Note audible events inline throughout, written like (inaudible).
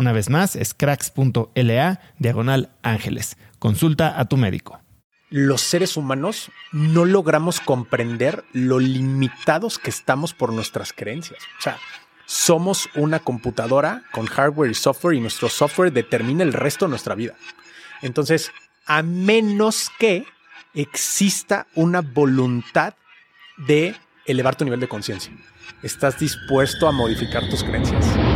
Una vez más, es cracks.la diagonal ángeles. Consulta a tu médico. Los seres humanos no logramos comprender lo limitados que estamos por nuestras creencias. O sea, somos una computadora con hardware y software y nuestro software determina el resto de nuestra vida. Entonces, a menos que exista una voluntad de elevar tu nivel de conciencia, estás dispuesto a modificar tus creencias.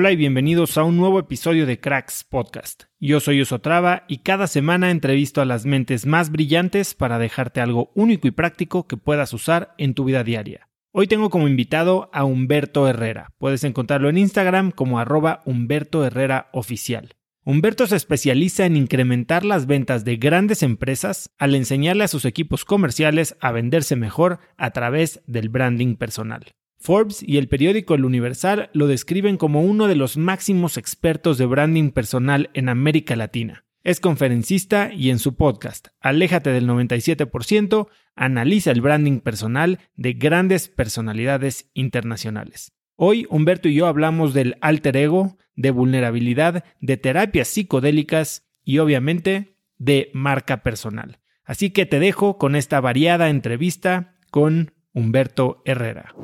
Hola y bienvenidos a un nuevo episodio de Cracks Podcast. Yo soy Osotrava y cada semana entrevisto a las mentes más brillantes para dejarte algo único y práctico que puedas usar en tu vida diaria. Hoy tengo como invitado a Humberto Herrera. Puedes encontrarlo en Instagram como arroba Humberto Herrera Oficial. Humberto se especializa en incrementar las ventas de grandes empresas al enseñarle a sus equipos comerciales a venderse mejor a través del branding personal. Forbes y el periódico El Universal lo describen como uno de los máximos expertos de branding personal en América Latina. Es conferencista y en su podcast, Aléjate del 97%, analiza el branding personal de grandes personalidades internacionales. Hoy Humberto y yo hablamos del alter ego, de vulnerabilidad, de terapias psicodélicas y obviamente de marca personal. Así que te dejo con esta variada entrevista con Humberto Herrera.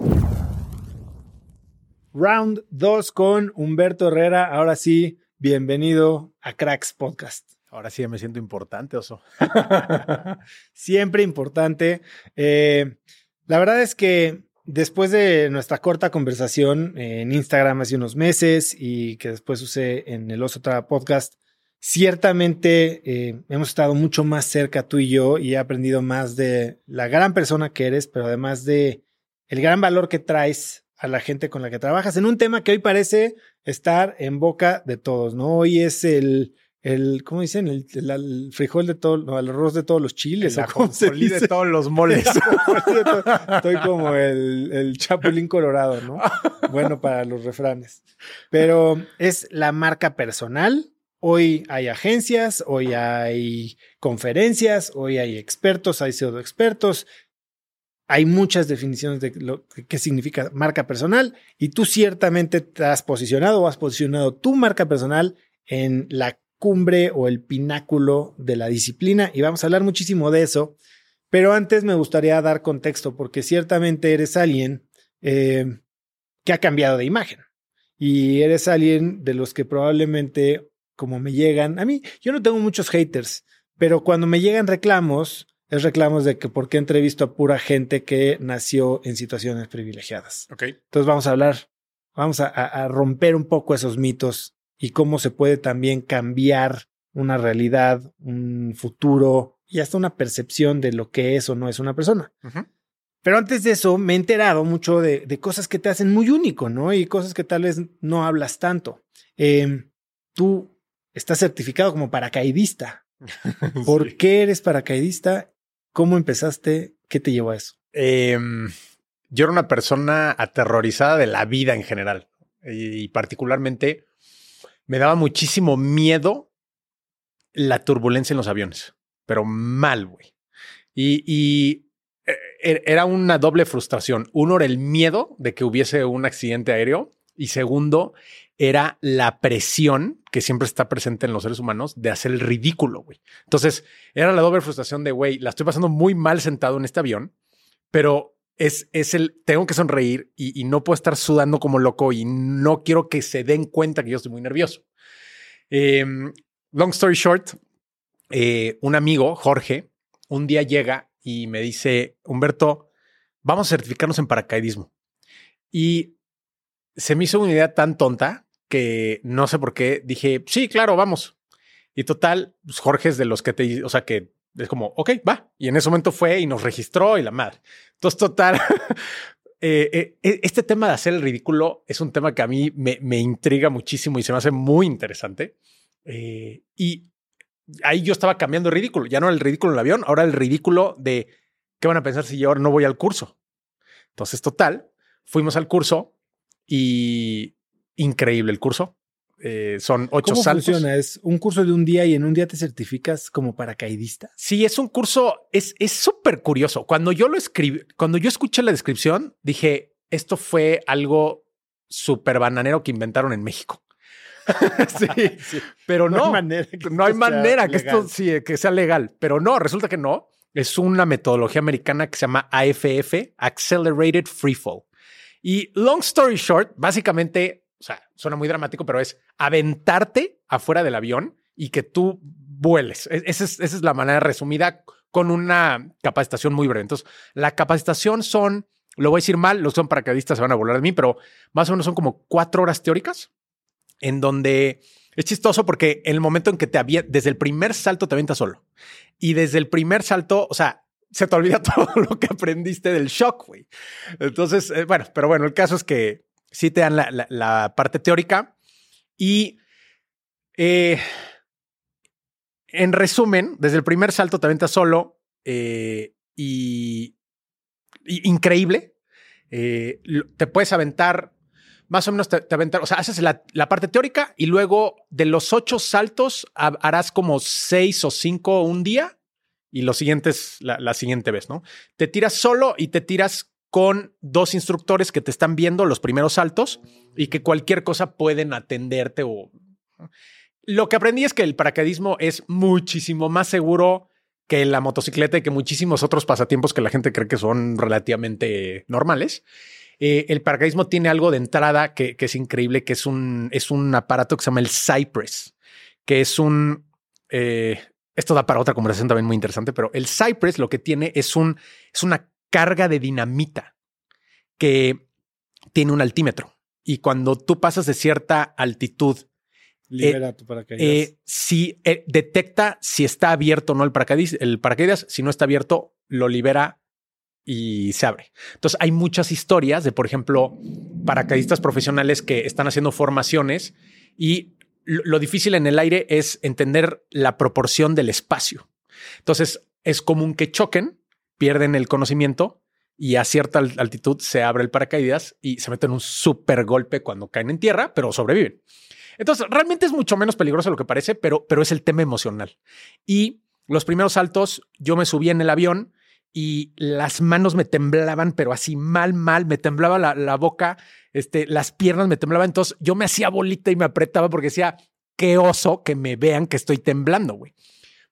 Round 2 con Humberto Herrera. Ahora sí, bienvenido a Cracks Podcast. Ahora sí me siento importante, Oso. (laughs) Siempre importante. Eh, la verdad es que después de nuestra corta conversación en Instagram hace unos meses y que después usé en el Oso Podcast, ciertamente eh, hemos estado mucho más cerca tú y yo y he aprendido más de la gran persona que eres, pero además de el gran valor que traes a la gente con la que trabajas en un tema que hoy parece estar en boca de todos, ¿no? Hoy es el, el ¿cómo dicen? El, frijol de todo, no, el arroz de todos los chiles. El ¿cómo se dice? de todos los (laughs) moles. Estoy como el, el chapulín colorado, ¿no? Bueno para los refranes. Pero es la marca personal. Hoy hay agencias, hoy hay conferencias, hoy hay expertos, hay pseudo expertos, hay muchas definiciones de lo que significa marca personal y tú ciertamente te has posicionado o has posicionado tu marca personal en la cumbre o el pináculo de la disciplina y vamos a hablar muchísimo de eso. Pero antes me gustaría dar contexto, porque ciertamente eres alguien eh, que ha cambiado de imagen. Y eres alguien de los que probablemente, como me llegan, a mí, yo no tengo muchos haters, pero cuando me llegan reclamos, es reclamos de que por qué entrevisto a pura gente que nació en situaciones privilegiadas. Ok. Entonces vamos a hablar, vamos a, a romper un poco esos mitos y cómo se puede también cambiar una realidad, un futuro y hasta una percepción de lo que es o no es una persona. Pero antes de eso me he enterado mucho de, de cosas que te hacen muy único, ¿no? Y cosas que tal vez no hablas tanto. Eh, tú estás certificado como paracaidista. (laughs) ¿Por Sí. qué eres paracaidista? ¿Cómo empezaste? ¿Qué te llevó a eso? Em, yo era una persona aterrorizada de la vida en general y, particularmente me daba muchísimo miedo la turbulencia en los aviones, pero mal, güey. Y, eh, er- era una doble frustración. Uno era el miedo de que hubiese un accidente aéreo y segundo era la presión que siempre está presente en los seres humanos de hacer el ridículo, güey. Entonces era la doble frustración de, güey, la estoy pasando muy mal sentado en este avión, pero es, es el, tengo que sonreír y, no puedo estar sudando como loco y no quiero que se den cuenta que yo estoy muy nervioso. Em, long story short, eh, un amigo, Jorge, un día llega y me dice, Humberto, vamos a certificarnos en paracaidismo. Y se me hizo una idea tan tonta que no sé por qué dije, sí, claro, vamos. Y total, pues, Jorge es de los que te, o sea, que es como, ok, va. Y en ese momento fue y nos registró y la madre. Entonces, total, (laughs) eh, eh, este tema de hacer el ridículo es un tema que a mí me, me intriga muchísimo y se me hace muy interesante. Eh, y ahí yo estaba cambiando el ridículo. Ya no el ridículo en el avión, ahora el ridículo de qué van a pensar si yo ahora no voy al curso. Entonces, total, fuimos al curso y increíble el curso. Eh, son ocho ¿Cómo saltos. funciona? ¿Es un curso de un día y en un día te certificas como paracaidista? Sí, es un curso, es es súper curioso. Cuando yo lo escribí, cuando yo escuché la descripción, dije, esto fue algo súper bananero que inventaron en México. (laughs) (laughs) sí, pero no, hay manera que no hay manera que esto sí, que sea legal, pero no, resulta que no. Es una metodología americana que se llama AFF, Accelerated Freefall. Y long story short, básicamente, o sea, suena muy dramático, pero es aventarte afuera del avión y que tú vueles. E- Esa es, esa es la manera resumida con una capacitación muy breve. Entonces, la capacitación son, lo voy a decir mal, los son paracaidistas se van a volar de mí, pero más o menos son como cuatro horas teóricas en donde es chistoso porque en el momento en que te avientas, desde el primer salto te avientas solo. Y desde el primer salto, o sea, se te olvida (laughs) todo lo que aprendiste del shock. Entonces, eh, bueno, pero bueno, el caso es que sí te dan la, parte teórica y eh, en resumen, desde el primer salto te aventas solo eh, y, increíble. Eh, te puedes aventar más o menos te, te aventar, o sea, haces la, parte teórica y luego de los ocho saltos ha- harás como seis o cinco un día y los siguientes la siguiente vez, ¿no? Te tiras solo y te tiras con dos instructores que te están viendo los primeros saltos y que cualquier cosa pueden atenderte o... Lo que aprendí es que el paracaidismo es muchísimo más seguro que la motocicleta y que muchísimos otros pasatiempos que la gente cree que son relativamente normales. Eh, el paracaidismo tiene algo de entrada que, es increíble, que es un, es un aparato que se llama el Cypress, que es un... eh, esto da para otra conversación también muy interesante, pero el Cypress lo que tiene es, un, es una carga de dinamita que tiene un altímetro. Y cuando tú pasas de cierta altitud, Libera tu paracaídas. eh, si eh, detecta si está abierto o no el paracaídas, el paracaídas, si no está abierto, lo libera y se abre. Entonces hay muchas historias de, por ejemplo, paracaidistas profesionales que están haciendo formaciones y lo, lo difícil en el aire es entender la proporción del espacio. Entonces es común que choquen, pierden el conocimiento y a cierta al- altitud se abre el paracaídas y se meten un súper golpe cuando caen en tierra, pero sobreviven. Entonces, realmente es mucho menos peligroso de lo que parece, pero, pero es el tema emocional. Y los primeros saltos, yo me subí en el avión y las manos me temblaban, pero así mal, mal, me temblaba la, la boca, este, las piernas me temblaban. Entonces yo me hacía bolita y me apretaba porque decía, qué oso que me vean que estoy temblando, güey.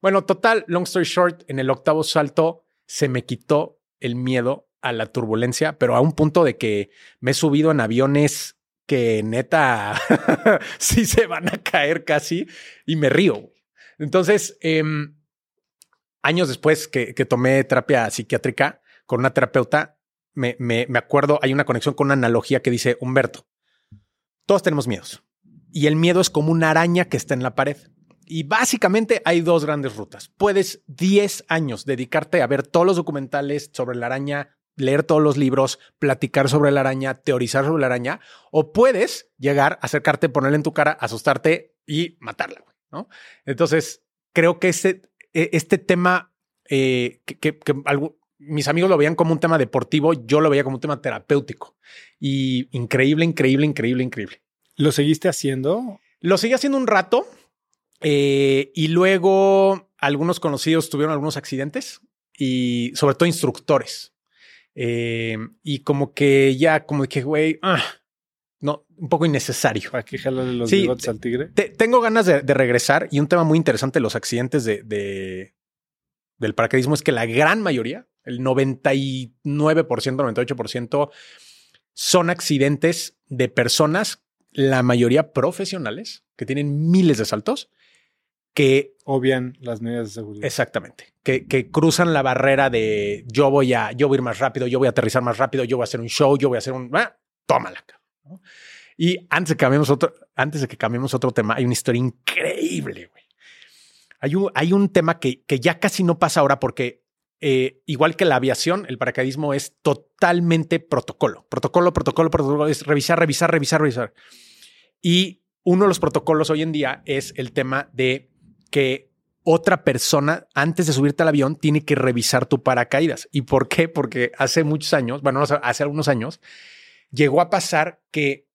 Bueno, total, long story short, en el octavo salto se me quitó el miedo a la turbulencia, pero a un punto de que me he subido en aviones que neta (laughs) sí se van a caer casi y me río. Entonces, em, años después que, tomé terapia psiquiátrica con una terapeuta, me, me, acuerdo, hay una conexión con una analogía que dice, Humberto, todos tenemos miedos y el miedo es como una araña que está en la pared. Y básicamente hay dos grandes rutas. Puedes 10 años dedicarte a ver todos los documentales sobre la araña, leer todos los libros, platicar sobre la araña, teorizar sobre la araña, o puedes llegar, acercarte, ponerle en tu cara, asustarte y matarla. ¿no? Entonces, creo que este, este tema eh, que, mis amigos lo veían como un tema deportivo, yo lo veía como un tema terapéutico. Y increíble, increíble, increíble, increíble. ¿Lo seguiste haciendo? Lo seguí haciendo un rato eh, y luego algunos conocidos tuvieron algunos accidentes y sobre todo instructores. Eh, y como que ya, como que, güey, ah, no, un poco innecesario. ¿Para que jalarle los bigotes al tigre? tengo ganas de, regresar y un tema muy interesante de los accidentes de, del paracaidismo es que la gran mayoría, el 99%, 98%, son accidentes de personas, la mayoría profesionales, que tienen miles de saltos, que obvian las medidas de seguridad. Exactamente. Que, que, cruzan la barrera de yo voy a, yo voy a ir más rápido, yo voy a aterrizar más rápido, yo voy a hacer un show, yo voy a hacer un. Ah, tómala. Y antes de que cambiemos otro, antes de que cambiemos otro tema, hay una historia increíble, güey. Hay un, hay un tema que, que ya casi no pasa ahora porque eh, igual que la aviación, el paracaidismo es totalmente protocolo. Protocolo, protocolo, protocolo, es revisar, revisar, revisar, revisar. Y uno de los protocolos hoy en día es el tema de que otra persona antes de subirte al avión tiene que revisar tu paracaídas. ¿Y por qué? Porque hace muchos años, bueno, hace algunos años, llegó a pasar que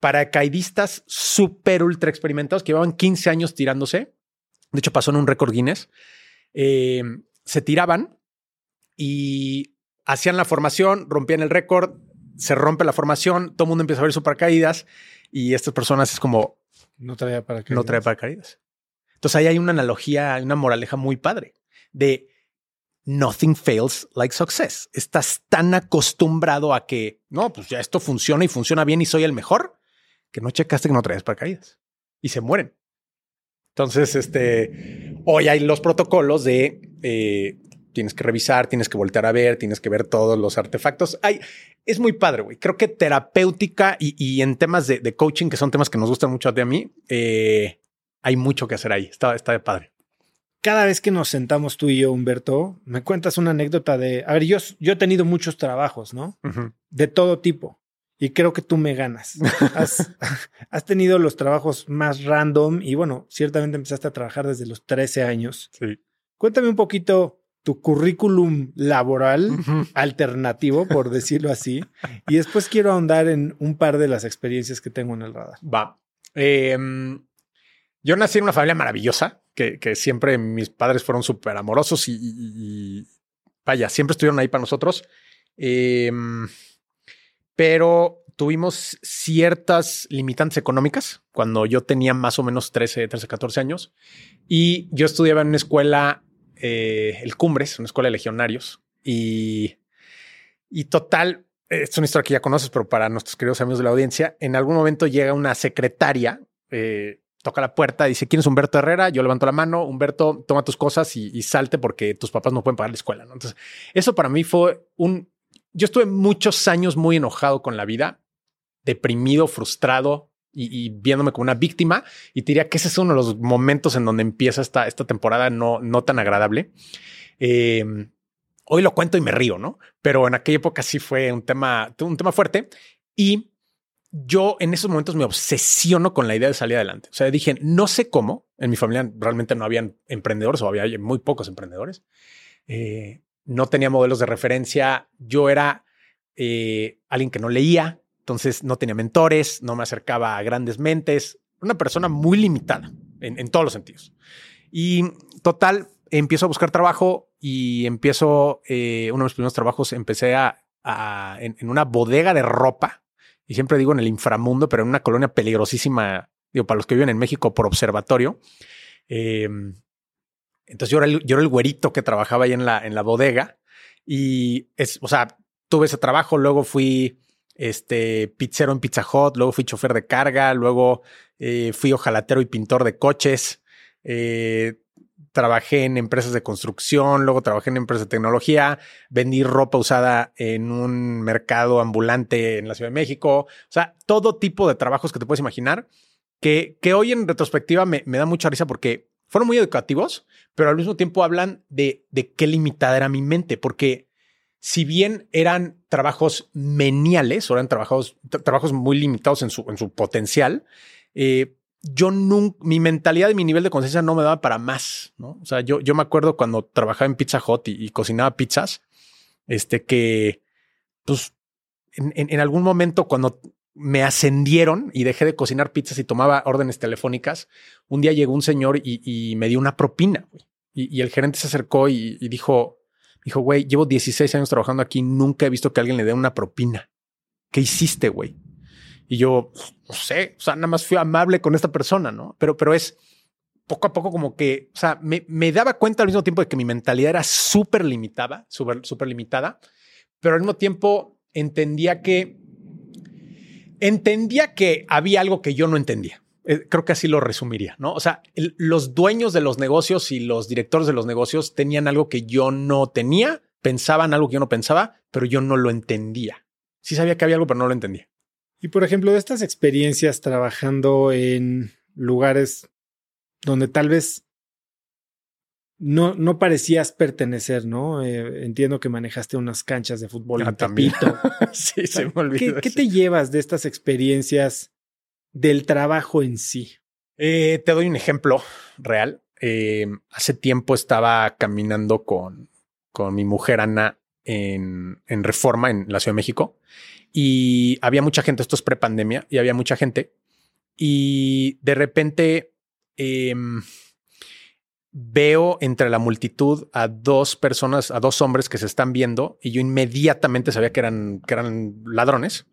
paracaidistas súper ultra experimentados que llevaban 15 años tirándose, de hecho pasó en un récord Guinness, eh, se tiraban y hacían la formación, rompían el récord, se rompe la formación, todo el mundo empieza a ver su paracaídas y estas personas es como... No trae paracaídas. No trae paracaídas. Entonces ahí hay una analogía, una moraleja muy padre de nothing fails like success. Estás tan acostumbrado a que, no, pues ya esto funciona y funciona bien y soy el mejor, que no checaste que no traes paracaídas y se mueren. Entonces, este, hoy hay los protocolos de eh, tienes que revisar, tienes que voltear a ver, tienes que ver todos los artefactos. Hay, es muy padre, güey. Creo que terapéutica y, en temas de, coaching, que son temas que nos gustan mucho a mí, eh, hay mucho que hacer ahí. Está, está de padre cada vez que nos sentamos tú y yo, Humberto, me cuentas una anécdota de, a ver, yo, yo he tenido muchos trabajos, ¿no? De todo tipo. Y creo que tú me ganas. (laughs) has, has, tenido los trabajos más random y bueno, ciertamente empezaste a trabajar desde los 13 años. Sí. Cuéntame un poquito tu currículum laboral alternativo, por (laughs) decirlo así. Y después quiero ahondar en un par de las experiencias que tengo en el radar. Va. Em, yo nací en una familia maravillosa que, siempre mis padres fueron súper amorosos y, vaya, siempre estuvieron ahí para nosotros. Em, pero tuvimos ciertas limitantes económicas cuando yo tenía más o menos 13, 13, 14 años y yo estudiaba en una escuela, eh, el Cumbres, una escuela de legionarios y, y total, es una historia que ya conoces, pero para nuestros queridos amigos de la audiencia, en algún momento llega una secretaria eh, toca la puerta, dice, ¿quién es Humberto Herrera? Yo levanto la mano, Humberto, toma tus cosas y, salte porque tus papás no pueden pagar la escuela. Entonces, eso para mí fue un... Yo estuve muchos años muy enojado con la vida, deprimido, frustrado y, viéndome como una víctima. Y te diría que ese es uno de los momentos en donde empieza esta, esta temporada no, no tan agradable. Em, hoy lo cuento y me río, ¿no? Pero en aquella época sí fue un tema, un tema fuerte. Y yo en esos momentos me obsesiono con la idea de salir adelante. O sea, dije, no sé cómo, en mi familia realmente no habían emprendedores o había muy pocos emprendedores. Eh, no tenía modelos de referencia. Yo era eh, alguien que no leía, entonces no tenía mentores, no me acercaba a grandes mentes, una persona muy limitada en, todos los sentidos. Y total, empiezo a buscar trabajo y empiezo, eh, uno de mis primeros trabajos, empecé a, en, una bodega de ropa y siempre digo en el inframundo, pero en una colonia peligrosísima, digo, para los que viven en México por observatorio. Em, entonces yo era, el, yo era el güerito que trabajaba ahí en la, en la bodega Y es, o sea, tuve ese trabajo, luego fui este pizzero en Pizza Hut, luego fui chofer de carga, luego eh, fui ojalatero y pintor de coches. Eh, trabajé en empresas de construcción, luego trabajé en empresas de tecnología, vendí ropa usada en un mercado ambulante en la Ciudad de México. O sea, todo tipo de trabajos que te puedes imaginar, que, que hoy en retrospectiva me, me da mucha risa porque fueron muy educativos, pero al mismo tiempo hablan de, de qué limitada era mi mente, porque si bien eran trabajos meniales eran trabajos, trabajos muy limitados en su, en su potencial, eh, yo nunca, mi mentalidad y mi nivel de conciencia no me daba para más, ¿no? O sea, yo, yo me acuerdo cuando trabajaba en Pizza Hut y, cocinaba pizzas, este que, pues, en, en, algún momento cuando me ascendieron y dejé de cocinar pizzas y tomaba órdenes telefónicas, un día llegó un señor y, me dio una propina, Y, el gerente se acercó y, y dijo, dijo, güey, llevo 16 años trabajando aquí, nunca he visto que alguien le dé una propina. ¿Qué hiciste, güey? Y yo, no sé, o sea, nada más fui amable con esta persona, ¿no? Pero, pero es poco a poco como que, o sea, me, me daba cuenta al mismo tiempo de que mi mentalidad era súper limitada, súper, súper limitada, pero al mismo tiempo entendía que, entendía que había algo que yo no entendía. Eh, creo que así lo resumiría, ¿no? O sea, los dueños de los negocios y los directores de los negocios tenían algo que yo no tenía, pensaban algo que yo no pensaba, pero yo no lo entendía. Sí sabía que había algo, pero no lo entendía. Y por ejemplo, de estas experiencias trabajando en lugares donde tal vez no, no parecías pertenecer, ¿no? Eh, entiendo que manejaste unas canchas de fútbol ah, Tepito. (laughs) sí, se me olvidó. ¿Qué, ¿Qué, te llevas de estas experiencias del trabajo en sí? Eh, te doy un ejemplo real. Eh, hace tiempo estaba caminando con, con mi mujer Ana en, Reforma, en la Ciudad de México, y había mucha gente, esto es prepandemia, y había mucha gente. Y de repente em, veo entre la multitud a dos personas, a dos hombres que se están viendo, y yo inmediatamente sabía que eran, que eran ladrones,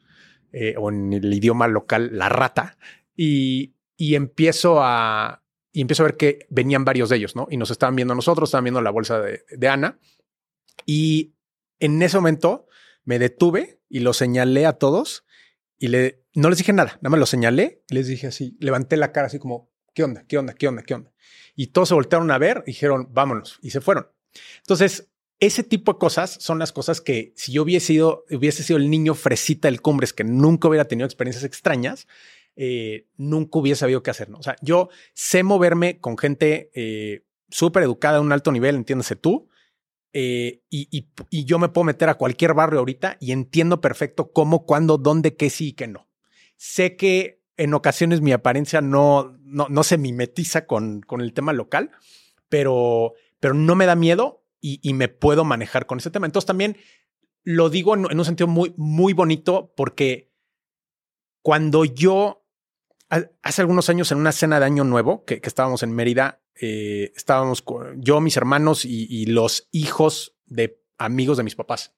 eh, o en el idioma local, la rata, y, y empiezo a, empiezo a ver que venían varios de ellos, ¿no? Y nos estaban viendo a nosotros, estaban viendo la bolsa de, de Ana. Y en ese momento me detuve y lo señalé a todos y le, no les dije nada, nada más lo señalé y les dije así, levanté la cara así como, ¿qué onda? ¿Qué onda? ¿Qué onda? ¿Qué onda? Y todos se voltearon a ver dijeron, vámonos, y se fueron. Entonces, ese tipo de cosas son las cosas que si yo hubiese sido, hubiese sido el niño fresita del Cumbres que nunca hubiera tenido experiencias extrañas, eh, nunca hubiese sabido qué hacer. ¿no? O sea, yo sé moverme con gente eh, súper educada a un alto nivel, entiéndase tú, eh, y, yo me puedo meter a cualquier barrio ahorita y entiendo perfecto cómo, cuándo, dónde, qué sí y qué no. Sé que en ocasiones mi apariencia no, no, se mimetiza con, con el tema local, pero, pero no me da miedo y, me puedo manejar con ese tema. Entonces también lo digo en, un sentido muy, muy bonito porque cuando yo, hace algunos años en una cena de Año Nuevo, que estábamos en Mérida, eh, estábamos con, yo, mis hermanos y, los hijos de amigos de mis papás.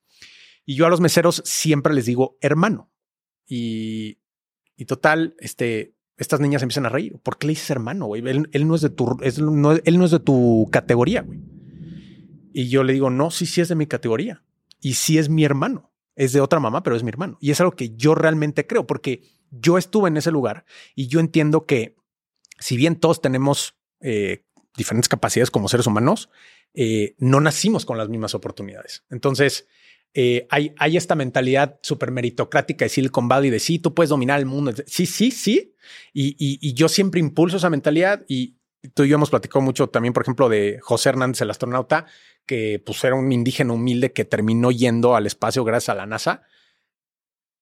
Y yo a los meseros siempre les digo hermano. Y, y total, este, estas niñas empiezan a reír. ¿Por qué le dices hermano? Él, no es de tu, no, él no es de tu categoría. Güey. Y yo le digo, no, sí, sí es de mi categoría. Y sí es mi hermano. Es de otra mamá, pero es mi hermano. Y es algo que yo realmente creo, porque yo estuve en ese lugar y yo entiendo que si bien todos tenemos eh, diferentes capacidades como seres humanos, eh, no nacimos con las mismas oportunidades. Entonces, eh, hay, hay, esta mentalidad súper meritocrática de Silicon Valley de sí, tú puedes dominar el mundo. Sí, sí, sí. Y, y, yo siempre impulso esa mentalidad y tú y yo hemos platicado mucho también, por ejemplo, de José Hernández, el astronauta, que pues era un indígena humilde que terminó yendo al espacio gracias a la NASA,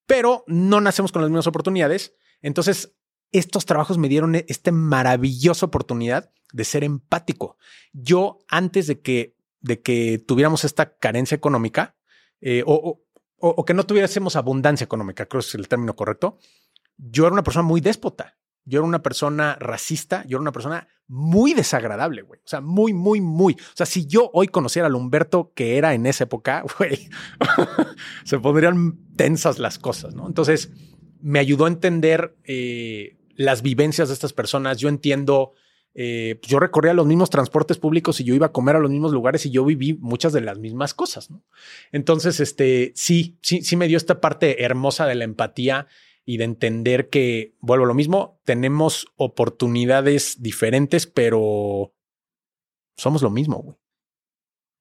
pero no nacemos con las mismas oportunidades. Entonces, estos trabajos me dieron esta maravillosa oportunidad de ser empático. Yo, antes de que, de que tuviéramos esta carencia económica, eh, o, o, que no tuviésemos abundancia económica, creo que es el término correcto, yo era una persona muy déspota. Yo era una persona racista, yo era una persona muy desagradable, güey. O sea, muy, muy, muy. O sea, si yo hoy conociera al Humberto que era en esa época, (laughs) güey, se pondrían tensas las cosas, ¿no? Entonces, me ayudó a entender eh, las vivencias de estas personas. Yo entiendo eh, pues yo recorría los mismos transportes públicos y yo iba a comer a los mismos lugares y yo viví muchas de las mismas cosas. Entonces, este, sí, sí, sí me dio esta parte hermosa de la empatía y de entender que, vuelvo a lo mismo, tenemos oportunidades diferentes, pero somos lo mismo, güey.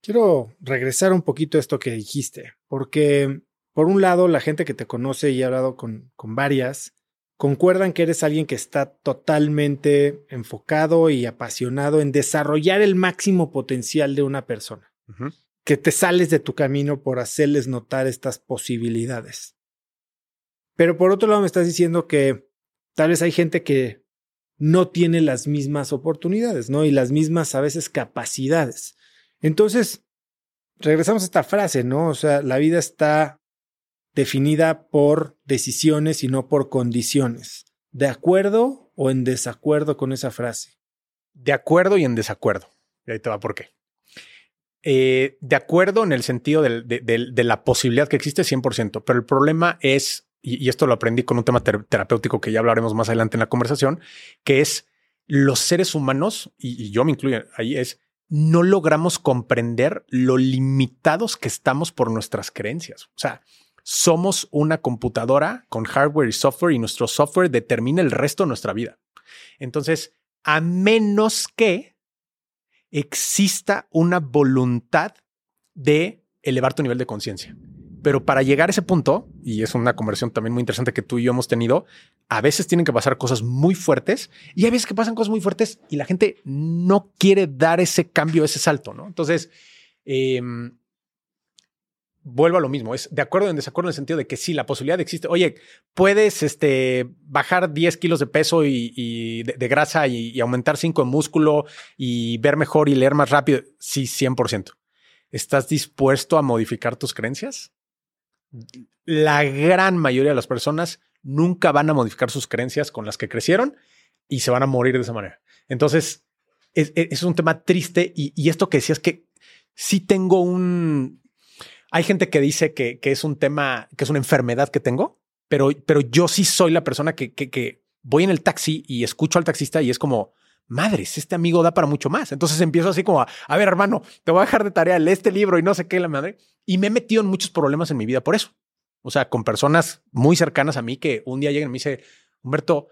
Quiero regresar un poquito a esto que dijiste, porque por un lado, la gente que te conoce y he hablado con, con varias, concuerdan que eres alguien que está totalmente enfocado y apasionado en desarrollar el máximo potencial de una persona, que te sales de tu camino por hacerles notar estas posibilidades. Pero por otro lado me estás diciendo que tal vez hay gente que no tiene las mismas oportunidades, ¿no? Y las mismas a veces capacidades. Entonces, regresamos a esta frase, ¿no? O sea, la vida está definida por decisiones y no por condiciones. ¿De acuerdo o en desacuerdo con esa frase? De acuerdo y en desacuerdo. Y ahí te va por qué. Eh, de acuerdo en el sentido de, la posibilidad que existe 100%, pero el problema es, y, esto lo aprendí con un tema terapéutico que ya hablaremos más adelante en la conversación, que es los seres humanos, y, y yo me incluyo ahí, es no logramos comprender lo limitados que estamos por nuestras creencias. O sea, somos una computadora con hardware y software y nuestro software determina el resto de nuestra vida. Entonces, a menos que exista una voluntad de elevar tu nivel de conciencia. Pero para llegar a ese punto, y es una conversión también muy interesante que tú y yo hemos tenido, a veces tienen que pasar cosas muy fuertes y hay veces que pasan cosas muy fuertes y la gente no quiere dar ese cambio, ese salto, ¿no? Entonces, eh, vuelvo a lo mismo, es de acuerdo en desacuerdo en el sentido de que sí, la posibilidad existe. Oye, puedes este, bajar 10 kilos de peso y, de, grasa y, aumentar 5 de músculo y ver mejor y leer más rápido. Sí, 100%. ¿Estás dispuesto a modificar tus creencias? La gran mayoría de las personas nunca van a modificar sus creencias con las que crecieron y se van a morir de esa manera. Entonces, es, es un tema triste y, y esto que decías que sí tengo un, hay gente que dice que, es un tema, que es una enfermedad que tengo, pero, pero yo sí soy la persona que, que, voy en el taxi y escucho al taxista y es como, madres, este amigo da para mucho más. Entonces empiezo así como, a, ver, hermano, te voy a dejar de tarea, lee este libro y no sé qué, la madre. Y me he metido en muchos problemas en mi vida por eso. O sea, con personas muy cercanas a mí que un día llegan y me dice, Humberto,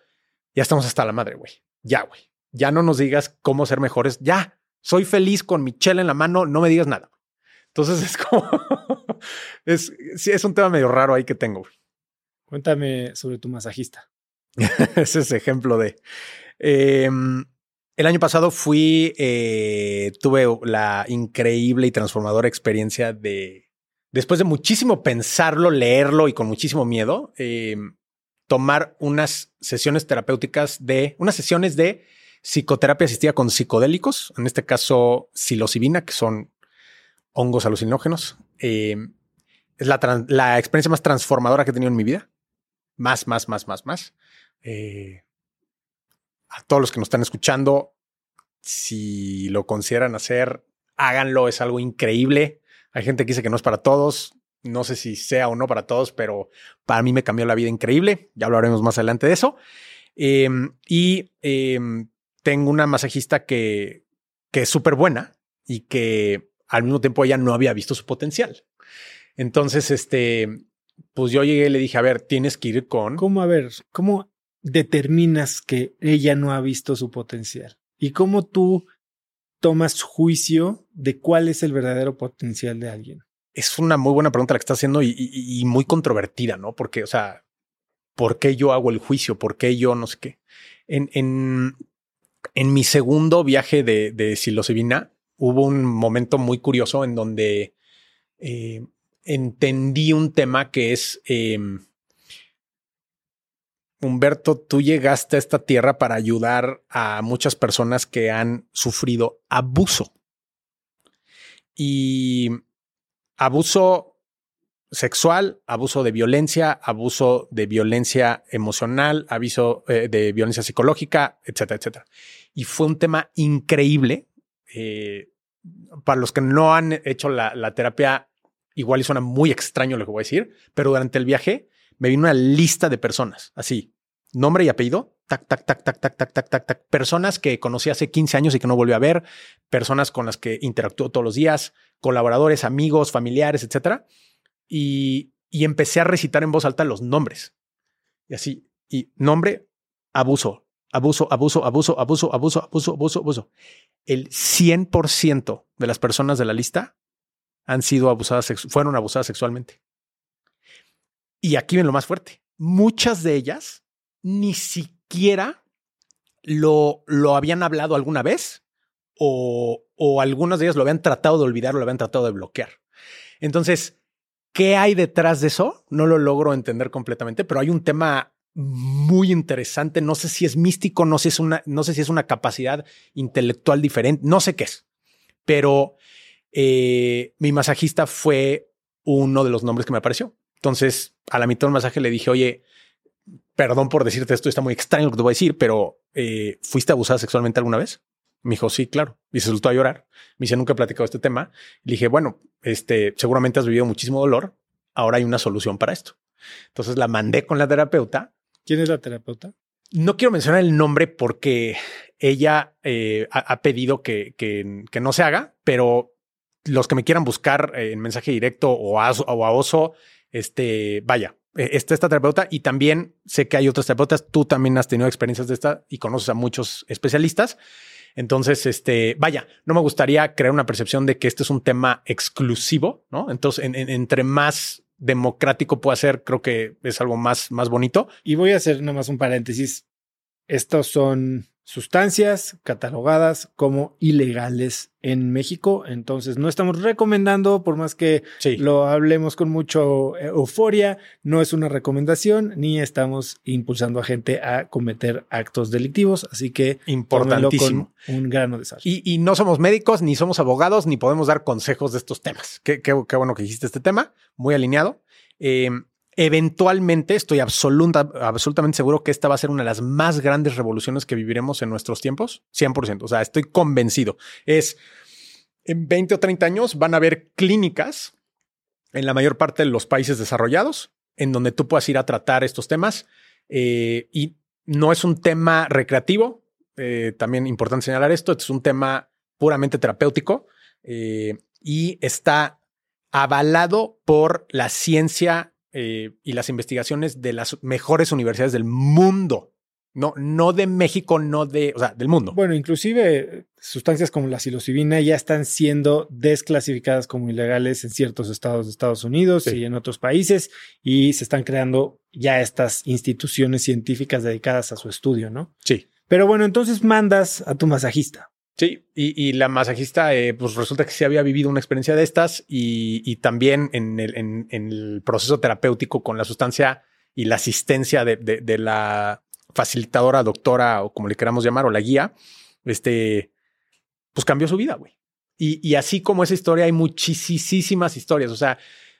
ya estamos hasta la madre, güey. Ya, güey. Ya no nos digas cómo ser mejores. Ya, soy feliz con mi chela en la mano, no me digas nada. Entonces es como, (laughs) es, sí, es un tema medio raro ahí que tengo. Cuéntame sobre tu masajista. (laughs) Ese es ejemplo de... Em, el año pasado fui, eh, tuve la increíble y transformadora experiencia de, después de muchísimo pensarlo, leerlo y con muchísimo miedo, em, tomar unas sesiones terapéuticas de, unas sesiones de psicoterapia asistida con psicodélicos, en este caso psilocibina, que son hongos alucinógenos. Eh, es la, experiencia más transformadora que he tenido en mi vida. Más, más, más, más, más. Eh, a todos los que nos están escuchando, si lo consideran hacer, háganlo. Es algo increíble. Hay gente que dice que no es para todos. No sé si sea o no para todos, pero para mí me cambió la vida increíble. Ya hablaremos más adelante de eso. Em, y em, tengo una masajista que, que es súper buena y que al mismo tiempo ella no había visto su potencial. Entonces, este, pues yo llegué y le dije, a ver, tienes que ir con... ¿Cómo, a ver, cómo determinas que ella no ha visto su potencial? ¿Y cómo tú tomas juicio de cuál es el verdadero potencial de alguien? Es una muy buena pregunta la que estás haciendo y, muy controvertida, ¿no? Porque, o sea, ¿por qué yo hago el juicio? ¿Por qué yo no sé qué? En, en, en mi segundo viaje de, de psilocibina, hubo un momento muy curioso en donde eh, entendí un tema que es, em, Humberto, tú llegaste a esta tierra para ayudar a muchas personas que han sufrido abuso. Y abuso sexual, abuso de violencia, abuso de violencia emocional, aviso eh, de violencia psicológica, etcétera, etcétera. Y fue un tema increíble. Eh, para los que no han hecho la, terapia, igual y suena muy extraño lo que voy a decir, pero durante el viaje me vino una lista de personas, así, nombre y apellido, tac, tac, tac, tac, tac, tac, tac, tac. Personas que conocí hace 15 años y que no volvió a ver, personas con las que interactúo todos los días, colaboradores, amigos, familiares, etcétera. Y, y empecé a recitar en voz alta los nombres. Y así, y nombre, abuso, abuso, abuso, abuso, abuso, abuso, abuso, abuso, abuso. El 100% de las personas de la lista han sido abusadas, fueron abusadas sexualmente. Y aquí ven lo más fuerte. Muchas de ellas ni siquiera lo, lo habían hablado alguna vez o, o algunas de ellas lo habían tratado de olvidar o lo habían tratado de bloquear. Entonces, ¿qué hay detrás de eso? No lo logro entender completamente, pero hay un tema muy interesante. No sé si es místico, no sé, es una, no sé si es una capacidad intelectual diferente, no sé qué es, pero eh, mi masajista fue uno de los nombres que me apareció. Entonces, a la mitad del masaje le dije, oye, perdón por decirte esto, está muy extraño lo que te voy a decir, pero eh, ¿fuiste abusada sexualmente alguna vez? Me dijo, sí, claro. Y se soltó a llorar. Me dice, nunca he platicado este tema. Le dije, bueno, este, seguramente has vivido muchísimo dolor. Ahora hay una solución para esto. Entonces la mandé con la terapeuta. ¿Quién es la terapeuta? No quiero mencionar el nombre porque ella eh, ha, pedido que, que, no se haga, pero los que me quieran buscar en mensaje directo o a, o a Oso, este, vaya, eh, está esta terapeuta y también sé que hay otras terapeutas. Tú también has tenido experiencias de esta y conoces a muchos especialistas. Entonces, este, vaya, no me gustaría crear una percepción de que este es un tema exclusivo, ¿no? Entonces, entre más democrático pueda ser, creo que es algo más, más bonito. Y voy a hacer nada más un paréntesis. Estos son sustancias catalogadas como ilegales en México. Entonces, no estamos recomendando, por más que lo hablemos con mucho eh, euforia, no es una recomendación ni estamos impulsando a gente a cometer actos delictivos. Así que, importantísimo. Con un grano de sal. Y, no somos médicos, ni somos abogados, ni podemos dar consejos de estos temas. Qué, qué, bueno que dijiste este tema, muy alineado. Eh, Eventualmente estoy absoluta, absolutamente seguro que esta va a ser una de las más grandes revoluciones que viviremos en nuestros tiempos. 100%. O sea, estoy convencido. Es en 20 o 30 años van a haber clínicas en la mayor parte de los países desarrollados en donde tú puedas ir a tratar estos temas. Eh, y no es un tema recreativo. Eh, también importante señalar esto. Es un tema puramente terapéutico eh, y está avalado por la ciencia eh, y las investigaciones de las mejores universidades del mundo. No, no de México, no de, o sea, del mundo. Bueno, inclusive sustancias como la psilocibina ya están siendo desclasificadas como ilegales en ciertos estados de Estados Unidos y en otros países y se están creando ya estas instituciones científicas dedicadas a su estudio, ¿no? Sí. Pero bueno, entonces mandas a tu masajista. Sí, y, la masajista, eh, pues resulta que sí había vivido una experiencia de estas y, también en el, proceso terapéutico con la sustancia y la asistencia de, la facilitadora, doctora o como le queramos llamar, o la guía, este, pues cambió su vida, güey. Y, así como esa historia, hay muchísimas historias. O sea,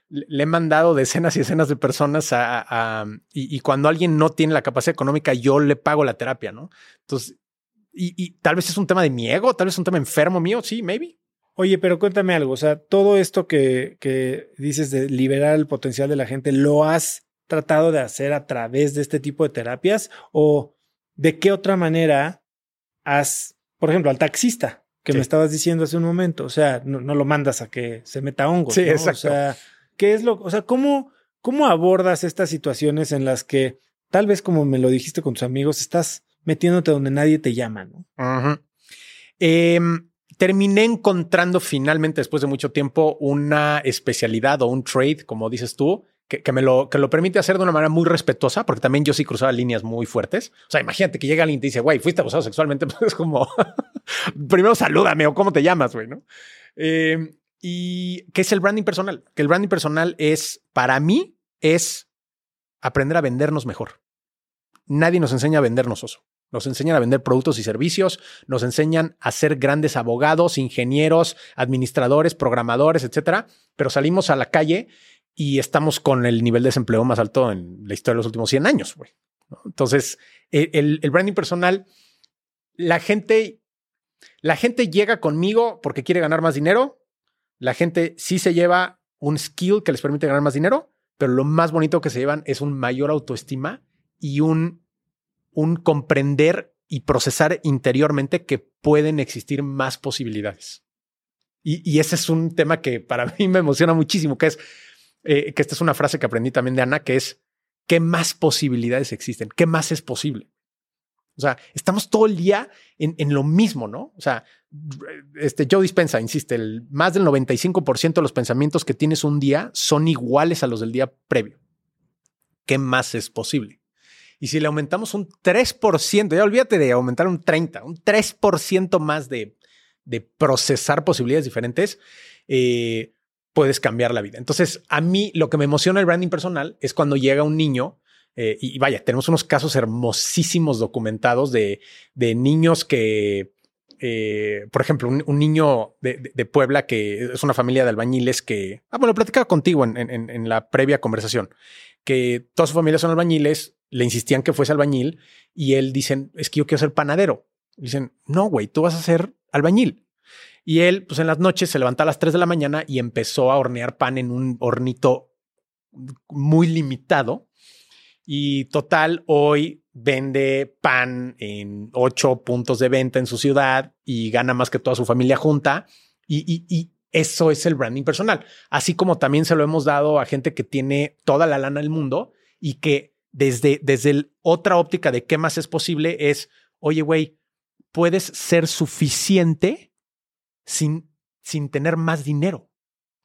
le he mandado decenas y decenas de personas a, y, y, cuando alguien no tiene la capacidad económica, yo le pago la terapia, ¿no? Entonces, y, tal vez es un tema de mi ego, tal vez es un tema enfermo mío, sí, maybe. Oye, pero cuéntame algo, o sea, todo esto que, que dices de liberar el potencial de la gente, ¿lo has tratado de hacer a través de este tipo de terapias? ¿O de qué otra manera has, por ejemplo, al taxista que me estabas diciendo hace un momento, o sea, no, lo mandas a que se meta hongo. Sí, exacto. O sea, ¿qué es lo, o sea, cómo, cómo abordas estas situaciones en las que tal vez como me lo dijiste con tus amigos, estás metiéndote donde nadie te llama, ¿no? Em, terminé encontrando finalmente, después de mucho tiempo, una especialidad o un trade, como dices tú, que, me lo, que lo permite hacer de una manera muy respetuosa, porque también yo sí cruzaba líneas muy fuertes. O sea, imagínate que llega alguien y te dice, güey, fuiste abusado sexualmente, (laughs) pues es como, (laughs) primero salúdame o cómo te llamas, güey, ¿no? Em, y qué es el branding personal, que el branding personal es, para mí, es aprender a vendernos mejor. Nadie nos enseña a vendernos oso. Nos enseñan a vender productos y servicios, nos enseñan a ser grandes abogados, ingenieros, administradores, programadores, etcétera. Pero salimos a la calle y estamos con el nivel de desempleo más alto en la historia de los últimos 100 años. Entonces, e, el, el, branding personal, la gente, la gente llega conmigo porque quiere ganar más dinero. La gente sí se lleva un skill que les permite ganar más dinero, pero lo más bonito que se llevan es un mayor autoestima y un un comprender y procesar interiormente que pueden existir más posibilidades. Y, ese es un tema que para (laughs) mí me emociona muchísimo, que es eh, que esta es una frase que aprendí también de Ana, que es ¿qué más posibilidades existen? ¿Qué más es posible? O sea, estamos todo el día en, lo mismo, ¿no? O sea, este Joe Dispensa insiste, el, más del 95% de los pensamientos que tienes un día son iguales a los del día previo. ¿Qué más es posible? Y si le aumentamos un 3%, ya olvídate de aumentar un 30, un 3% más de, de, procesar posibilidades diferentes, eh, puedes cambiar la vida. Entonces, a mí lo que me emociona el branding personal es cuando llega un niño eh, y, vaya, tenemos unos casos hermosísimos documentados de, niños que, eh, por ejemplo, un, niño de, Puebla que es una familia de albañiles que, ah, bueno, platicaba contigo en, la previa conversación, que toda su familia son albañiles, le insistían que fuese albañil y él dicen, es que yo quiero ser panadero. Dicen, no, güey, tú vas a ser albañil. Y él, pues en las noches se levanta a las 3 de la mañana y empezó a hornear pan en un hornito muy limitado y total, hoy vende pan en ocho puntos de venta en su ciudad y gana más que toda su familia junta. Y, eso es el branding personal. Así como también se lo hemos dado a gente que tiene toda la lana del mundo y que desde, desde otra óptica de qué más es posible es, oye, güey, puedes ser suficiente sin, sin tener más dinero.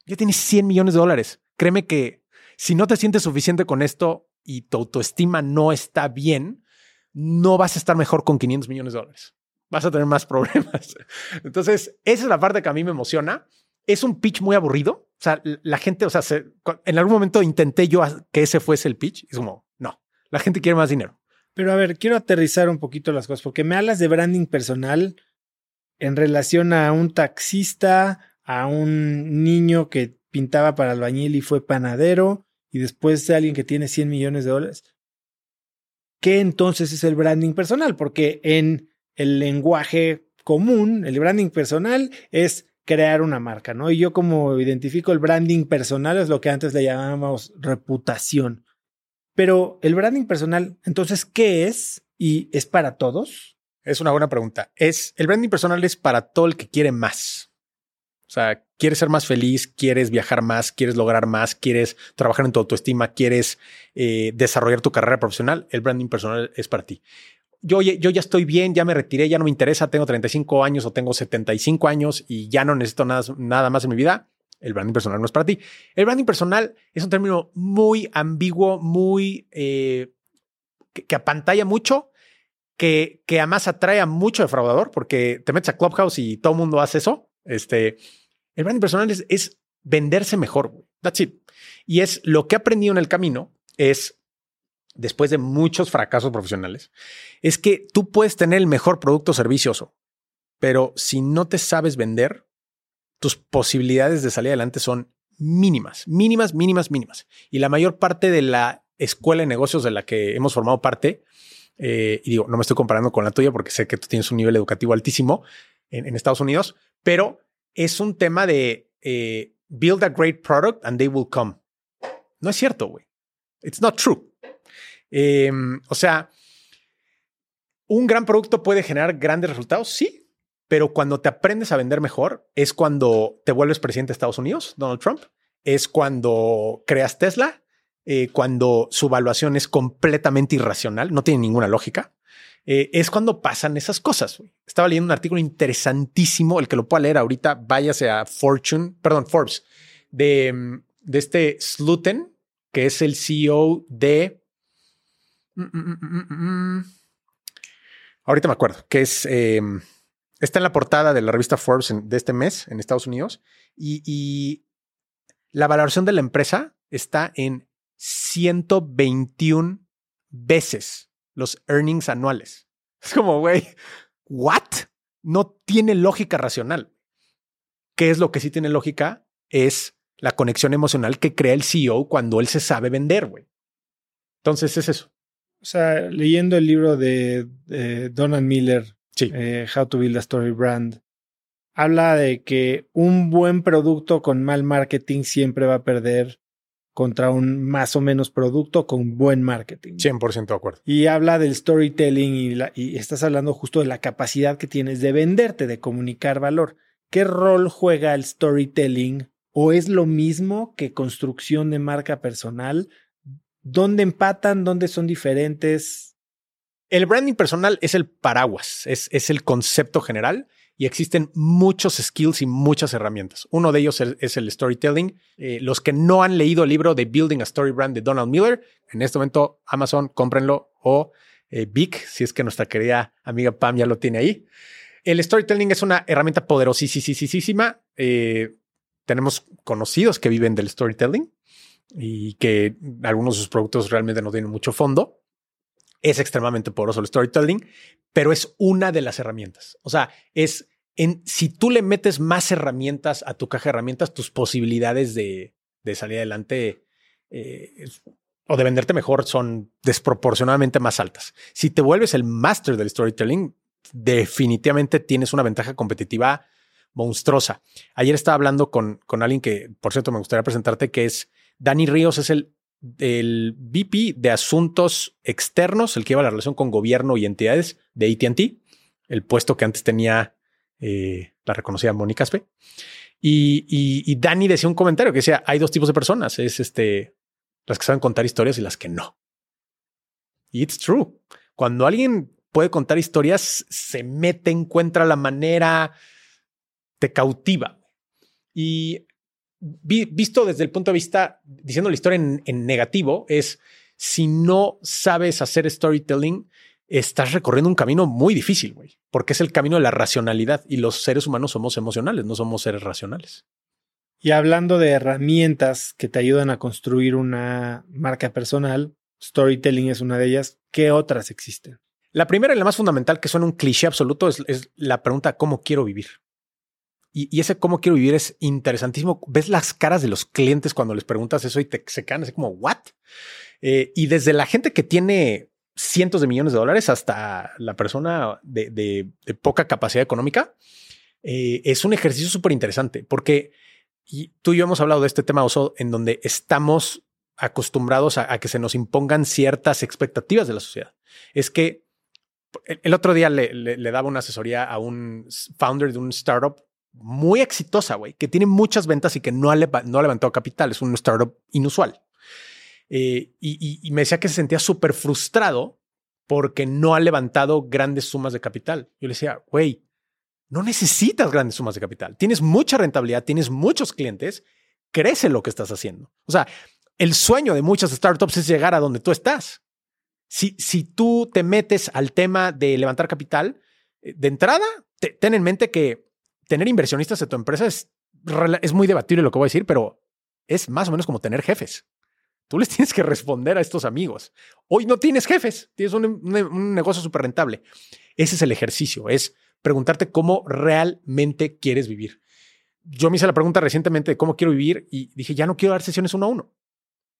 Ya tienes 100 millones de dólares. Créeme que si no te sientes suficiente con esto, y tu autoestima no está bien, no vas a estar mejor con 500 millones de dólares. Vas a tener más (laughs) problemas. Entonces, esa es la parte que a mí me emociona. Es un pitch muy aburrido. O sea, la gente, o sea, en algún momento intenté yo que ese fuese el pitch. Es como, la gente quiere más dinero. Pero a ver, quiero aterrizar un poquito las cosas, porque me hablas de branding personal en relación a un taxista, a un niño que pintaba para albañil y fue panadero, y después de alguien que tiene 100 millones de dólares. ¿Qué entonces es el branding personal? Porque en el lenguaje común, el branding personal es crear una marca, ¿no? Y yo como identifico el branding personal es lo que antes le llamábamos reputación. Pero el branding personal, entonces, ¿qué es? ¿Y es para todos? Es una buena pregunta. Es el branding personal es para todo el que quiere más. O sea, quieres ser más feliz, quieres viajar más, quieres lograr más, quieres trabajar en tu autoestima, quieres eh, desarrollar tu carrera profesional, el branding personal es para ti. Yo, yo ya estoy bien, ya me retiré, ya no me interesa, tengo 35 años o tengo 75 años y ya no necesito nada, nada más en mi vida. El branding personal no es para ti. El branding personal es un término muy ambiguo, muy eh, que, apantalla mucho, que, que además atrae a mucho defraudador porque te metes a Clubhouse y todo el mundo hace eso. Este, el branding personal es, venderse mejor. That's it. Y es lo que he aprendido en el camino es después de muchos fracasos profesionales, es que tú puedes tener el mejor producto o servicio, pero si no te sabes vender, tus posibilidades de salir adelante son mínimas, mínimas, mínimas, mínimas. Y la mayor parte de la escuela de negocios de la que hemos formado parte, eh, y digo, no me estoy comparando con la tuya porque sé que tú tienes un nivel educativo altísimo en Estados Unidos, pero es un tema de eh, build a great product and they will come. No es cierto, güey. It's not true. Em, o sea, un gran producto puede generar grandes resultados, sí, pero cuando te aprendes a vender mejor es cuando te vuelves presidente de Estados Unidos, Donald Trump, es cuando creas Tesla, eh, cuando su evaluación es completamente irracional, no tiene ninguna lógica. Eh, es cuando pasan esas cosas. Estaba leyendo un artículo interesantísimo, el que lo pueda leer ahorita, váyase a Fortune, perdón, Forbes, de, mm, de este Sluten, que es el CEO de... Mm, mm, ahorita me acuerdo, que es... Em, está en la portada de la revista Forbes de este mes en Estados Unidos y, la valoración de la empresa está en 121 veces los earnings anuales. (laughs) Es como, güey, ¿what? No tiene lógica racional. ¿Qué es lo que sí tiene lógica? Es la conexión emocional que crea el CEO cuando él se sabe vender, güey. Entonces es eso. O sea, leyendo el libro de, Donald Miller, eh, How to Build a Story Brand, habla de que un buen producto con mal marketing siempre va a perder contra un más o menos producto con buen marketing. 100% de acuerdo. Y habla del storytelling y, la, y estás hablando justo de la capacidad que tienes de venderte, de comunicar valor. ¿Qué rol juega el storytelling? ¿O es lo mismo que construcción de marca personal? ¿Dónde empatan? ¿Dónde son diferentes? El branding personal es el paraguas, es, el concepto general y existen muchos skills y muchas herramientas. Uno de ellos es el storytelling. Eh, los que no han leído el libro de Building a Story Brand de Donald Miller, en este momento Amazon, cómprenlo o eh, Vic, si es que nuestra querida amiga Pam ya lo tiene ahí. El storytelling es una herramienta poderosísima. Eh, tenemos conocidos que viven del storytelling y que algunos de sus productos realmente no tienen mucho fondo. Es extremadamente poderoso el storytelling, pero es una de las herramientas. O sea, es en si tú le metes más herramientas a tu caja de herramientas, tus posibilidades de, salir adelante eh, o de venderte mejor son desproporcionadamente más altas. Si te vuelves el máster del storytelling, definitivamente tienes una ventaja competitiva monstruosa. Ayer estaba hablando con, con alguien que, por cierto, me gustaría presentarte, que es Dani Ríos, es el el VP de Asuntos Externos, el que lleva la relación con gobierno y entidades de ATT, el puesto que antes tenía eh, la reconocida Mónica Aspe. Y, y, Dani decía un comentario que decía, hay dos tipos de personas, es este, las que saben contar historias y las que no. It's true. Cuando alguien puede contar historias, se mete, encuentra la manera, te cautiva. Y visto desde el punto de vista, diciendo la historia en, negativo, es si no sabes hacer storytelling, estás recorriendo un camino muy difícil, güey, porque es el camino de la racionalidad y los seres humanos somos emocionales, no somos seres racionales. Y hablando de herramientas que te ayudan a construir una marca personal, storytelling es una de ellas. ¿Qué otras existen? La primera y la más fundamental, que suena un cliché absoluto, es, es la pregunta ¿cómo quiero vivir? Y, ese cómo quiero vivir es interesantísimo. Ves las caras de los clientes cuando les preguntas eso y te se quedan así como, ¿what? Eh, y desde la gente que tiene cientos de millones de dólares hasta la persona de, poca capacidad económica, eh, es un ejercicio súper interesante porque tú y yo hemos hablado de este tema, Oso, en donde estamos acostumbrados a, que se nos impongan ciertas expectativas de la sociedad. Es que el, otro día le, le, daba una asesoría a un founder de un startup muy exitosa, güey, que tiene muchas ventas y que no ha, levantado capital. Es un startup inusual. Eh, y, me decía que se sentía súper frustrado porque no ha levantado grandes sumas de capital. Yo le decía, güey, no necesitas grandes sumas de capital. Tienes mucha rentabilidad, tienes muchos clientes, crece lo que estás haciendo. O sea, el sueño de muchas startups es llegar a donde tú estás. Si, si tú te metes al tema de levantar capital, eh, de entrada, ten en mente que tener inversionistas en tu empresa es, muy debatible lo que voy a decir, pero es más o menos como tener jefes. Tú les (laughs) tienes que responder a estos amigos. Hoy no tienes jefes, tienes un, negocio súper rentable. Ese es el ejercicio, es preguntarte cómo realmente quieres vivir. Yo me hice la pregunta recientemente de cómo quiero vivir y dije, ya no quiero dar sesiones uno a uno,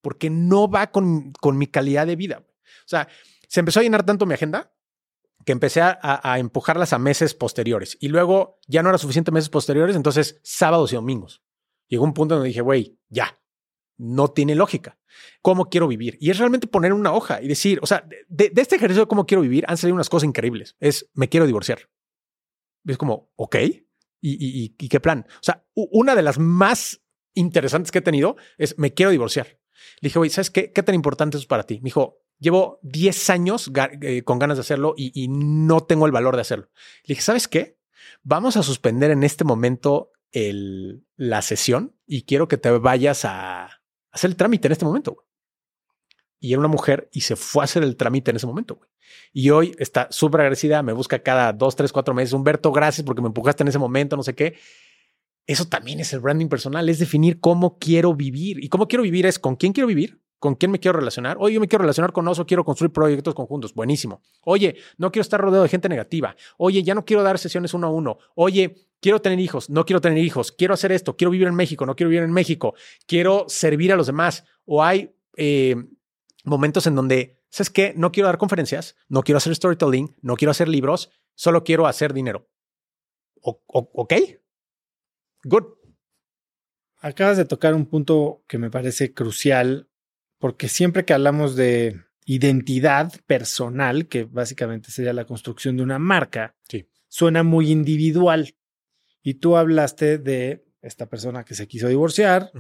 porque no va con, con mi calidad de vida. O sea, se empezó a llenar tanto mi agenda que empecé a, empujarlas a meses posteriores y luego ya no era suficiente meses posteriores, entonces sábados y domingos. Llegó un punto donde dije, güey, ya, no tiene lógica. ¿Cómo quiero vivir? Y es realmente poner una hoja y decir, o sea, de, este ejercicio de cómo quiero vivir han salido unas cosas increíbles. Es, me quiero divorciar. es como, ok, ¿Y, y, qué plan? O sea, una de las más interesantes que he tenido es, me quiero divorciar. Le dije, güey, ¿sabes qué? ¿Qué tan importante es para ti? Me dijo, Llevo 10 años eh, con ganas de hacerlo y, no tengo el valor de hacerlo. Le dije, ¿sabes qué? Vamos a suspender en este momento la sesión y quiero que te vayas a hacer el trámite en este momento. Y era una mujer y se fue a hacer el trámite en ese momento. Y hoy está súper agradecida, me busca cada dos, tres, cuatro meses. Humberto, gracias porque me empujaste en ese momento, no sé qué. Eso también es el branding personal, es definir cómo quiero vivir. Y cómo quiero vivir es con quién quiero vivir, ¿Con quién me quiero relacionar? Oye, yo me quiero relacionar con Oso, quiero construir proyectos conjuntos. Buenísimo. Oye, no quiero estar rodeado de gente negativa. Oye, ya no quiero dar sesiones uno a uno. Oye, quiero tener hijos, no quiero tener hijos. Quiero hacer esto, quiero vivir en México, no quiero vivir en México. Quiero servir a los demás. O hay eh, momentos en donde, ¿sabes qué? No quiero dar conferencias, no quiero hacer storytelling, no quiero hacer libros, solo quiero hacer dinero. ¿Ok? Good. Acabas de tocar un punto que me parece crucial, porque siempre que hablamos de identidad personal, que básicamente sería la construcción de una marca, Sí. suena muy individual. Y tú hablaste de esta persona que se quiso divorciar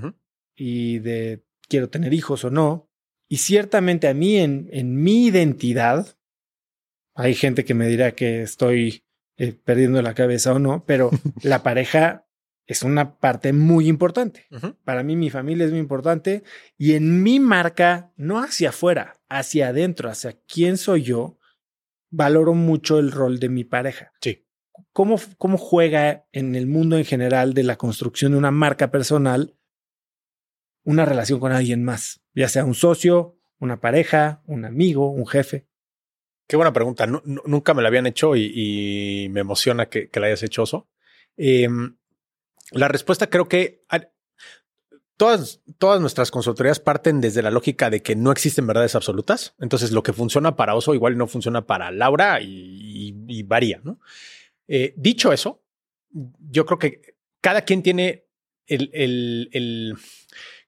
y de quiero tener hijos o no. Y ciertamente a mí en, en mi identidad, hay gente que me dirá que estoy eh, perdiendo la cabeza o no, pero (laughs) la pareja es una parte muy importante. Para mí mi familia es muy importante y en mi marca, no hacia afuera, hacia adentro, hacia quién soy yo, valoro mucho el rol de mi pareja. Sí. ¿Cómo, ¿Cómo juega en el mundo en general de la construcción de una marca personal una relación con alguien más? Ya sea un socio, una pareja, un amigo, un jefe. Qué buena pregunta. Nu- nu- nunca me la habían hecho y, y me emociona que, que la hayas hecho, Oso. Em, la respuesta creo que todas, todas nuestras consultorías parten desde la lógica de que no existen verdades absolutas. Entonces, lo que funciona para Oso igual no funciona para Laura y, y- y varía. ¿no? Eh, dicho eso, yo creo que cada quien tiene el, el- el-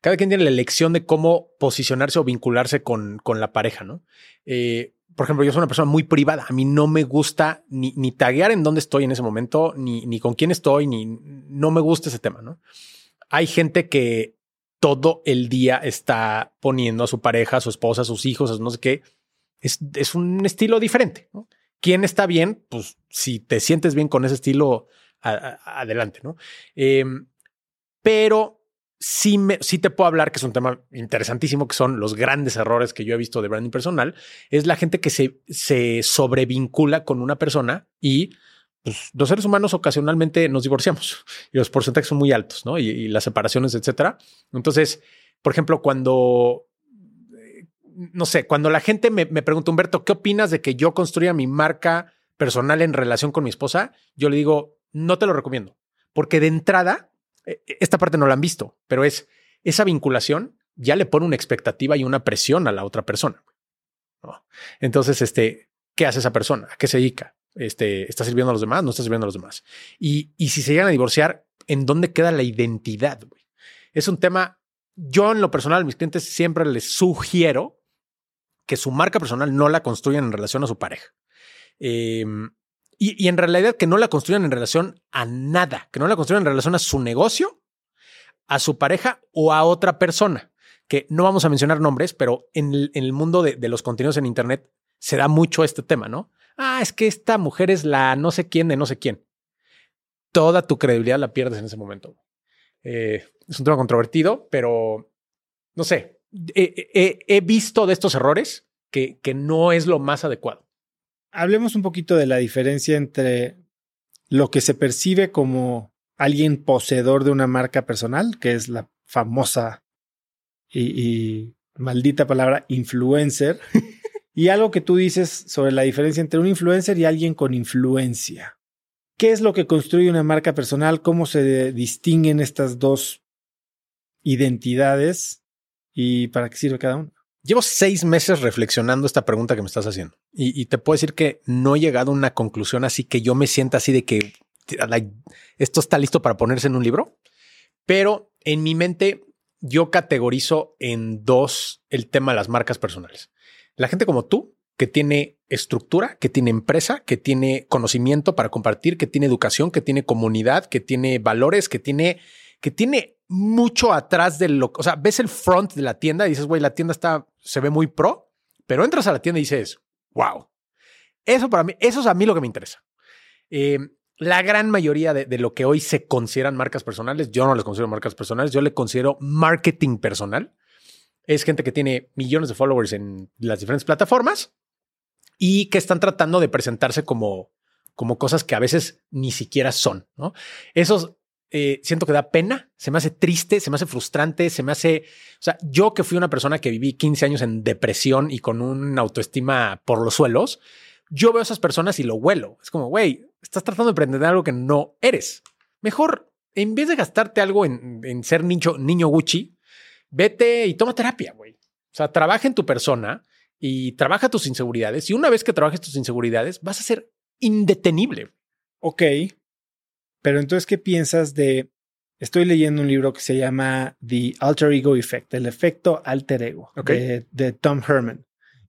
cada quien tiene la elección de cómo posicionarse o vincularse con, con la pareja, ¿no? Eh, por ejemplo, yo soy una persona muy privada. A mí no me gusta ni, ni taguear en dónde estoy en ese momento, ni, ni con quién estoy, ni no me gusta ese tema, ¿no? Hay gente que todo el día está poniendo a su pareja, a su esposa, a sus hijos, a no sé qué. Es, es un estilo diferente, ¿no? ¿Quién está bien? Pues si te sientes bien con ese estilo, adelante, ¿no? Em, pero sí, me, sí te puedo hablar que es un tema interesantísimo, que son los grandes errores que yo he visto de branding personal, es la gente que se, se sobrevincula con una persona y pues, los seres humanos ocasionalmente nos divorciamos y los porcentajes son muy altos, ¿no? Y, y las separaciones, etcétera. Entonces, por ejemplo, cuando, no sé, cuando la gente me, me pregunta, Humberto, ¿qué opinas de que yo construya mi marca personal en relación con mi esposa? Yo le digo, no te lo recomiendo, porque de entrada, esta parte no la han visto, pero es esa vinculación ya le pone una expectativa y una presión a la otra persona. Entonces, este, ¿qué hace esa persona? ¿A qué se dedica? Este, ¿Está sirviendo a los demás? ¿No está sirviendo a los demás? Y, y si se llegan a divorciar, ¿en dónde queda la identidad? Es un tema, yo en lo personal, a mis clientes siempre les sugiero que su marca personal no la construyan en relación a su pareja. Eh, y, en realidad que no la construyan en relación a nada, que no la construyan en relación a su negocio, a su pareja o a otra persona, que no vamos a mencionar nombres, pero en el, mundo de, los contenidos en Internet se da mucho este tema, ¿no? Ah, es que esta mujer es la no sé quién de no sé quién. Toda tu credibilidad la pierdes en ese momento. Eh, es un tema controvertido, pero no sé. He, he- he visto de estos errores que, que no es lo más adecuado. Hablemos un poquito de la diferencia entre lo que se percibe como alguien poseedor de una marca personal, que es la famosa y, y maldita palabra influencer, (laughs) y algo que tú dices sobre la diferencia entre un influencer y alguien con influencia. ¿Qué es lo que construye una marca personal? ¿Cómo se distinguen estas dos identidades? ¿Y para qué sirve cada una? Llevo seis meses reflexionando esta pregunta que me estás haciendo y, te puedo decir que no he llegado a una conclusión así que yo me sienta así de que esto está listo para ponerse en un libro, pero en mi mente yo categorizo en dos el tema de las marcas personales. La gente como tú, que tiene estructura, que tiene empresa, que tiene conocimiento para compartir, que tiene educación, que tiene comunidad, que tiene valores, que tiene, que tiene mucho atrás de lo, o sea, ves el front de la tienda y dices, güey, la tienda está, se ve muy pro, pero entras a la tienda y dices, wow. Eso para mí, eso es a mí lo que me interesa. Eh, la gran mayoría de, de, lo que hoy se consideran marcas personales, yo no les considero marcas personales, yo le considero marketing personal. Es gente que tiene millones de followers en las diferentes plataformas y que están tratando de presentarse como, como cosas que a veces ni siquiera son. ¿no? Esos eh, siento que da pena, se me hace triste, se me hace frustrante, se me hace, o sea, yo que fui una persona que viví 15 años en depresión y con una autoestima por los suelos, yo veo a esas personas y lo huelo. Es como, güey, estás tratando de emprender algo que no eres. Mejor, en vez de gastarte algo en, en ser niño, niño Gucci, vete y toma terapia, güey. O sea, trabaja en tu persona y trabaja tus inseguridades. Y una vez que trabajes tus inseguridades, vas a ser indetenible. Ok. Pero entonces, ¿qué piensas de estoy leyendo un libro que se llama The Alter Ego Effect, el efecto alter ego de, de Tom Herman.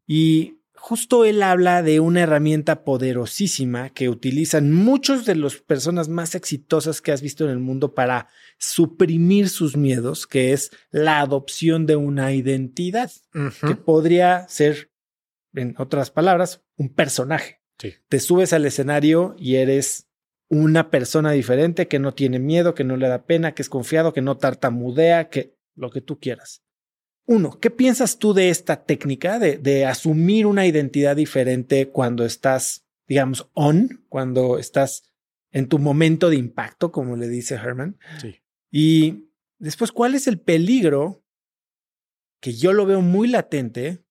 Y justo él habla de una herramienta poderosísima que utilizan muchos de las personas más exitosas que has visto en el mundo para suprimir sus miedos, que es la adopción de una identidad, que podría ser, en otras palabras, un personaje. Sí. Te subes al escenario y eres una persona diferente que no tiene miedo, que no le da pena, que es confiado, que no tartamudea, que lo que tú quieras. Uno, ¿qué piensas tú de esta técnica de, de asumir una identidad diferente cuando estás, digamos, on, cuando estás en tu momento de impacto, como le dice Herman? Sí. Y después, ¿cuál es el peligro que yo lo veo muy latente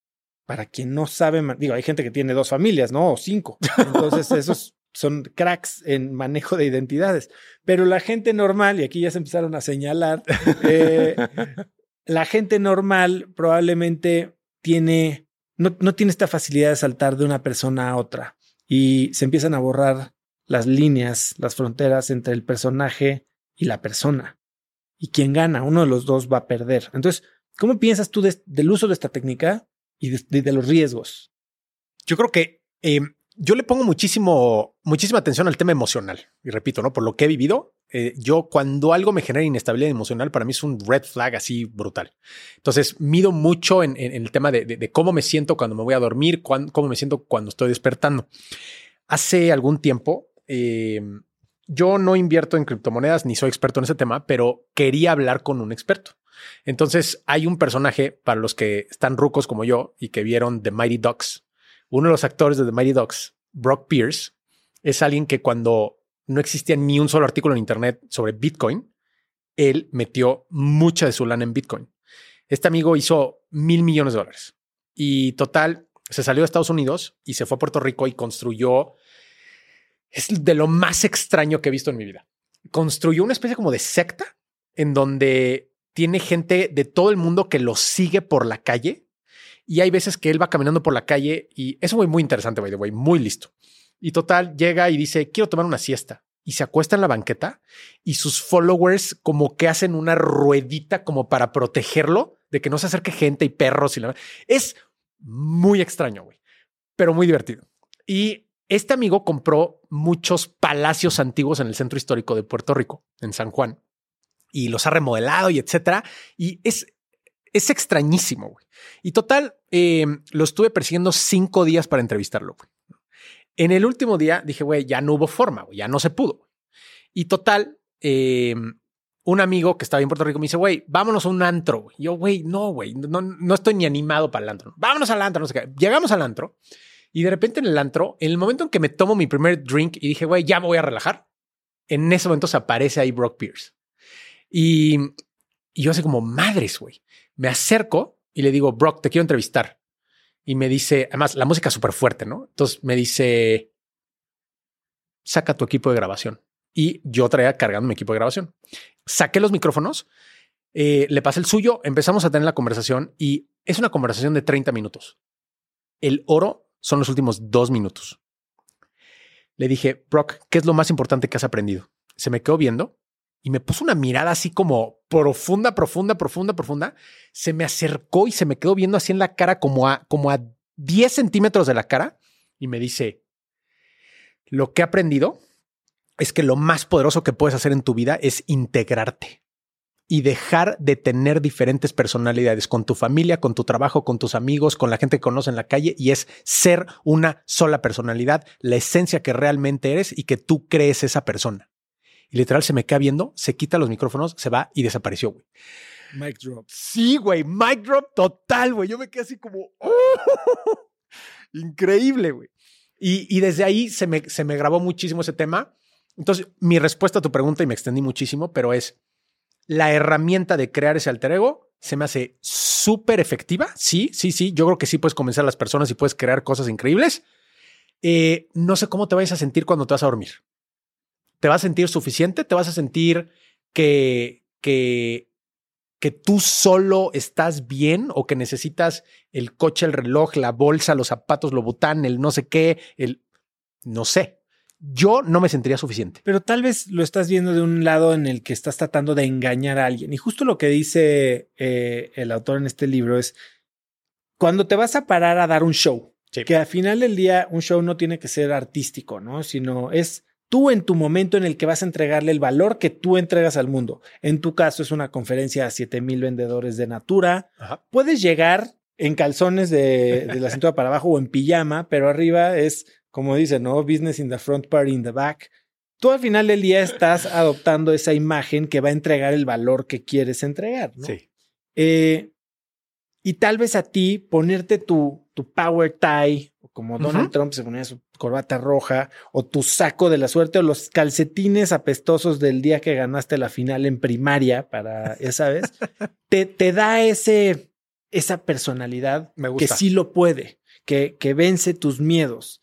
para quien no sabe? Digo, hay gente que tiene dos familias, ¿no? O cinco. (laughs) Entonces, esos son cracks en manejo de identidades. Pero la gente normal, y aquí ya se empezaron a señalar, (laughs) eh, la gente normal probablemente tiene, no, no tiene esta facilidad de saltar de una persona a otra y se empiezan a borrar las líneas, las fronteras entre el personaje y la persona. Y quien gana, uno de los dos va a perder. Entonces, ¿cómo piensas tú de- del uso de esta técnica y de, los riesgos? Yo creo que eh, yo le pongo muchísimo, muchísima atención al tema emocional. Y repito, ¿no? Por lo que he vivido, eh, yo cuando algo me genera inestabilidad emocional, para mí es un red flag así brutal. Entonces, mido mucho en, el tema de, cómo me siento cuando me voy a dormir, cómo me siento cuando estoy despertando. Hace algún tiempo, eh, yo no invierto en criptomonedas ni soy experto en ese tema, pero quería hablar con un experto. Entonces, hay un personaje para los que están rucos como yo y que vieron The Mighty Ducks. Uno de los actores de The Mighty Ducks, Brock Pierce, es alguien que cuando no existía ni un solo artículo en Internet sobre Bitcoin, él metió mucha de su lana en Bitcoin. Este amigo hizo mil millones de dólares y total se salió de Estados Unidos y se fue a Puerto Rico y construyó. Es de lo más extraño que he visto en mi vida. Construyó una especie como de secta en donde tiene gente de todo el mundo que lo sigue por la calle y hay veces que él va caminando por la calle y es un muy interesante, by the way, muy listo. Y total, llega y dice, quiero tomar una siesta. Y se acuesta en la banqueta y sus followers como que hacen una ruedita como para protegerlo de que no se acerque gente y perros y la... Es muy extraño, güey, pero muy divertido. Y este amigo compró muchos palacios antiguos en el centro histórico de Puerto Rico, en San Juan, y los ha remodelado y etcétera. Y es, es extrañísimo, güey. Y total, eh, lo estuve persiguiendo cinco días para entrevistarlo. güey. En el último día dije, güey, ya no hubo forma, güey, ya no se pudo. Y total, eh, un amigo que estaba en Puerto Rico me dice, güey, vámonos a un antro. Yo, güey, no, güey, no, no estoy ni animado para el antro. Vámonos al antro, no sé qué. Llegamos al antro y de repente en el antro, en el momento en que me tomo mi primer drink y dije, güey, ya me voy a relajar, en ese momento se aparece ahí Brock Pierce. Y, y yo así como, madres, güey. Me acerco y le digo, Brock, te quiero entrevistar. Y me dice, además, la música es súper fuerte, ¿no? Entonces me dice, saca tu equipo de grabación. Y yo traía cargando mi equipo de grabación. Saqué los micrófonos, eh, le pasé el suyo, empezamos a tener la conversación y es una conversación de 30 minutos. El oro son los últimos dos minutos. Le dije, Brock, ¿qué es lo más importante que has aprendido? Se me quedó viendo y me puso una mirada así como profunda, profunda, profunda, profunda. Se me acercó y se me quedó viendo así en la cara como a, como a 10 centímetros de la cara y me dice, lo que he aprendido es que lo más poderoso que puedes hacer en tu vida es integrarte y dejar de tener diferentes personalidades con tu familia, con tu trabajo, con tus amigos, con la gente que conoce en la calle y es ser una sola personalidad, la esencia que realmente eres y que tú crees esa persona. Y literal se me queda viendo, se quita los micrófonos, se va y desapareció, güey. Mic drop. Sí, güey, mic drop total, güey. Yo me quedé así como ¡oh! increíble, güey. Y, y desde ahí se me, se me grabó muchísimo ese tema. Entonces, mi respuesta a tu pregunta, y me extendí muchísimo, pero es la herramienta de crear ese alter ego se me hace súper efectiva. Sí, sí, sí. Yo creo que sí puedes convencer a las personas y puedes crear cosas increíbles. Eh, no sé cómo te vayas a sentir cuando te vas a dormir. ¿Te vas a sentir suficiente? ¿Te vas a sentir que, que, que tú solo estás bien o que necesitas el coche, el reloj, la bolsa, los zapatos, lo botán, el no sé qué, el no sé. yo no me sentiría suficiente. Pero tal vez lo estás viendo de un lado en el que estás tratando de engañar a alguien. Y justo lo que dice eh, el autor en este libro es, cuando te vas a parar a dar un show, que al final del día un show no tiene que ser artístico, ¿no? Sino es tú en tu momento en el que vas a entregarle el valor que tú entregas al mundo. En tu caso es una conferencia a 7 mil vendedores de Natura. Puedes llegar en calzones de, de la cintura para abajo o en pijama, pero arriba es como dice, ¿no? Business in the front, party in the back. Tú al final del día estás adoptando esa imagen que va a entregar el valor que quieres entregar, ¿no? Sí. Eh, y tal vez a ti ponerte tu, tu power tie, o como Donald Trump se ponía su corbata roja, o tu saco de la suerte, o los calcetines apestosos del día que ganaste la final en primaria, para, ya sabes, (laughs) te, te da ese, esa personalidad que sí lo puede, que, que vence tus miedos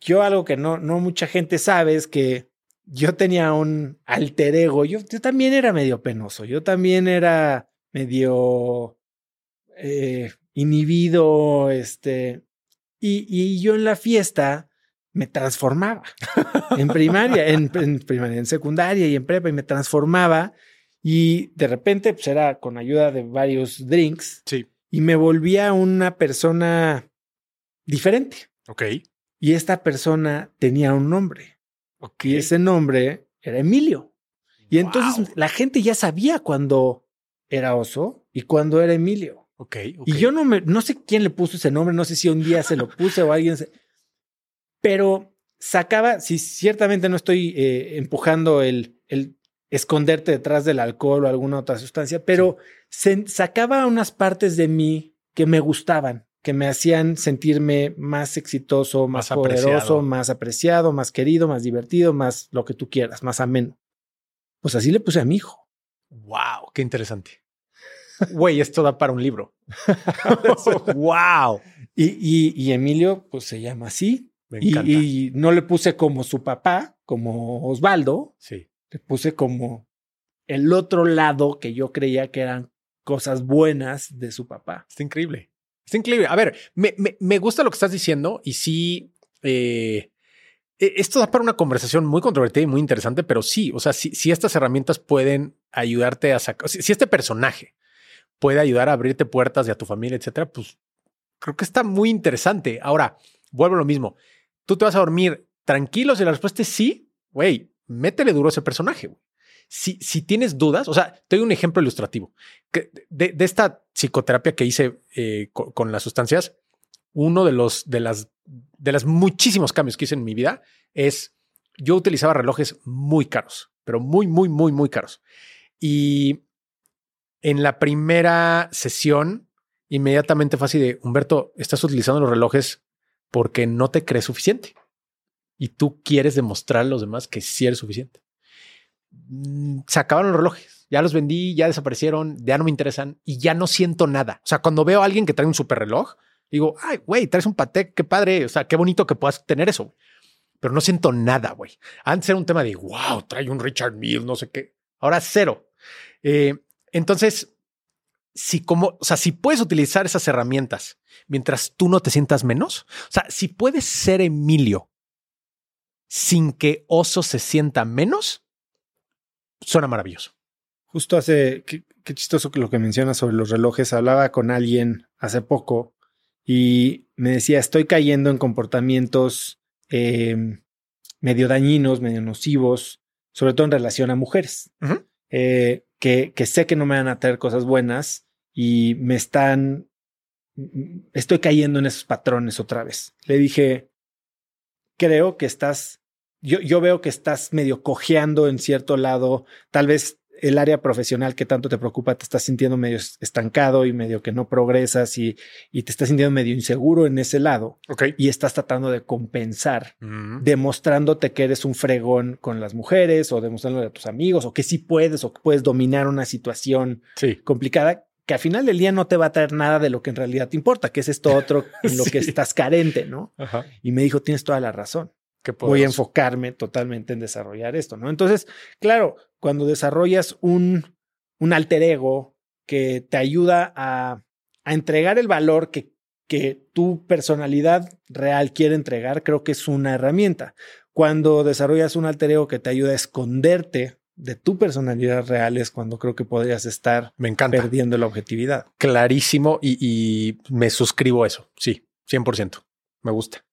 yo algo que no, no mucha gente sabe es que yo tenía un alter ego. Yo, yo también era medio penoso. Yo también era medio eh, inhibido. Este. Y, y, yo en la fiesta me transformaba. en primaria, en, en, primaria, en secundaria y en prepa, y me transformaba. Y de repente, pues era con ayuda de varios drinks. Sí. Y me volvía una persona diferente. Ok. Y esta persona tenía un nombre. Y ese nombre era Emilio. Y entonces la gente ya sabía cuándo era Oso y cuándo era Emilio. Okay, Y yo no me, no sé quién le puso ese nombre, no sé si un día se lo puse o alguien se. Pero sacaba, si ciertamente no estoy eh, empujando el, el esconderte detrás del alcohol o alguna otra sustancia, pero se, sacaba unas partes de mí que me gustaban que me hacían sentirme más exitoso, más, poderoso, más apreciado, más querido, más divertido, más lo que tú quieras, más ameno. Pues así le puse a mi hijo. Wow, qué interesante. Güey, esto da para un libro. (laughs) wow. Y, y, Emilio, pues se llama así. y, y, no le puse como su papá, como Osvaldo. Sí. Le puse como el otro lado que yo creía que eran cosas buenas de su papá. Está increíble. Está increíble. A ver, me, me, gusta lo que estás diciendo y sí, eh, e, esto da para una conversación muy controvertida y muy interesante, pero sí, o sea, si, si estas herramientas pueden ayudarte a sacar, si, este personaje puede ayudar a abrirte puertas de a tu familia, etcétera, pues creo que está muy interesante. Ahora, vuelvo a lo mismo. Tú te vas a dormir tranquilo si la respuesta es sí, güey, métele duro ese personaje. Si, si tienes dudas, o sea, te doy un ejemplo ilustrativo. de, esta psicoterapia que hice eh, con, las sustancias, uno de los de las de los muchísimos cambios que hice en mi vida es yo utilizaba relojes muy caros, pero muy, muy, muy, muy caros. Y en la primera sesión, inmediatamente fue así de Humberto, estás utilizando los relojes porque no te crees suficiente y tú quieres demostrar a los demás que sí eres suficiente. Mm, se acabaron los relojes. Ya los vendí, ya desaparecieron, ya no me interesan y ya no siento nada. O sea, cuando veo a alguien que trae un super reloj, digo, ay, güey, traes un Patek, qué padre. O sea, qué bonito que puedas tener eso. Pero no siento nada, güey. Antes era un tema de, wow, trae un Richard Mille, no sé qué. Ahora cero. Eh, entonces, si como, o sea, si puedes utilizar esas herramientas mientras tú no te sientas menos, o sea, si puedes ser Emilio sin que Oso se sienta menos, suena maravilloso. Justo hace, qué, chistoso lo que mencionas sobre los relojes. Hablaba con alguien hace poco y me decía, estoy cayendo en comportamientos em, medio dañinos, medio nocivos, sobre todo en relación a mujeres, eh, que, que sé que no me van a traer cosas buenas y me están, estoy cayendo en esos patrones otra vez. Le dije, creo que estás yo, yo veo que estás medio cojeando en cierto lado, tal vez el área profesional que tanto te preocupa te estás sintiendo medio estancado y medio que no progresas y, y te estás sintiendo medio inseguro en ese lado. Y estás tratando de compensar, mm. demostrándote que eres un fregón con las mujeres o demostrándole a tus amigos o que sí puedes o que puedes dominar una situación complicada que al final del día no te va a traer nada de lo que en realidad te importa, que es esto otro (laughs) en lo que estás carente, ¿no? Y me dijo, tienes toda la razón voy a enfocarme totalmente en desarrollar esto, ¿no? Entonces, claro, cuando desarrollas un, un alter ego que te ayuda a, a entregar el valor que, que tu personalidad real quiere entregar, creo que es una herramienta. Cuando desarrollas un alter ego que te ayuda a esconderte de tu personalidad real es cuando creo que podrías estar Me encanta. perdiendo la objetividad. Clarísimo y, y me suscribo a eso. Sí, 100%. Me gusta.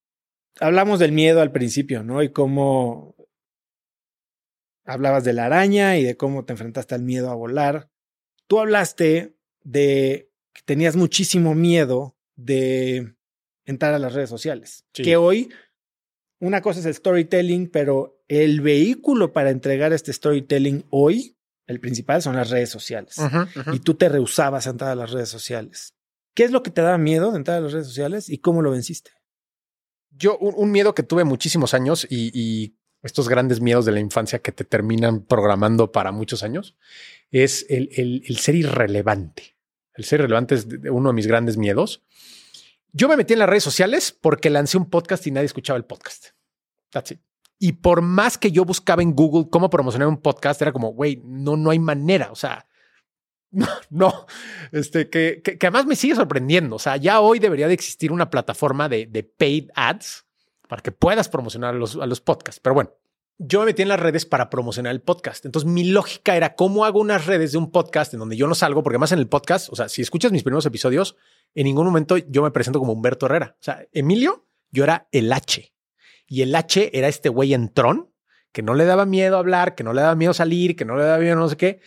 Hablamos del miedo al principio, ¿no? Y cómo hablabas de la araña y de cómo te enfrentaste al miedo a volar. Tú hablaste de que tenías muchísimo miedo de entrar a las redes sociales. Sí. Que hoy una cosa es el storytelling, pero el vehículo para entregar este storytelling hoy, el principal, son las redes sociales. Y tú te rehusabas a entrar a las redes sociales. ¿Qué es lo que te daba miedo de entrar a las redes sociales y cómo lo venciste? Yo, un, miedo que tuve muchísimos años y, estos grandes miedos de la infancia que te terminan programando para muchos años es el, el- ser irrelevante. El ser irrelevante es uno de mis grandes miedos. Yo me metí en las redes sociales porque lancé un podcast y nadie escuchaba el podcast. That's it. Y por más que yo buscaba en Google cómo promocionar un podcast, era como, güey, no, no hay manera. O sea, (laughs) no, no. Este, que, que, además me sigue sorprendiendo. O sea, ya hoy debería de existir una plataforma de, de paid ads para que puedas promocionar a los, a los podcasts. Pero bueno, yo me metí en las redes para promocionar el podcast. Entonces mi lógica era cómo hago unas redes de un podcast en donde yo no salgo, porque más en el podcast, o sea, si escuchas mis primeros episodios, en ningún momento yo me presento como Humberto Herrera. O sea, Emilio, yo era el H. Y el H era este güey en Tron, que no le daba miedo hablar, que no le daba miedo salir, que no le daba miedo no sé qué.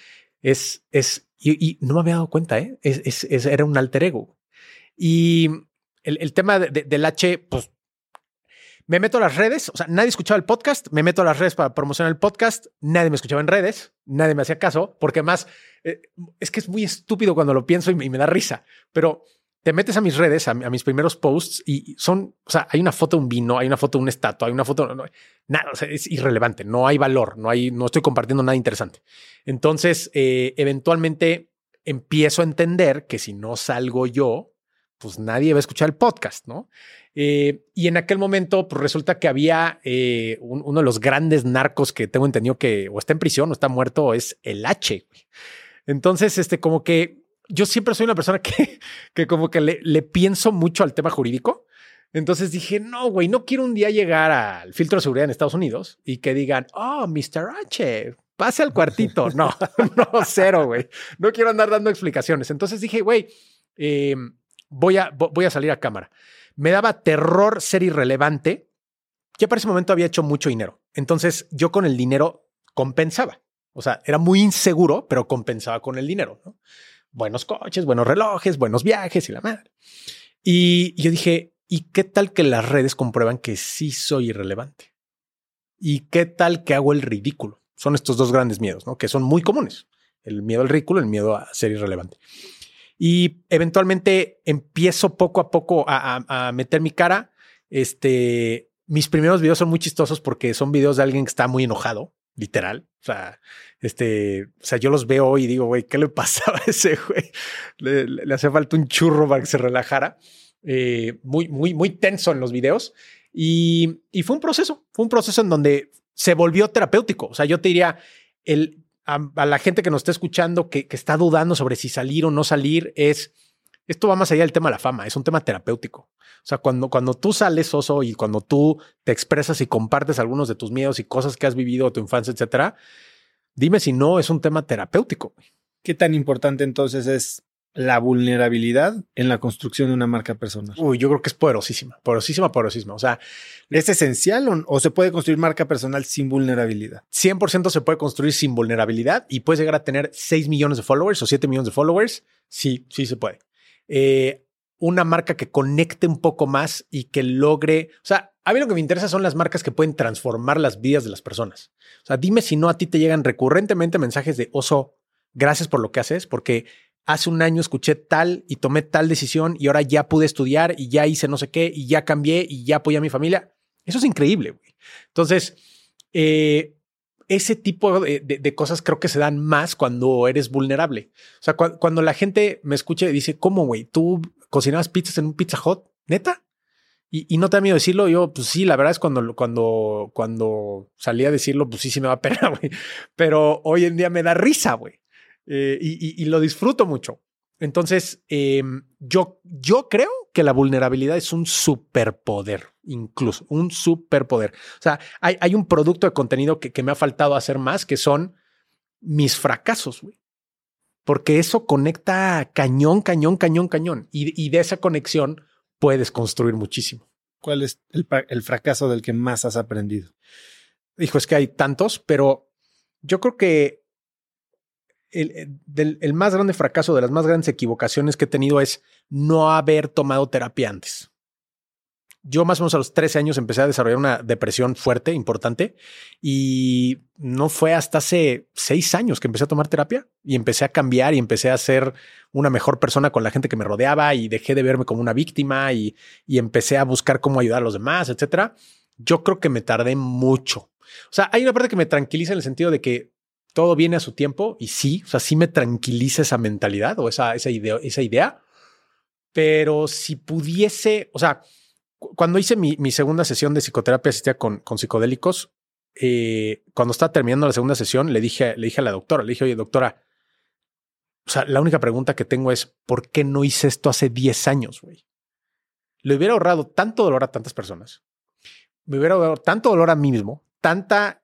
Es, es, y, no me había dado cuenta, ¿eh? Es, es- era un alter ego. Y el, el tema de- de- del H, pues me meto a las redes, o sea, nadie escuchaba el podcast, me meto a las redes para promocionar el podcast, nadie me escuchaba en redes, nadie me hacía caso, porque más eh, es que es muy estúpido cuando lo pienso y me da risa, pero te metes a mis redes, a, mi- a mis primeros posts y son, o sea, hay una foto de un vino, hay una foto de una estatua, hay una foto, nada, es irrelevante, no hay valor, no hay, no estoy compartiendo nada interesante. Entonces, eh, eventualmente empiezo a entender que si no salgo yo, pues nadie va a escuchar el podcast, ¿no? Eh, y en aquel momento, pues resulta que había eh, un- uno de los grandes narcos que tengo entendido que o está en prisión o está muerto, es el H. Entonces, este, como que yo siempre soy una persona que, (laughs) que como que le, le pienso mucho al tema jurídico. Entonces dije, no, güey, no quiero un día llegar al filtro de seguridad en Estados Unidos y que digan, oh, Mr. H, pase al cuartito. (laughs) No, (laughs) no, cero, güey. No quiero andar dando explicaciones. Entonces dije, güey, eh, voy, a, vo- voy a salir a cámara. Me daba terror ser irrelevante. Ya para ese momento había hecho mucho dinero. Entonces yo con el dinero compensaba. O sea, era muy inseguro, pero compensaba con el dinero. ¿no? Buenos coches, buenos relojes, buenos viajes y la madre. Y yo dije, ¿y qué tal que las redes comprueban que sí soy irrelevante? ¿Y qué tal que hago el ridículo? Son estos dos grandes miedos, ¿no? Que son muy comunes. El miedo al ridículo, el miedo a ser irrelevante. Y eventualmente empiezo poco a poco a, a- a meter mi cara. Este, mis primeros videos son muy chistosos porque son videos de alguien que está muy enojado, literal. O sea, este, o sea, yo los veo y digo, güey, ¿qué le (laughs) pasaba a ese güey? Le, le- falta un churro para que se relajara. Eh, muy, muy, muy tenso en los videos. Y, y fue un proceso, fue un proceso en donde se volvió terapéutico. O sea, yo te diría, el, a, a la gente que nos está escuchando, que, que está dudando sobre si salir o no salir, es, esto va más allá del tema de la fama, es un tema terapéutico. O sea, cuando, cuando tú sales, Oso, y cuando tú te expresas y compartes algunos de tus miedos y cosas que has vivido, tu infancia, etcétera, dime si no es un tema terapéutico. ¿Qué tan importante entonces es la vulnerabilidad en la construcción de una marca personal? Uy, yo creo que es poderosísima, poderosísima, poderosísima. O sea, ¿Es esencial o, o se puede construir marca personal sin vulnerabilidad? 100% se puede construir sin vulnerabilidad y puedes llegar a tener 6 millones de followers o 7 millones de followers. Sí, sí se puede. Eh, una marca que conecte un poco más y que logre, o sea, a mí lo que me interesa son las marcas que pueden transformar las vidas de las personas. O sea, dime si no a ti te llegan recurrentemente mensajes de oso, gracias por lo que haces, porque hace un año escuché tal y tomé tal decisión y ahora ya pude estudiar y ya hice no sé qué y ya cambié y ya apoyé a mi familia. Eso es increíble, güey. Entonces, eh, ese tipo de, de- cosas creo que se dan más cuando eres vulnerable. O sea, cua- cuando la gente me escucha y dice, ¿cómo, güey? ¿Tú cocinabas pizzas en un Pizza Hut? ¿Neta? Y, y no te da miedo decirlo. Yo, pues sí, la verdad es cuando, cuando, cuando salí a decirlo, pues sí, sí me da pena, (laughs) güey. Pero hoy en día me da risa, güey. Eh, y, y- lo disfruto mucho. Entonces, eh, yo, yo creo que la vulnerabilidad es un superpoder incluso, un superpoder. O sea, hay, hay un producto de contenido que, que, me ha faltado hacer más, que son mis fracasos, güey. Porque eso conecta cañón, cañón, cañón, cañón. Y, y de esa conexión puedes construir muchísimo. ¿Cuál es el, el fracaso del que más has aprendido? Dijo, es que hay tantos, pero yo creo que el, del, el, más grande fracaso, de las más grandes equivocaciones que he tenido es no haber tomado terapia antes. Yo más o menos a los 13 años empecé a desarrollar una depresión fuerte, importante, y no fue hasta hace seis años que empecé a tomar terapia y empecé a cambiar y empecé a ser una mejor persona con la gente que me rodeaba y dejé de verme como una víctima y, y empecé a buscar cómo ayudar a los demás, etcétera. Yo creo que me tardé mucho. O sea, hay una parte que me tranquiliza en el sentido de que todo viene a su tiempo y sí, o sea, sí me tranquiliza esa mentalidad o esa, esa, idea, esa idea. Pero si pudiese, o sea, cuando hice mi, mi, segunda sesión de psicoterapia asistida con, con psicodélicos, eh, cuando estaba terminando la segunda sesión, le dije, le dije a la doctora, le dije, oye, doctora, o sea, la única pregunta que tengo es, ¿por qué no hice esto hace 10 años, güey? Le hubiera ahorrado tanto dolor a tantas personas. Me hubiera ahorrado tanto dolor a mí mismo, tanta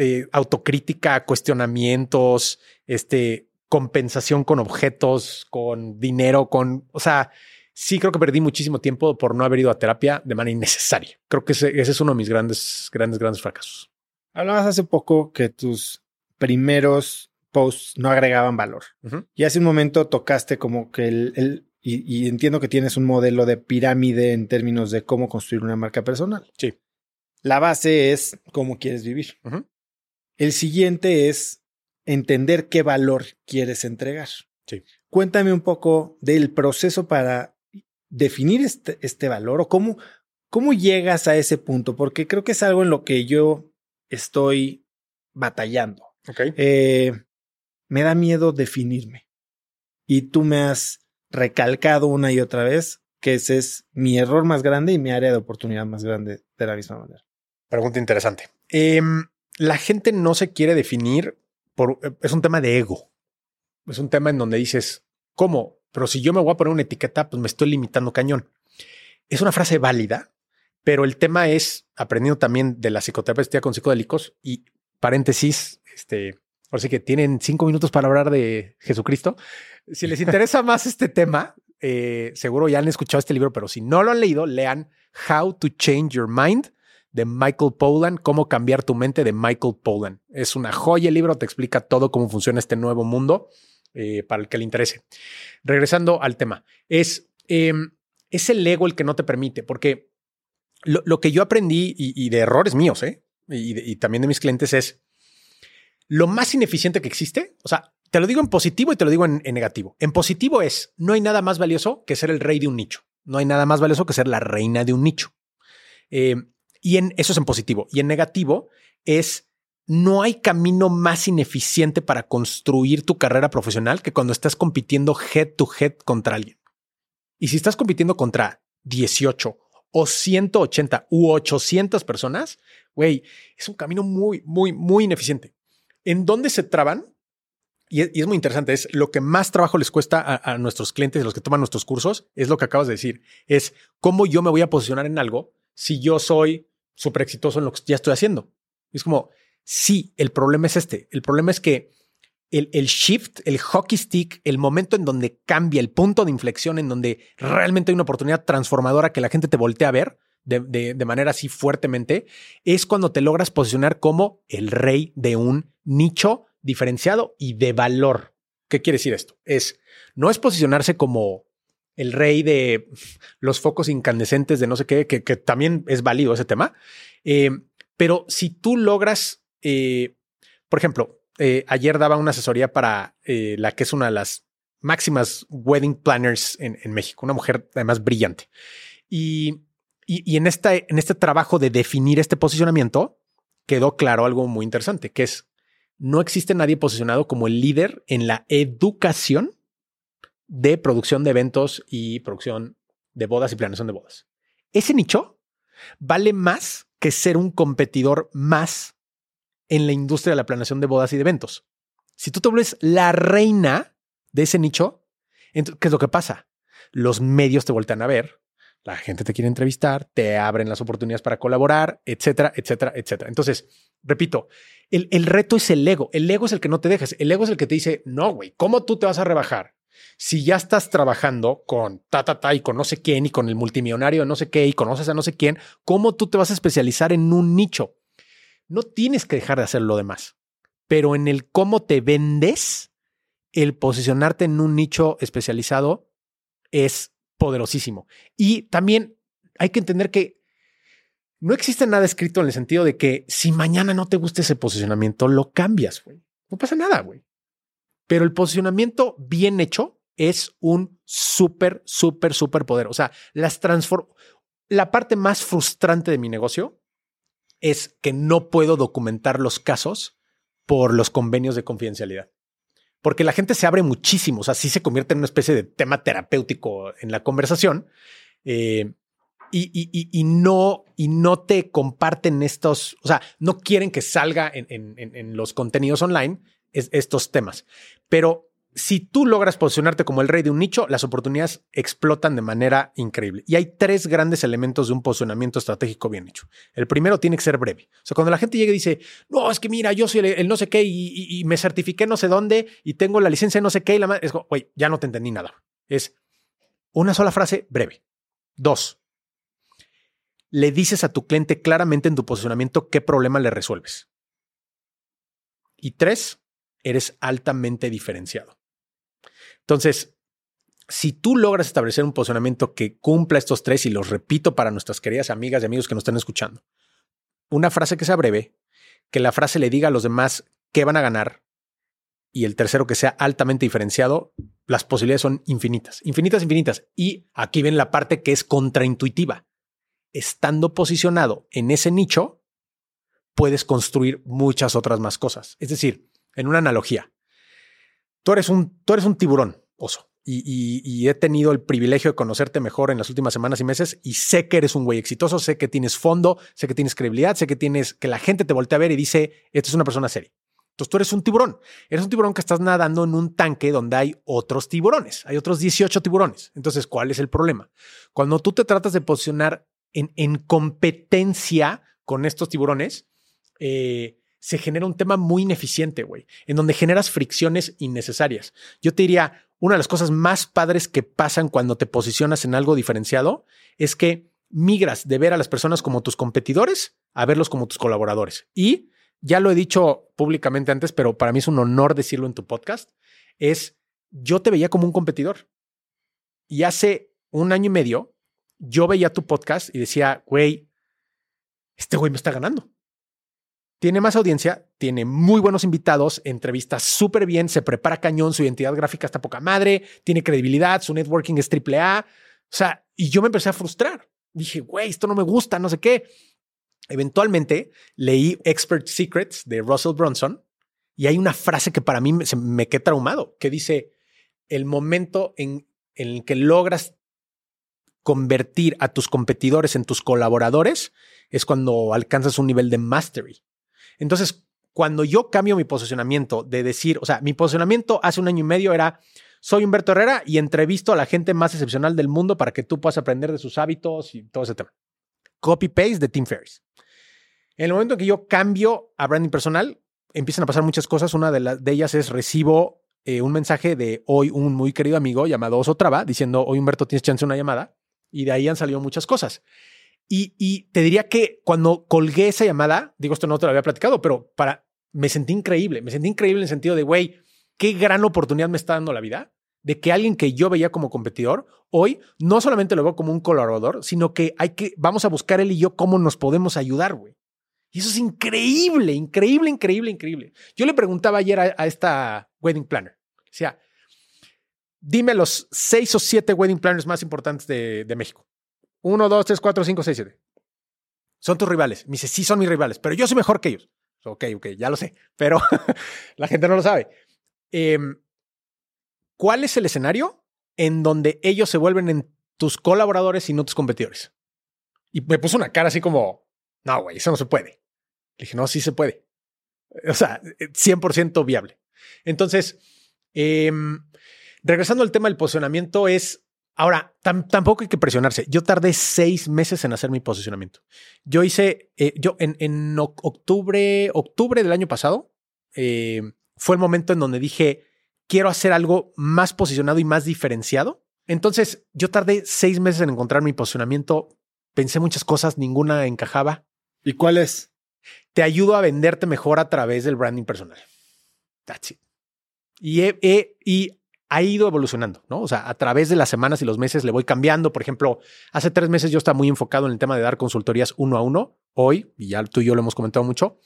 eh, autocrítica, cuestionamientos, este, compensación con objetos, con dinero, con, o sea, sí creo que perdí muchísimo tiempo por no haber ido a terapia de manera innecesaria. Creo que ese, ese es uno de mis grandes, grandes, grandes fracasos. Hablabas hace poco que tus primeros posts no agregaban valor. Uh -huh. Y hace un momento tocaste como que el, el y, y, entiendo que tienes un modelo de pirámide en términos de cómo construir una marca personal. Sí. La base es cómo quieres vivir. Uh -huh. El siguiente es entender qué valor quieres entregar. Sí. Cuéntame un poco del proceso para definir este, este valor o cómo, cómo llegas a ese punto, porque creo que es algo en lo que yo estoy batallando. Okay. Eh, me da miedo definirme. Y tú me has recalcado una y otra vez que ese es mi error más grande y mi área de oportunidad más grande de la misma manera. Pregunta interesante. Eh, la gente no se quiere definir por, es un tema de ego. Es un tema en donde dices, ¿cómo? Pero si yo me voy a poner una etiqueta, pues me estoy limitando cañón. Es una frase válida, pero el tema es aprendiendo también de la psicoterapia con psicodélicos y paréntesis, este, ahora sí que tienen cinco minutos para hablar de Jesucristo. Si les interesa (laughs) más este tema, eh, seguro ya han escuchado este libro, pero si no lo han leído, lean How to Change Your Mind de Michael Pollan, Cómo cambiar tu mente de Michael Pollan. Es una joya el libro, te explica todo cómo funciona este nuevo mundo eh, para el que le interese. Regresando al tema, es, eh, es el ego el que no te permite, porque lo, lo que yo aprendí y, de errores míos, ¿eh? y, también de mis clientes es lo más ineficiente que existe, o sea, te lo digo en positivo y te lo digo en, negativo. En positivo es, no hay nada más valioso que ser el rey de un nicho. No hay nada más valioso que ser la reina de un nicho. Eh, y en eso es en positivo. Y en negativo es, no hay camino más ineficiente para construir tu carrera profesional que cuando estás compitiendo head to head contra alguien. Y si estás compitiendo contra 18 o 180 u 800 personas, güey, es un camino muy, muy, muy ineficiente. ¿En dónde se traban? Y es, muy interesante, es lo que más trabajo les cuesta a, a nuestros clientes, los que toman nuestros cursos, es lo que acabas de decir, es cómo yo me voy a posicionar en algo si yo soy súper exitoso en lo que ya estoy haciendo. Es como, sí, el problema es este. El problema es que el, el, shift, el hockey stick, el momento en donde cambia, el punto de inflexión en donde realmente hay una oportunidad transformadora que la gente te voltea a ver de, de, de manera así fuertemente, es cuando te logras posicionar como el rey de un nicho diferenciado y de valor. ¿Qué quiere decir esto? Es, no es posicionarse como el rey de los focos incandescentes de no sé qué, que, también es válido ese tema. Eh, pero si tú logras, eh, por ejemplo, eh, ayer daba una asesoría para la que es una de las máximas wedding planners en, en México, una mujer además brillante. Y, y, y en, esta, en este trabajo de definir este posicionamiento, quedó claro algo muy interesante, que es, no existe nadie posicionado como el líder en la educación de producción de eventos y producción de bodas y planeación de bodas. Ese nicho vale más que ser un competidor más en la industria de la planeación de bodas y de eventos. Si tú te vuelves la reina de ese nicho, ¿qué es lo que pasa? Los medios te voltean a ver, la gente te quiere entrevistar, te abren las oportunidades para colaborar, etcétera, etcétera, etcétera. Entonces, repito, el, el reto es el ego. El ego es el que no te dejas. El ego es el que te dice, no, güey, ¿cómo tú te vas a rebajar? Si ya estás trabajando con ta, ta, ta y con no sé quién y con el multimillonario de no sé qué y conoces a no sé quién, ¿cómo tú te vas a especializar en un nicho? No tienes que dejar de hacer lo demás, pero en el cómo te vendes, el posicionarte en un nicho especializado es poderosísimo. Y también hay que entender que no existe nada escrito en el sentido de que si mañana no te gusta ese posicionamiento, lo cambias, güey. No pasa nada, güey. Pero el posicionamiento bien hecho es un súper, súper, súper poder. O sea, las transform... La parte más frustrante de mi negocio es que no puedo documentar los casos por los convenios de confidencialidad porque la gente se abre muchísimo, o sea, sí se convierte en una especie de tema terapéutico en la conversación. Eh, y, no, y no te comparten estos, o sea, no quieren que salga en, los contenidos online estos temas. Pero si tú logras posicionarte como el rey de un nicho, las oportunidades explotan de manera increíble. Y hay tres grandes elementos de un posicionamiento estratégico bien hecho. El primero tiene que ser breve. O sea, cuando la gente llega y dice, no, es que mira, yo soy el, no sé qué y, me certifiqué no sé dónde y tengo la licencia no sé qué y la es güey, ya no te entendí nada. Es una sola frase breve. Dos, le dices a tu cliente claramente en tu posicionamiento qué problema le resuelves. Y tres, eres altamente diferenciado. Entonces, si tú logras establecer un posicionamiento que cumpla estos tres, y los repito para nuestras queridas amigas y amigos que nos están escuchando, una frase que sea breve, que la frase le diga a los demás qué van a ganar, y el tercero que sea altamente diferenciado, las posibilidades son infinitas, infinitas, infinitas. Y aquí ven la parte que es contraintuitiva. Estando posicionado en ese nicho, puedes construir muchas otras más cosas. Es decir, en una analogía, tú eres un, tú eres un tiburón, oso. Y, he tenido el privilegio de conocerte mejor en las últimas semanas y meses y sé que eres un güey exitoso, sé que tienes fondo, sé que tienes credibilidad, sé que tienes que la gente te voltea a ver y dice, esto es una persona seria. Entonces tú eres un tiburón, eres un tiburón que estás nadando en un tanque donde hay otros tiburones, hay otros 18 tiburones. Entonces, ¿cuál es el problema? Cuando tú te tratas de posicionar en, en competencia con estos tiburones, eh, se genera un tema muy ineficiente, güey, en donde generas fricciones innecesarias. Yo te diría, una de las cosas más padres que pasan cuando te posicionas en algo diferenciado es que migras de ver a las personas como tus competidores a verlos como tus colaboradores. Y ya lo he dicho públicamente antes, pero para mí es un honor decirlo en tu podcast, es yo te veía como un competidor. Y hace un año y medio, yo veía tu podcast y decía, güey, este güey me está ganando tiene más audiencia, tiene muy buenos invitados, entrevistas súper bien, se prepara cañón, su identidad gráfica está poca madre, tiene credibilidad, su networking es triple A. O sea, y yo me empecé a frustrar. Dije, güey, esto no me gusta, no sé qué. Eventualmente leí Expert Secrets de Russell Brunson y hay una frase que para mí me, me quedó traumado, que dice, el momento en, en el que logras convertir a tus competidores en tus colaboradores es cuando alcanzas un nivel de mastery. Entonces, cuando yo cambio mi posicionamiento de decir, o sea, mi posicionamiento hace un año y medio era, soy Humberto Herrera y entrevisto a la gente más excepcional del mundo para que tú puedas aprender de sus hábitos y todo ese tema. Copy-paste de Tim Ferriss. En el momento que yo cambio a branding personal, empiezan a pasar muchas cosas. Una de, de ellas es recibo eh, un mensaje de hoy un muy querido amigo llamado Oso Traba diciendo, hoy Humberto tienes chance de una llamada. Y de ahí han salido muchas cosas. Y, te diría que cuando colgué esa llamada, digo, esto no te lo había platicado, pero para, me sentí increíble. Me sentí increíble en el sentido de, güey, qué gran oportunidad me está dando la vida de que alguien que yo veía como competidor, hoy no solamente lo veo como un colaborador, sino que hay que, vamos a buscar él y yo cómo nos podemos ayudar, güey. Y eso es increíble, increíble, increíble, increíble. Yo le preguntaba ayer a, esta wedding planner, o sea, dime los seis o siete wedding planners más importantes de, de México. Uno, dos, tres, cuatro, cinco, seis, siete. Son tus rivales. Me dice, sí, son mis rivales, pero yo soy mejor que ellos. Ok, ok, ya lo sé, pero (laughs) la gente no lo sabe. Em, ¿Cuál es el escenario en donde ellos se vuelven en tus colaboradores y no tus competidores? Y me puso una cara así como, no, güey, eso no se puede. Le dije, no, sí se puede. O sea, 100% viable. Entonces, em, regresando al tema del posicionamiento, es Ahora, tampoco hay que presionarse. Yo tardé seis meses en hacer mi posicionamiento. Yo hice, eh, yo en, octubre, octubre del año pasado, eh, fue el momento en donde dije, quiero hacer algo más posicionado y más diferenciado. Entonces, yo tardé seis meses en encontrar mi posicionamiento. Pensé muchas cosas, ninguna encajaba. ¿Y cuál es? Te ayudo a venderte mejor a través del branding personal. That's it. Y, he, y ha ido evolucionando, ¿no? O sea, a través de las semanas y los meses le voy cambiando. Por ejemplo, hace tres meses yo estaba muy enfocado en el tema de dar consultorías uno a uno. Hoy, y ya tú y yo lo hemos comentado mucho,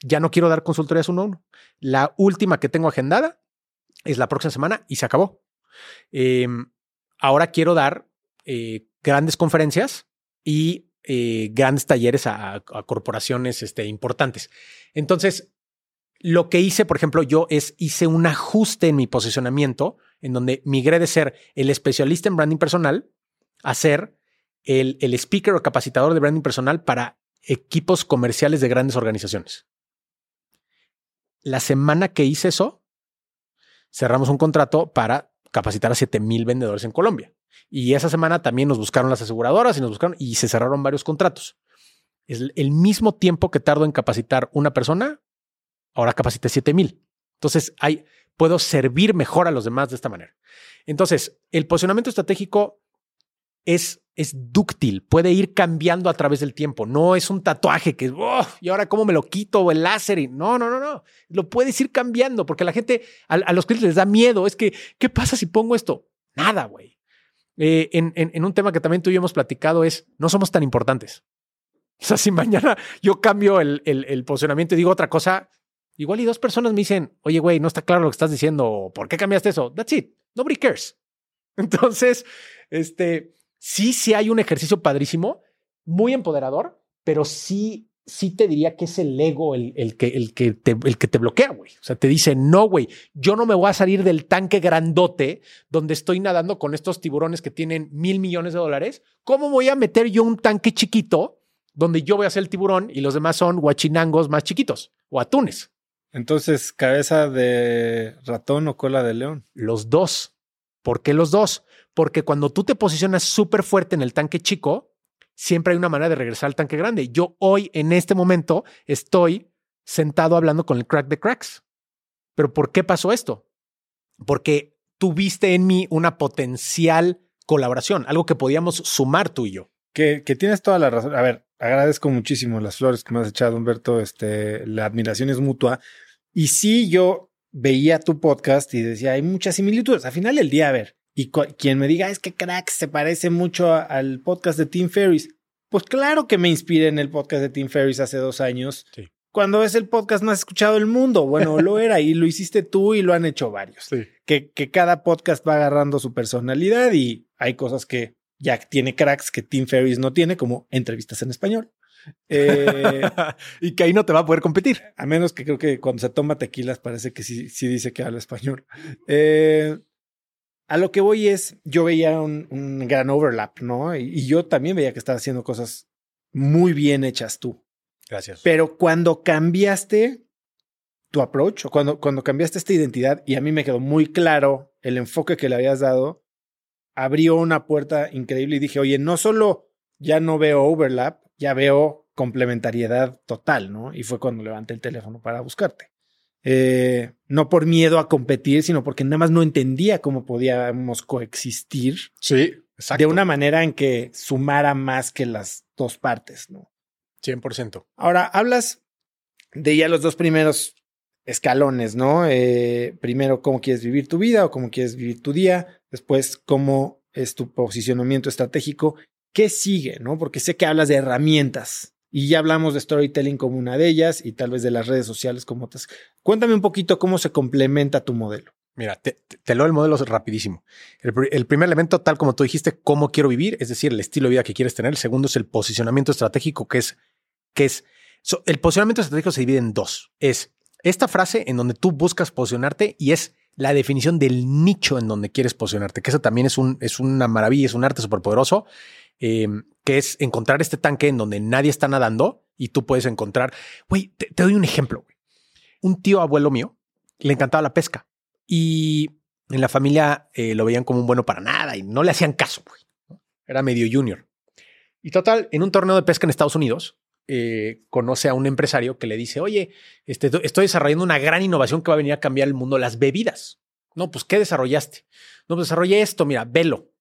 ya no quiero dar consultorías uno a uno. La última que tengo agendada es la próxima semana y se acabó. Em, ahora quiero dar eh, grandes conferencias y eh, grandes talleres a, corporaciones este, importantes. Entonces, lo que hice, por ejemplo, yo es hice un ajuste en mi posicionamiento en donde migré de ser el especialista en branding personal a ser el, el speaker o capacitador de branding personal para equipos comerciales de grandes organizaciones. La semana que hice eso, cerramos un contrato para capacitar a 7 mil vendedores en Colombia. Y esa semana también nos buscaron las aseguradoras y nos buscaron y se cerraron varios contratos. Es el mismo tiempo que tardo en capacitar una persona, ahora capacité 7 mil. Entonces, hay, puedo servir mejor a los demás de esta manera. Entonces, el posicionamiento estratégico es, es dúctil, puede ir cambiando a través del tiempo. No es un tatuaje que es, oh, y ahora cómo me lo quito o el láser. Y, no, no, no, no. Lo puedes ir cambiando porque la gente, a, los clientes les da miedo. Es que, ¿qué pasa si pongo esto? Nada, güey. Eh, en, en, un tema que también tú y yo hemos platicado es, no somos tan importantes. O sea, si mañana yo cambio el, el, el posicionamiento y digo otra cosa, Igual y dos personas me dicen, oye, güey, no está claro lo que estás diciendo, ¿por qué cambiaste eso? That's it. Nobody cares. (laughs) Entonces, este, sí, sí hay un ejercicio padrísimo, muy empoderador, pero sí, sí te diría que es el ego el, el que, el, que te, el que te bloquea, güey. O sea, te dice, no, güey, yo no me voy a salir del tanque grandote donde estoy nadando con estos tiburones que tienen mil millones de dólares. ¿Cómo voy a meter yo un tanque chiquito donde yo voy a ser el tiburón y los demás son guachinangos más chiquitos o atunes? Entonces, cabeza de ratón o cola de león. Los dos. ¿Por qué los dos? Porque cuando tú te posicionas súper fuerte en el tanque chico, siempre hay una manera de regresar al tanque grande. Yo hoy, en este momento, estoy sentado hablando con el crack de cracks. Pero ¿por qué pasó esto? Porque tuviste en mí una potencial colaboración, algo que podíamos sumar tú y yo. Que, que tienes toda la razón. A ver, agradezco muchísimo las flores que me has echado, Humberto. Este, la admiración es mutua. Y sí, yo veía tu podcast y decía, hay muchas similitudes. Al final del día, a ver, y quien me diga, es que crack se parece mucho al podcast de Tim Ferris. Pues claro que me inspiré en el podcast de Tim Ferris hace dos años. Sí. Cuando es el podcast más escuchado del mundo. Bueno, (laughs) lo era y lo hiciste tú y lo han hecho varios. Sí. Que, que cada podcast va agarrando su personalidad y hay cosas que ya tiene cracks que Tim Ferris no tiene, como entrevistas en español. Eh, (laughs) y que ahí no te va a poder competir. A menos que creo que cuando se toma tequilas parece que sí, sí dice que habla español. Eh, a lo que voy es, yo veía un, gran overlap, ¿no? Y, yo también veía que estabas haciendo cosas muy bien hechas tú. Gracias. Pero cuando cambiaste tu approach, o cuando, cuando cambiaste esta identidad, y a mí me quedó muy claro el enfoque que le habías dado, abrió una puerta increíble y dije, oye, no solo ya no veo overlap, ya veo complementariedad total, ¿no? Y fue cuando levanté el teléfono para buscarte. Eh, no por miedo a competir, sino porque nada más no entendía cómo podíamos coexistir. Sí, exacto. De una manera en que sumara más que las dos partes, ¿no? 100%. Ahora, hablas de ya los dos primeros escalones, ¿no? Eh, primero, cómo quieres vivir tu vida o cómo quieres vivir tu día. Después, cómo es tu posicionamiento estratégico ¿Qué sigue? ¿No? Porque sé que hablas de herramientas y ya hablamos de storytelling como una de ellas y tal vez de las redes sociales como otras. Cuéntame un poquito cómo se complementa tu modelo. Mira, te, te leo el modelo rapidísimo. El, primer elemento, tal como tú dijiste, cómo quiero vivir, es decir, el estilo de vida que quieres tener. El segundo es el posicionamiento estratégico, que es, que es, el posicionamiento estratégico se divide en dos. Es esta frase en donde tú buscas posicionarte y es la definición del nicho en donde quieres posicionarte, que eso también es, un, es una maravilla, es un arte súper poderoso. Em, que es encontrar este tanque en donde nadie está nadando y tú puedes encontrar. Güey, te, doy un ejemplo. Un tío abuelo mío le encantaba la pesca y En la familia eh, lo veían como un bueno para nada y no le hacían caso. Era medio junior. Y total, en un torneo de pesca en Estados Unidos, eh, conoce a un empresario que le dice, oye, este, estoy desarrollando una gran innovación que va a venir a cambiar el mundo, las bebidas. No, pues, ¿qué desarrollaste? No, pues desarrollé esto, mira, velo.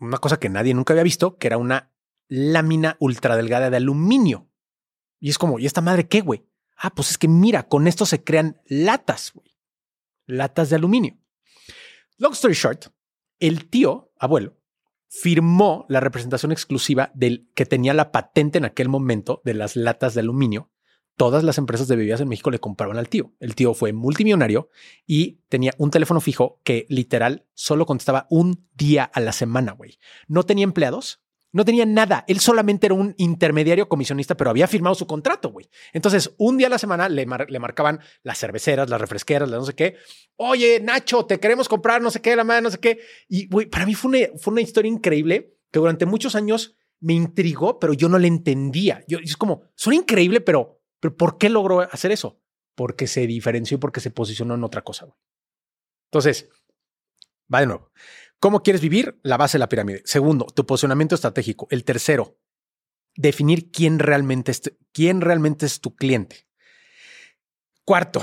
Una cosa que nadie nunca había visto, que era una lámina ultradelgada de aluminio. Y es como, ¿y esta madre qué, güey? Ah, pues es que mira, con esto se crean latas. Latas de aluminio. Long story short, el tío, abuelo, firmó la representación exclusiva del que tenía la patente en aquel momento de las latas de aluminio. Todas las empresas de bebidas en México le compraban al tío. El tío fue multimillonario y tenía un teléfono fijo que literal solo contestaba un día a la semana, güey. No tenía empleados, no tenía nada. Él solamente era un intermediario comisionista, pero había firmado su contrato, güey. Entonces, un día a la semana le, marcaban las cerveceras, las refresqueras, las no sé qué. Oye, Nacho, te queremos comprar no sé qué, la madre, no sé qué. Y, güey, para mí fue una, historia increíble que durante muchos años me intrigó, pero yo no le entendía. Yo, es como, suena increíble, pero, pero ¿por qué logró hacer eso? Porque se diferenció y porque se posicionó en otra cosa, güey. Entonces, va de nuevo. ¿Cómo quieres vivir? La base de la pirámide. Segundo, tu posicionamiento estratégico. El tercero, definir quién realmente es, quién realmente es tu cliente. Cuarto,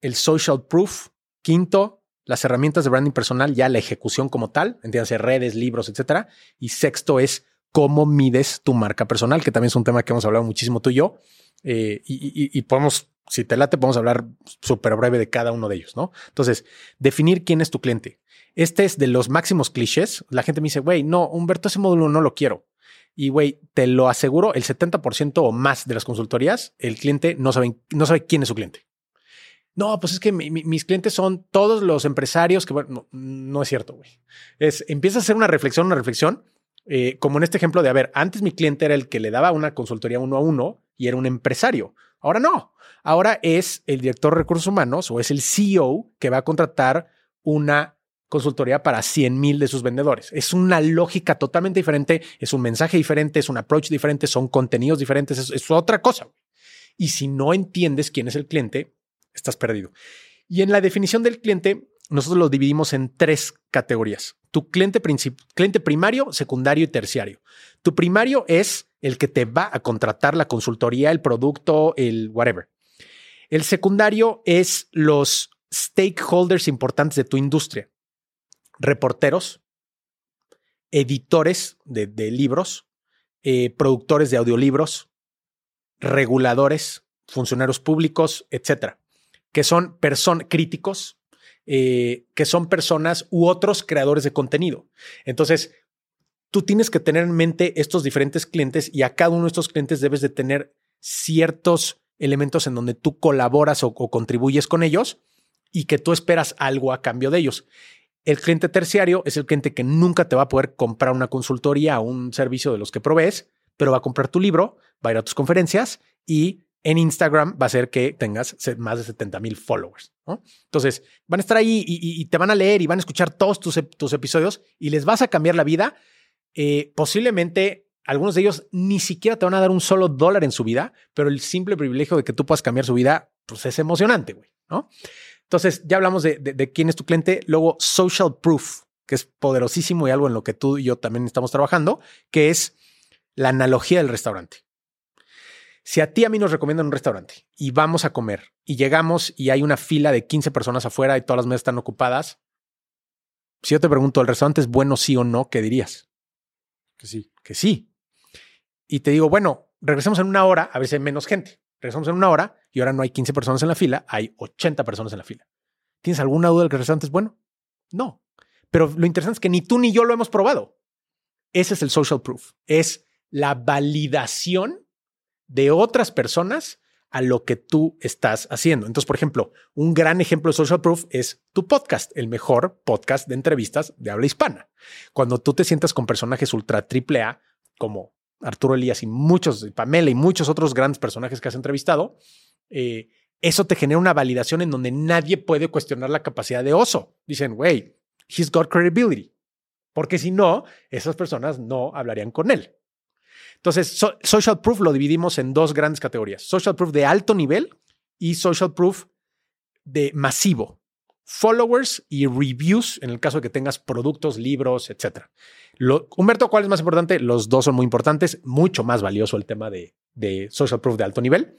el social proof. Quinto, las herramientas de branding personal, ya la ejecución como tal, entiéndase redes, libros, etcétera. Y sexto es cómo mides tu marca personal, que también es un tema que hemos hablado muchísimo tú y yo. Eh, y, y, podemos, si te late, podemos hablar súper breve de cada uno de ellos, ¿no? Entonces, definir quién es tu cliente. Este es de los máximos clichés. La gente me dice, güey, no, Humberto, ese módulo no lo quiero. Y güey, te lo aseguro, el 70% o más de las consultorías, el cliente no sabe, no sabe quién es su cliente. No, pues es que mis clientes son todos los empresarios que, bueno, no, es cierto, güey. Es, empieza a hacer una reflexión, una reflexión, eh, como en este ejemplo de, a ver, antes mi cliente era el que le daba una consultoría uno a uno y era un empresario. Ahora no. Ahora es el director de recursos humanos o es el CEO que va a contratar una consultoría para 100 mil de sus vendedores. Es una lógica totalmente diferente, es un mensaje diferente, es un approach diferente, son contenidos diferentes, es, otra cosa. Y si no entiendes quién es el cliente, estás perdido. Y en la definición del cliente, nosotros lo dividimos en tres categorías. Tu cliente, cliente primario, secundario y terciario. Tu primario es el que te va a contratar la consultoría, el producto, el whatever. El secundario es los stakeholders importantes de tu industria reporteros, editores de, libros, eh, productores de audiolibros, reguladores, funcionarios públicos, etcétera, que son personas críticos, eh, que son personas u otros creadores de contenido. Entonces, tú tienes que tener en mente estos diferentes clientes y a cada uno de estos clientes debes de tener ciertos elementos en donde tú colaboras o contribuyes con ellos y que tú esperas algo a cambio de ellos. El cliente terciario es el cliente que nunca te va a poder comprar una consultoría o un servicio de los que provees, pero va a comprar tu libro, va a ir a tus conferencias y en Instagram va a ser que tengas más de 70 mil followers. Entonces, van a estar ahí y, te van a leer y van a escuchar todos tus, episodios y les vas a cambiar la vida. Eh, posiblemente algunos de ellos ni siquiera te van a dar un solo dólar en su vida, pero el simple privilegio de que tú puedas cambiar su vida, pues es emocionante, güey, ¿no? Entonces, ya hablamos de, quién es tu cliente. Luego, social proof, que es poderosísimo y algo en lo que tú y yo también estamos trabajando, que es la analogía del restaurante. Si a ti a mí nos recomiendan un restaurante y vamos a comer y llegamos y hay una fila de 15 personas afuera y todas las mesas están ocupadas, si yo te pregunto, ¿el restaurante es bueno sí o no? ¿Qué dirías? Que sí. Que sí. Y te digo, bueno, regresemos en una hora, a ver si hay menos gente. Regresamos en una hora y ahora no hay 15 personas en la fila, hay 80 personas en la fila. ¿Tienes alguna duda del que el restaurante es bueno? No. Pero lo interesante es que ni tú ni yo lo hemos probado. Ese es el social proof. Es la validación de otras personas a lo que tú estás haciendo. Entonces, por ejemplo, un gran ejemplo de social proof es tu podcast, el mejor podcast de entrevistas de habla hispana. Cuando tú te sientas con personajes ultra triple A, como Arturo Elías y muchos, Pamela y muchos otros grandes personajes que has entrevistado, eh, eso te genera una validación en donde nadie puede cuestionar la capacidad de oso. Dicen, güey, he's got credibility. Porque si no, esas personas no hablarían con él. Entonces, social proof lo dividimos en dos grandes categorías. Social proof de alto nivel y social proof de masivo. followers y reviews en el caso de que tengas productos, libros, etc. Humberto, ¿cuál es más importante? Los dos son muy importantes, mucho más valioso el tema de, social proof de alto nivel,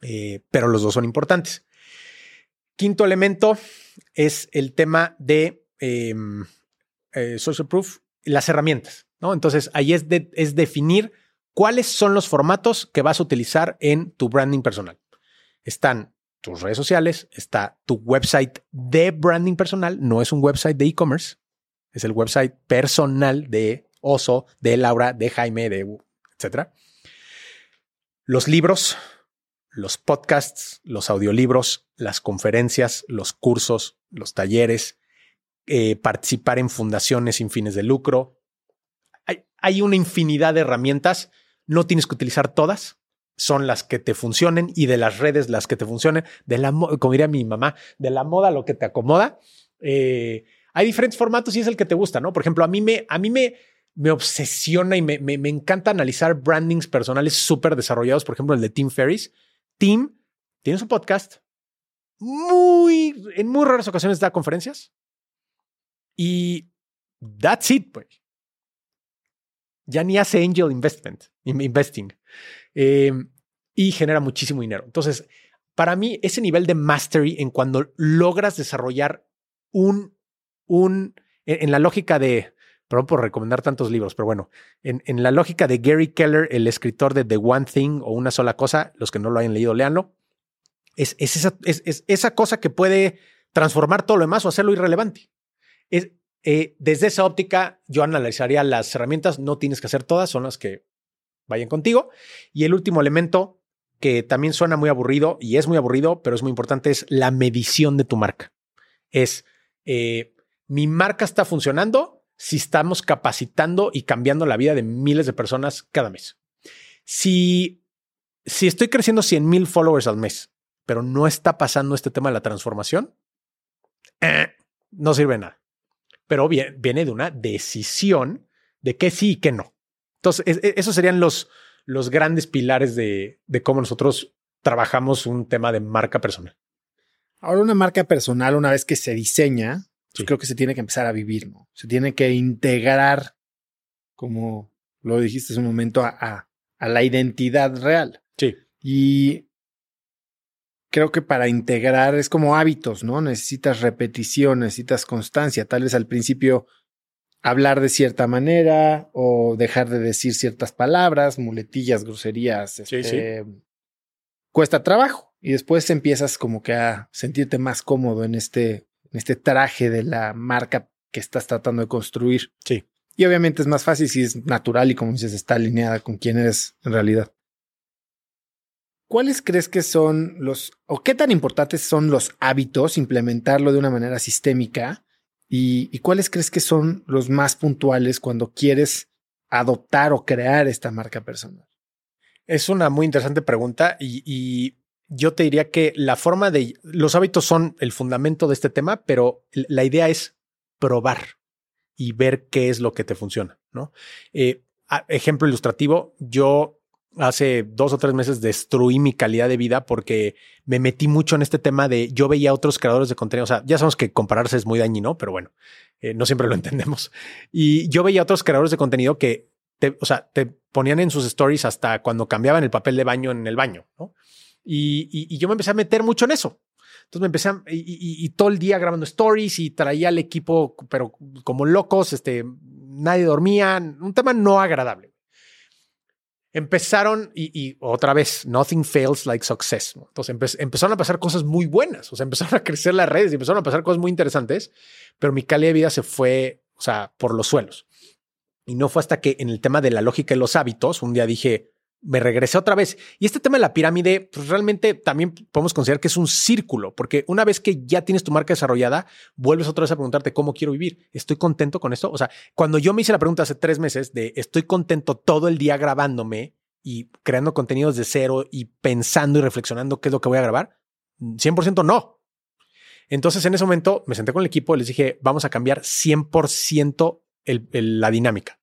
eh, pero los dos son importantes. Quinto elemento es el tema de em, eh, social proof, las herramientas. ¿no? Entonces, ahí es, es definir cuáles son los formatos que vas a utilizar en tu branding personal. Están tus redes sociales, está tu website de branding personal, no es un website de e-commerce, es el website personal de Oso, de Laura, de Jaime, de etcétera. Los libros, los podcasts, los audiolibros, las conferencias, los cursos, los talleres, eh, participar en fundaciones sin fines de lucro. Hay, una infinidad de herramientas, no tienes que utilizar todas, son las que te funcionen y de las redes las que te funcionen, de la, como diría mi mamá, de la moda lo que te acomoda. Eh, hay diferentes formatos y es el que te gusta, ¿no? Por ejemplo, a mí me, a mí me, me obsesiona y me, me, encanta analizar brandings personales súper desarrollados, por ejemplo, el de Tim Ferris. Tim tiene su podcast, muy, en muy raras ocasiones da conferencias y that's it, pues. Ya ni hace angel investment, investing. Eh, y genera muchísimo dinero. Entonces, para mí, ese nivel de mastery en cuando logras desarrollar un, un, en, la lógica de, perdón por recomendar tantos libros, pero bueno, en, la lógica de Gary Keller, el escritor de The One Thing o Una sola cosa, los que no lo hayan leído, léanlo, es, es, esa, es, es esa cosa que puede transformar todo lo demás o hacerlo irrelevante. Eh, desde esa óptica, yo analizaría las herramientas, no tienes que hacer todas, son las que vayan contigo. Y el último elemento que también suena muy aburrido y es muy aburrido, pero es muy importante, es la medición de tu marca. Es, eh, mi marca está funcionando si estamos capacitando y cambiando la vida de miles de personas cada mes. Si, si estoy creciendo 100 mil followers al mes, pero no está pasando este tema de la transformación, eh, no sirve nada. Pero viene de una decisión de qué sí y qué no. Entonces, esos serían los, los grandes pilares de, cómo nosotros trabajamos un tema de marca personal. Ahora, una marca personal, una vez que se diseña, creo que se tiene que empezar a vivir, ¿no? Se tiene que integrar, como lo dijiste hace un momento, a, a la identidad real. Sí. Y creo que para integrar es como hábitos, ¿no? Necesitas repetición, necesitas constancia. Tal vez al principio hablar de cierta manera o dejar de decir ciertas palabras, muletillas, groserías. Este, cuesta trabajo y después empiezas como que a sentirte más cómodo en este, en este traje de la marca que estás tratando de construir. Sí. Y obviamente es más fácil si es natural y como dices, está alineada con quién eres en realidad. ¿Cuáles crees que son los, o qué tan importantes son los hábitos, implementarlo de una manera sistémica ¿Y, cuáles crees que son los más puntuales cuando quieres adoptar o crear esta marca personal? Es una muy interesante pregunta y, yo te diría que la forma de los hábitos son el fundamento de este tema, pero la idea es probar y ver qué es lo que te funciona, ¿no? Eh, ejemplo ilustrativo, yo hace dos o tres meses destruí mi calidad de vida porque me metí mucho en este tema de yo veía a otros creadores de contenido. O sea, ya sabemos que compararse es muy dañino, pero bueno, eh, no siempre lo (laughs) entendemos. Y yo veía a otros creadores de contenido que te, o sea, te ponían en sus stories hasta cuando cambiaban el papel de baño en el baño, ¿no? Y, yo me empecé a meter mucho en eso. Entonces me empecé a, y, todo el día grabando stories y traía al equipo, pero como locos, este, nadie dormía, un tema no agradable empezaron y, otra vez, nothing fails like success. Entonces empezaron a pasar cosas muy buenas, o sea, empezaron a crecer las redes empezaron a pasar cosas muy interesantes, pero mi calidad de vida se fue, o sea, por los suelos. Y no fue hasta que en el tema de la lógica y los hábitos, un día dije, me regresé otra vez. Y este tema de la pirámide, pues realmente también podemos considerar que es un círculo, porque una vez que ya tienes tu marca desarrollada, vuelves otra vez a preguntarte cómo quiero vivir. ¿Estoy contento con esto? O sea, cuando yo me hice la pregunta hace tres meses de estoy contento todo el día grabándome y creando contenidos de cero y pensando y reflexionando qué es lo que voy a grabar, 100% no. Entonces en ese momento me senté con el equipo y les dije, vamos a cambiar 100% la dinámica.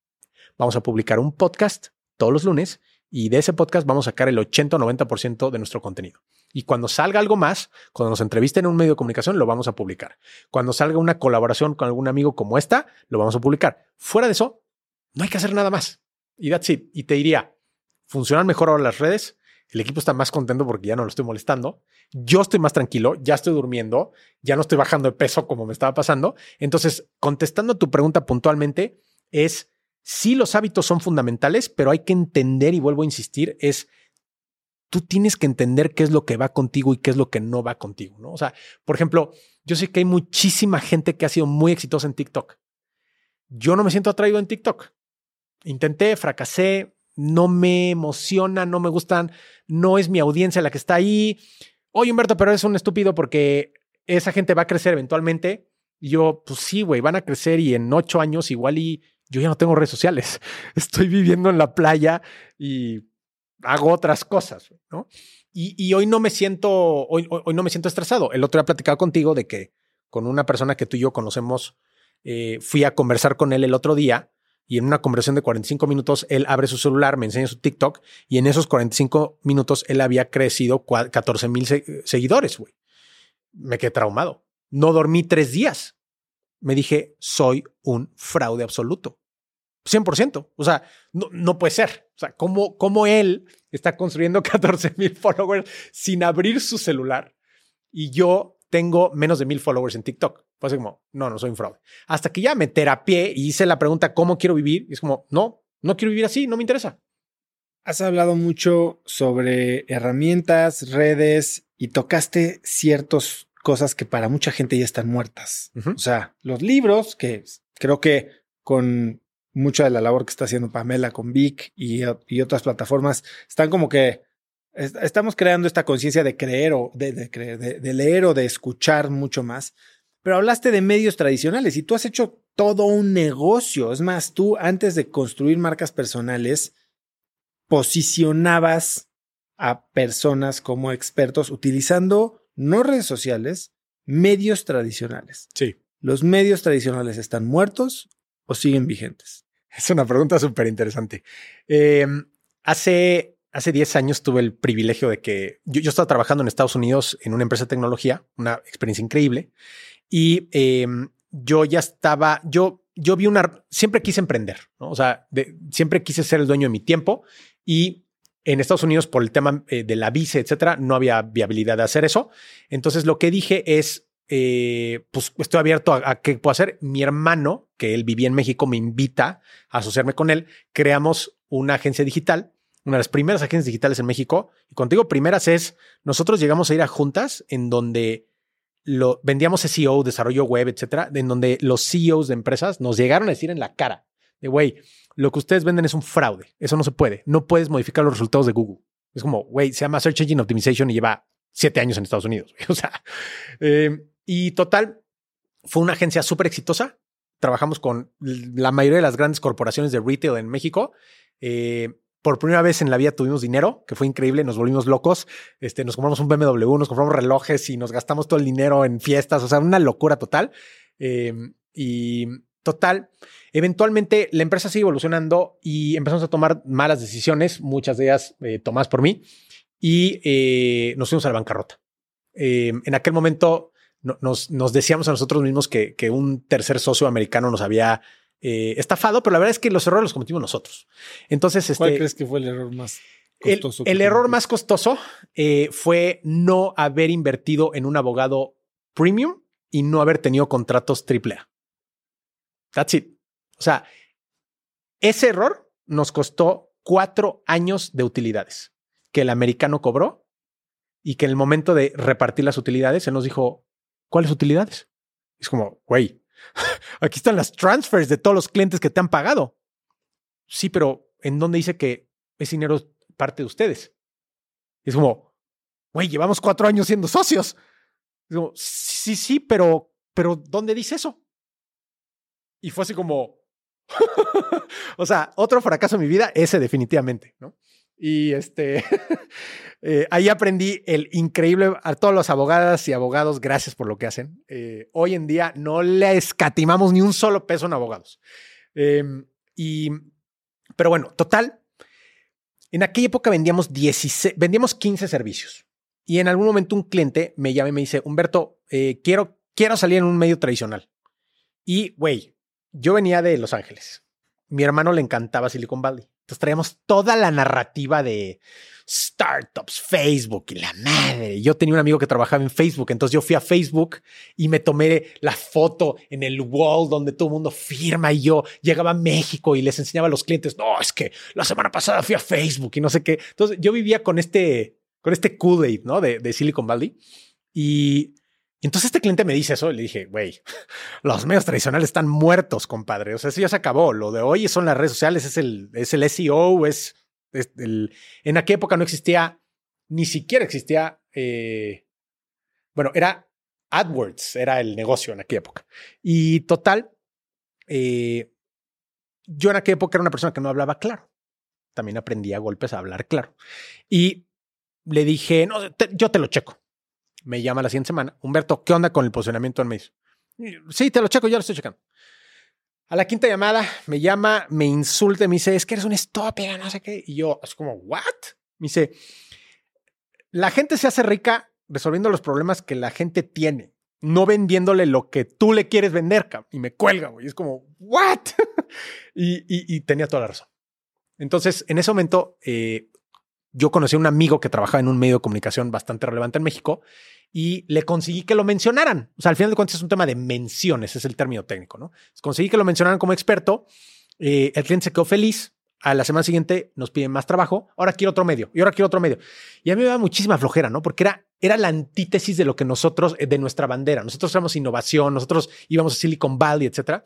Vamos a publicar un podcast todos los lunes y de ese podcast vamos a sacar el 80 o 90% de nuestro contenido. Y cuando salga algo más, cuando nos entrevisten en un medio de comunicación, lo vamos a publicar. Cuando salga una colaboración con algún amigo como esta, lo vamos a publicar. Fuera de eso, no hay que hacer nada más. Y that's it. Y te diría, funcionan mejor ahora las redes. El equipo está más contento porque ya no lo estoy molestando. Yo estoy más tranquilo, ya estoy durmiendo, ya no estoy bajando de peso como me estaba pasando. Entonces, contestando tu pregunta puntualmente, es sí los hábitos son fundamentales, pero hay que entender, y vuelvo a insistir, es tú tienes que entender qué es lo que va contigo y qué es lo que no va contigo, ¿no? O sea, por ejemplo, yo sé que hay muchísima gente que ha sido muy exitosa en TikTok. Yo no me siento atraído en TikTok. Intenté, fracasé, no me emociona, no me gustan, no es mi audiencia la que está ahí. Oye, Humberto, pero es un estúpido porque esa gente va a crecer eventualmente. Y yo, pues sí, güey, van a crecer y en ocho años igual y yo ya no tengo redes sociales. (laughs) Estoy viviendo en la playa y hago otras cosas, ¿no? Y, hoy no me siento, hoy, no me siento estresado. El otro día platicado contigo de que con una persona que tú y yo conocemos, eh, fui a conversar con él el otro día y en una conversación de 45 minutos él abre su celular, me enseña su TikTok y en esos 45 minutos él había crecido 14 mil seguidores. Me quedé traumado. No dormí tres días. Me dije, soy un fraude absoluto. 100%. O sea, no, no puede ser. O sea, ¿cómo, ¿cómo, él está construyendo (laughs) 14 mil followers sin abrir su celular? Y yo tengo menos de mil followers en TikTok. Pues como, no, no soy un fraude. Hasta que ya me terapié y hice la pregunta, ¿cómo quiero vivir? Y es como, no, no quiero vivir así, no me interesa. Has hablado mucho sobre herramientas, redes y tocaste ciertas cosas que para mucha gente ya están muertas. O sea, los libros, que creo que con mucha de la labor que está haciendo Pamela con Vic y, otras plataformas, están como que estamos creando esta conciencia de creer o de, de, leer o de escuchar mucho más. Pero hablaste de medios tradicionales y tú has hecho todo un negocio. Es más, tú antes de construir marcas personales, posicionabas a personas como expertos utilizando no redes sociales, medios tradicionales. Sí. ¿Los medios tradicionales están muertos o siguen vigentes? Es una pregunta súper interesante. Em, hace, hace 10 años tuve el privilegio de que yo, yo, estaba trabajando en Estados Unidos en una empresa de tecnología, una experiencia increíble, y em, yo ya estaba, yo, yo vi una, siempre quise emprender, ¿no? o sea, siempre quise ser el dueño de mi tiempo y en Estados Unidos por el tema eh, de la visa, etcétera, no había viabilidad de hacer eso. Entonces lo que dije es, eh, pues estoy abierto a, qué puedo hacer. Mi hermano, que él vivía en México, me invita a asociarme con él. Creamos una agencia digital, una de las primeras agencias digitales en México. Y contigo, primeras es, nosotros llegamos a ir a juntas en donde vendíamos SEO, desarrollo web, etcétera, en donde los CEOs de empresas nos llegaron a decir en la cara de, güey, lo que ustedes venden es un fraude. Eso no se puede. No puedes modificar los resultados de Google. Es como, güey, se llama Search Engine Optimization y lleva siete años en Estados Unidos. (laughs) O sea, eh, y total, fue una agencia súper exitosa. Trabajamos con la mayoría de las grandes corporaciones de retail en México. Eh, por primera vez en la vida tuvimos dinero, que fue increíble, nos volvimos locos. Este, nos compramos un BMW, nos compramos relojes y nos gastamos todo el dinero en fiestas, o sea, una locura total. Eh, y total, eventualmente la empresa sigue evolucionando y empezamos a tomar malas decisiones, muchas de ellas eh, tomadas por mí, y nos fuimos a la bancarrota. en aquel momento nos, decíamos a nosotros mismos que, un tercer socio americano nos había eh, estafado, pero la verdad es que los errores los cometimos nosotros. Entonces, ¿cuál este, crees que fue el error más costoso? El, error más costoso eh, fue no haber invertido en un abogado premium y no haber tenido contratos AAA. That's it. O sea, ese error nos costó cuatro años de utilidades que el americano cobró y que en el momento de repartir las utilidades, él nos dijo, ¿Cuáles utilidades? Es como, güey, (laughs) aquí están las transfers de todos los clientes que te han pagado. Sí, pero ¿en dónde dice que ese dinero parte de ustedes? Es como, güey, llevamos cuatro años siendo socios. Como, sí, sí, pero, pero ¿dónde dice eso? Y fue así como, (laughs) o sea, otro fracaso en mi vida, ese definitivamente, ¿no? Y este, (laughs) eh, ahí aprendí el increíble, a todos los abogadas y abogados, gracias por lo que hacen. Eh, hoy en día no le escatimamos ni un solo peso en abogados. Em, y, pero bueno, total, en aquella época vendíamos, 16, vendíamos 15 servicios. Y en algún momento un cliente me llama y me dice, Humberto, eh, quiero, quiero salir en un medio tradicional. Y, güey, yo venía de Los Ángeles. Mi hermano le encantaba Silicon Valley. Entonces traíamos toda la narrativa de startups, Facebook y la madre. Yo tenía un amigo que trabajaba en Facebook, entonces yo fui a Facebook y me tomé la foto en el wall donde todo el mundo firma y yo llegaba a México y les enseñaba a los clientes, no, es que la semana pasada fui a Facebook y no sé qué. Entonces yo vivía con este, con este Kool-Aid, ¿no? De, de Silicon Valley. Y entonces este cliente me dice eso y le dije, güey, (laughs) los medios tradicionales están muertos, compadre. O sea, eso ya se acabó. Lo de hoy son las redes sociales, es el, es el SEO, es en aquella época no existía, ni siquiera existía, eh, bueno, era AdWords, era el negocio en aquella época. Y total, eh, yo en aquella época era una persona que no hablaba claro. También aprendí a golpes a hablar claro. Y le dije, no, yo te lo checo. Me llama la siguiente semana. Humberto, ¿qué onda con el posicionamiento en mes? Sí, te lo checo, yo lo estoy checando. A la quinta llamada me llama, me insulta, me dice, es que eres un estúpido, no sé qué. Y yo, es como, ¿what? Me dice, la gente se hace rica resolviendo los problemas que la gente tiene, no vendiéndole lo que tú le quieres vender, y me cuelga, güey. Es como, ¿what? (laughs) y, tenía toda la razón. Entonces, en ese momento, eh, yo conocí a un amigo que trabajaba en un medio de comunicación bastante relevante en México y le conseguí que lo mencionaran. O sea, al final de cuentas es un tema de menciones, es el término técnico, ¿no? Conseguí que lo mencionaran como experto. Eh, el cliente se quedó feliz. A la semana siguiente nos piden más trabajo. Ahora quiero otro medio y ahora quiero otro medio. Y a mí me da muchísima flojera, ¿no? Porque era, era la antítesis de lo que nosotros, eh, de nuestra bandera. Nosotros éramos innovación, nosotros íbamos a Silicon Valley, etcétera.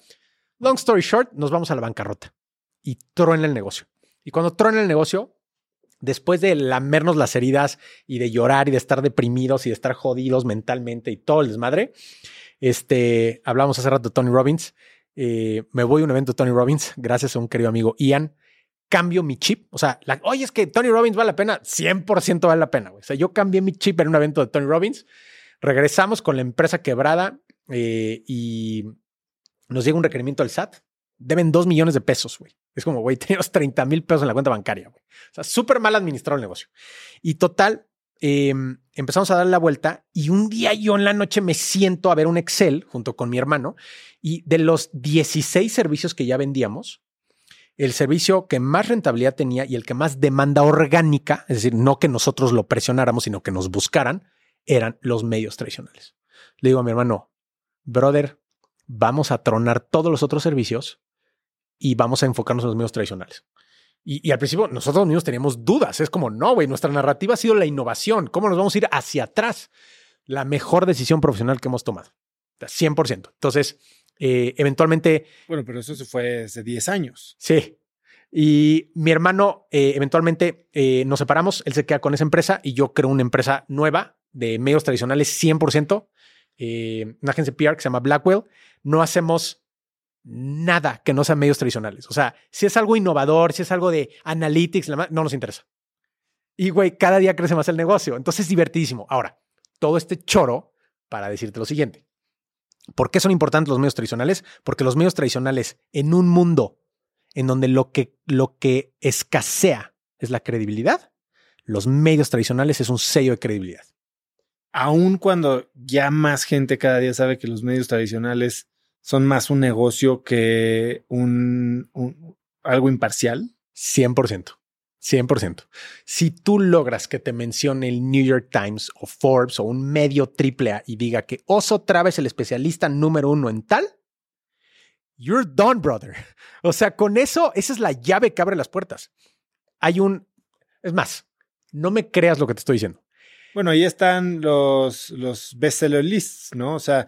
Long story short, nos vamos a la bancarrota y truena el negocio. Y cuando truena el negocio, después de lamernos las heridas y de llorar y de estar deprimidos y de estar jodidos mentalmente y todo el desmadre, este, hablamos hace rato de Tony Robbins. Eh, me voy a un evento de Tony Robbins gracias a un querido amigo Ian. Cambio mi chip. O sea, oye, es que Tony Robbins vale la pena. 100% vale la pena. O sea, yo cambié mi chip en un evento de Tony Robbins. Regresamos con la empresa quebrada eh, y nos llega un requerimiento del SAT. Deben dos millones de pesos, güey. Es como, güey, (laughs) teníamos 30 mil pesos en la cuenta bancaria. Güey. O sea, súper mal administrado el negocio. Y total, em, empezamos a dar la vuelta y un día yo en la noche me siento a ver un Excel junto con mi hermano y de los 16 servicios que ya vendíamos, el servicio que más rentabilidad tenía y el que más demanda orgánica, es decir, no que nosotros lo presionáramos, sino que nos buscaran, eran los medios tradicionales. Le digo a mi hermano, brother, vamos a tronar todos los otros servicios y vamos a enfocarnos en los medios tradicionales. Y, al principio nosotros mismos teníamos dudas. Es como, no, güey, nuestra narrativa ha sido la innovación. ¿Cómo nos vamos a ir hacia atrás? La mejor decisión profesional que hemos tomado. 100%. Entonces, eh, eventualmente... Bueno, pero eso se fue hace 10 años. Sí. Y mi hermano, eh, eventualmente eh, nos separamos, él se queda con esa empresa y yo creo una empresa nueva de medios tradicionales 100%, una agencia PR que se llama Blackwell. No hacemos nada que no sean medios tradicionales. O sea, si es algo innovador, si es algo de analytics, no nos interesa. Y, güey, cada día crece más el negocio. Entonces es divertidísimo. Ahora, todo este choro para decirte lo siguiente. ¿Por qué son importantes los medios tradicionales? Porque los medios tradicionales en un mundo en donde lo que, lo que escasea es la credibilidad, los medios tradicionales es un sello de credibilidad. Aun cuando ya más gente cada día sabe que los medios tradicionales son más un negocio que un, algo imparcial? 100%. 100%. Si tú logras que te mencione el New York Times o Forbes o un medio triple A y diga que Oso Traves el especialista número uno en tal, you're done, brother. (laughs) O sea, con eso, esa es la llave que abre las puertas. Hay un, es más, no me creas lo que te estoy diciendo. Bueno, ahí están los, los bestseller lists, ¿no? O sea,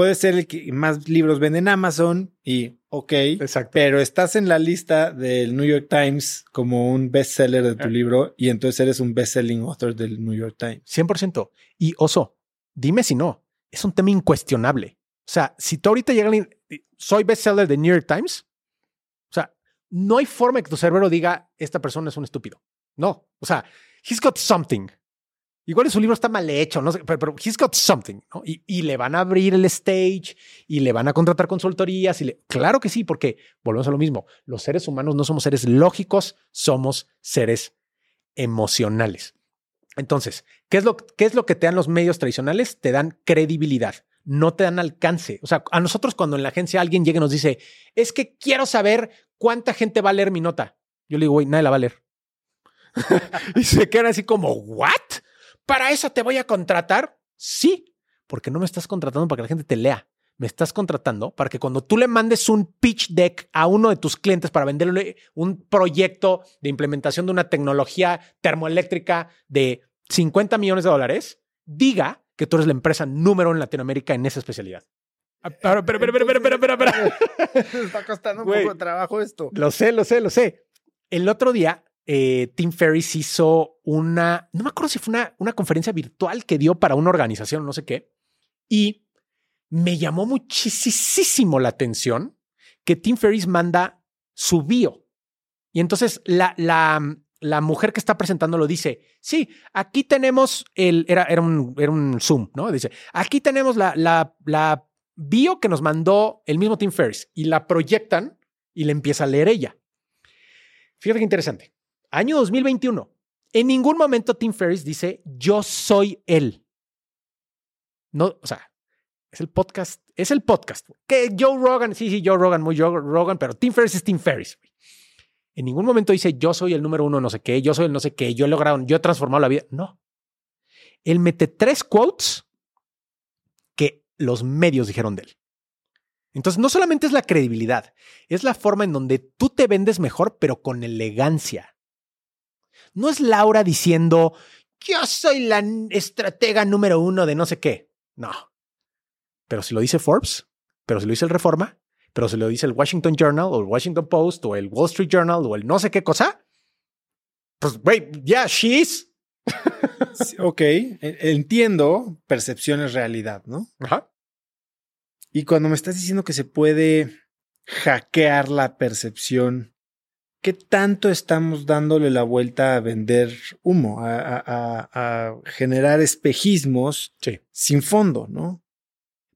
puede ser el que más libros vende en Amazon y ok, Exacto. pero estás en la lista del New York Times como un bestseller de tu ah. libro y entonces eres un bestselling author del New York Times. 100%. Y oso, dime si no, es un tema incuestionable. O sea, si tú ahorita llegas, soy bestseller de New York Times, o sea, no hay forma que tu cerebro diga, esta persona es un estúpido. No, o sea, he's got something. Igual su libro está mal hecho, no sé, pero, he's got something, ¿no? Y, le van a abrir el stage y le van a contratar consultorías y le, claro que sí, porque volvemos a lo mismo. Los seres humanos no somos seres lógicos, somos seres emocionales. Entonces, ¿qué es, lo, ¿qué es lo que te dan los medios tradicionales? Te dan credibilidad, no te dan alcance. O sea, a nosotros cuando en la agencia alguien llega y nos dice, es que quiero saber cuánta gente va a leer mi nota. Yo le digo, güey, nadie la va a leer. (laughs) y se quedan así como, ¿what? ¿Para eso te voy a contratar? Sí, porque no me estás contratando para que la gente te lea. Me estás contratando para que cuando tú le mandes un pitch deck a uno de tus clientes para venderle un proyecto de implementación de una tecnología termoeléctrica de 50 millones de dólares, diga que tú eres la empresa número en Latinoamérica en esa especialidad. Ah, pero, pero, pero, pero, pero, pero, pero. (laughs) está costando un poco de trabajo esto. Lo sé, lo sé, lo sé. El otro día eh, Tim Ferriss hizo una, no me acuerdo si fue una, una conferencia virtual que dio para una organización, no sé qué, y me llamó muchísimo la atención que Tim Ferriss manda su bio. Y entonces la, la, la mujer que está presentando lo dice, sí, aquí tenemos el, era, era, un, era un Zoom, ¿no? Dice, aquí tenemos la, la, la bio que nos mandó el mismo Tim Ferriss y la proyectan y le empieza a leer ella. Fíjate qué interesante. Año 2021. En ningún momento Tim Ferriss dice, yo soy él. No, o sea, es el podcast, es el podcast. Que Joe Rogan, sí, sí, Joe Rogan, muy Joe Rogan, pero Tim Ferriss es Tim Ferriss. En ningún momento dice, yo soy el número uno, no sé qué, yo soy el no sé qué, yo he logrado, yo he transformado la vida. No. Él mete tres quotes que los medios dijeron de él. Entonces, no solamente es la credibilidad, es la forma en donde tú te vendes mejor, pero con elegancia. No es Laura diciendo, yo soy la estratega número uno de no sé qué. No. Pero si lo dice Forbes, pero si lo dice el Reforma, pero si lo dice el Washington Journal o el Washington Post o el Wall Street Journal o el no sé qué cosa, pues, wait, yeah, she's. ok, e-, entiendo, percepción es realidad, ¿no? Ajá. Y cuando me estás diciendo que se puede hackear la percepción, ¿qué tanto estamos dándole la vuelta a vender humo, a, generar espejismos sin fondo, ¿no?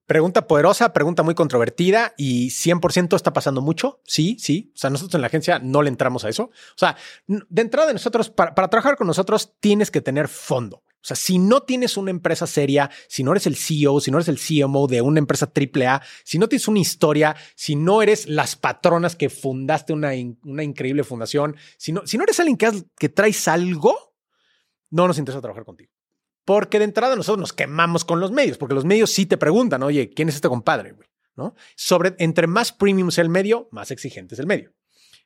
Pregunta poderosa, pregunta muy controvertida y 100% está pasando mucho. Sí, sí. O sea, nosotros en la agencia no le entramos a eso. O sea, de entrada de nosotros, para, para trabajar con nosotros tienes que tener fondo. O sea, si no tienes una empresa seria, si no eres el CEO, si no eres el CMO de una empresa AAA, si no tienes una historia, si no eres las patronas que fundaste una, una increíble fundación, si no, si no eres alguien que, que traes algo, no nos interesa trabajar contigo. Porque de entrada nosotros nos quemamos con los medios, porque los medios sí te preguntan, oye, ¿quién es este compadre? ¿No? Sobre, entre más premium sea el medio, más exigente es el medio.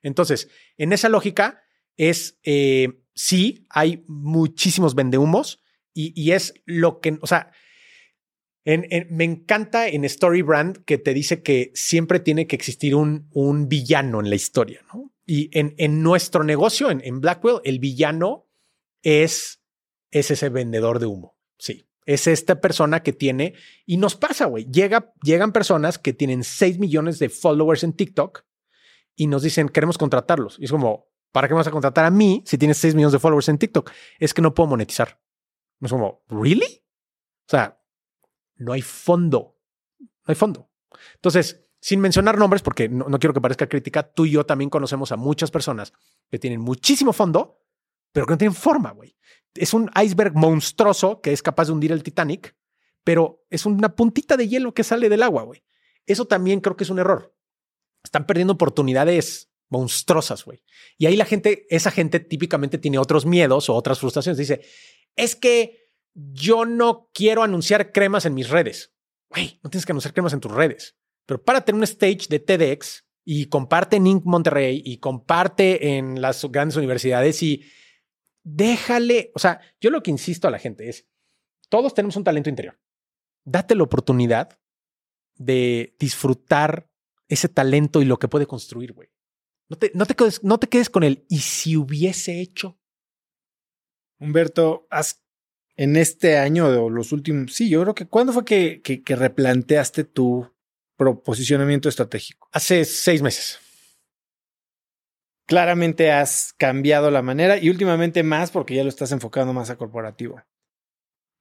Entonces, en esa lógica es, eh, sí, hay muchísimos vendehumos, y, es lo que, o sea, me encanta en Story Brand que te dice que siempre tiene que existir un, un villano en la historia, ¿no? Y en, en nuestro negocio, en, en, Blackwell, el villano es, es ese vendedor de humo. Sí. Es esta persona que tiene, y nos pasa, güey. Llega, llegan personas que tienen 6 millones de followers en TikTok y nos dicen, queremos contratarlos. Y es como, ¿para qué me vas a contratar a mí si tienes 6 millones de followers en TikTok? Es que no puedo monetizar. Es como, ¿really? O sea, no hay fondo. No hay fondo. Entonces, sin mencionar nombres, porque no, quiero que parezca crítica, tú y yo también conocemos a muchas personas que tienen muchísimo fondo, pero que no tienen forma, güey. Es un iceberg monstruoso que es capaz de hundir el Titanic, pero es una puntita de hielo que sale del agua, güey. Eso también creo que es un error. Están perdiendo oportunidades monstruosas, güey. Y ahí la gente, esa gente típicamente tiene otros miedos o otras frustraciones. Dice, es que yo no quiero anunciar cremas en mis redes. No tienes que anunciar cremas en tus redes, pero párate en un stage de TEDx y comparte en Inc. Monterrey y comparte en las grandes universidades y déjale, o sea, yo lo que insisto a la gente es, todos tenemos un talento interior. Date la oportunidad de disfrutar ese talento y lo que puede construir, güey. No te, no, te no te quedes con el y si hubiese hecho. Humberto, has, en este año o los últimos, sí, yo creo que ¿cuándo fue que, que, replanteaste tu posicionamiento estratégico? Hace seis meses. Claramente has cambiado la manera y últimamente más porque ya lo estás enfocando más a corporativo.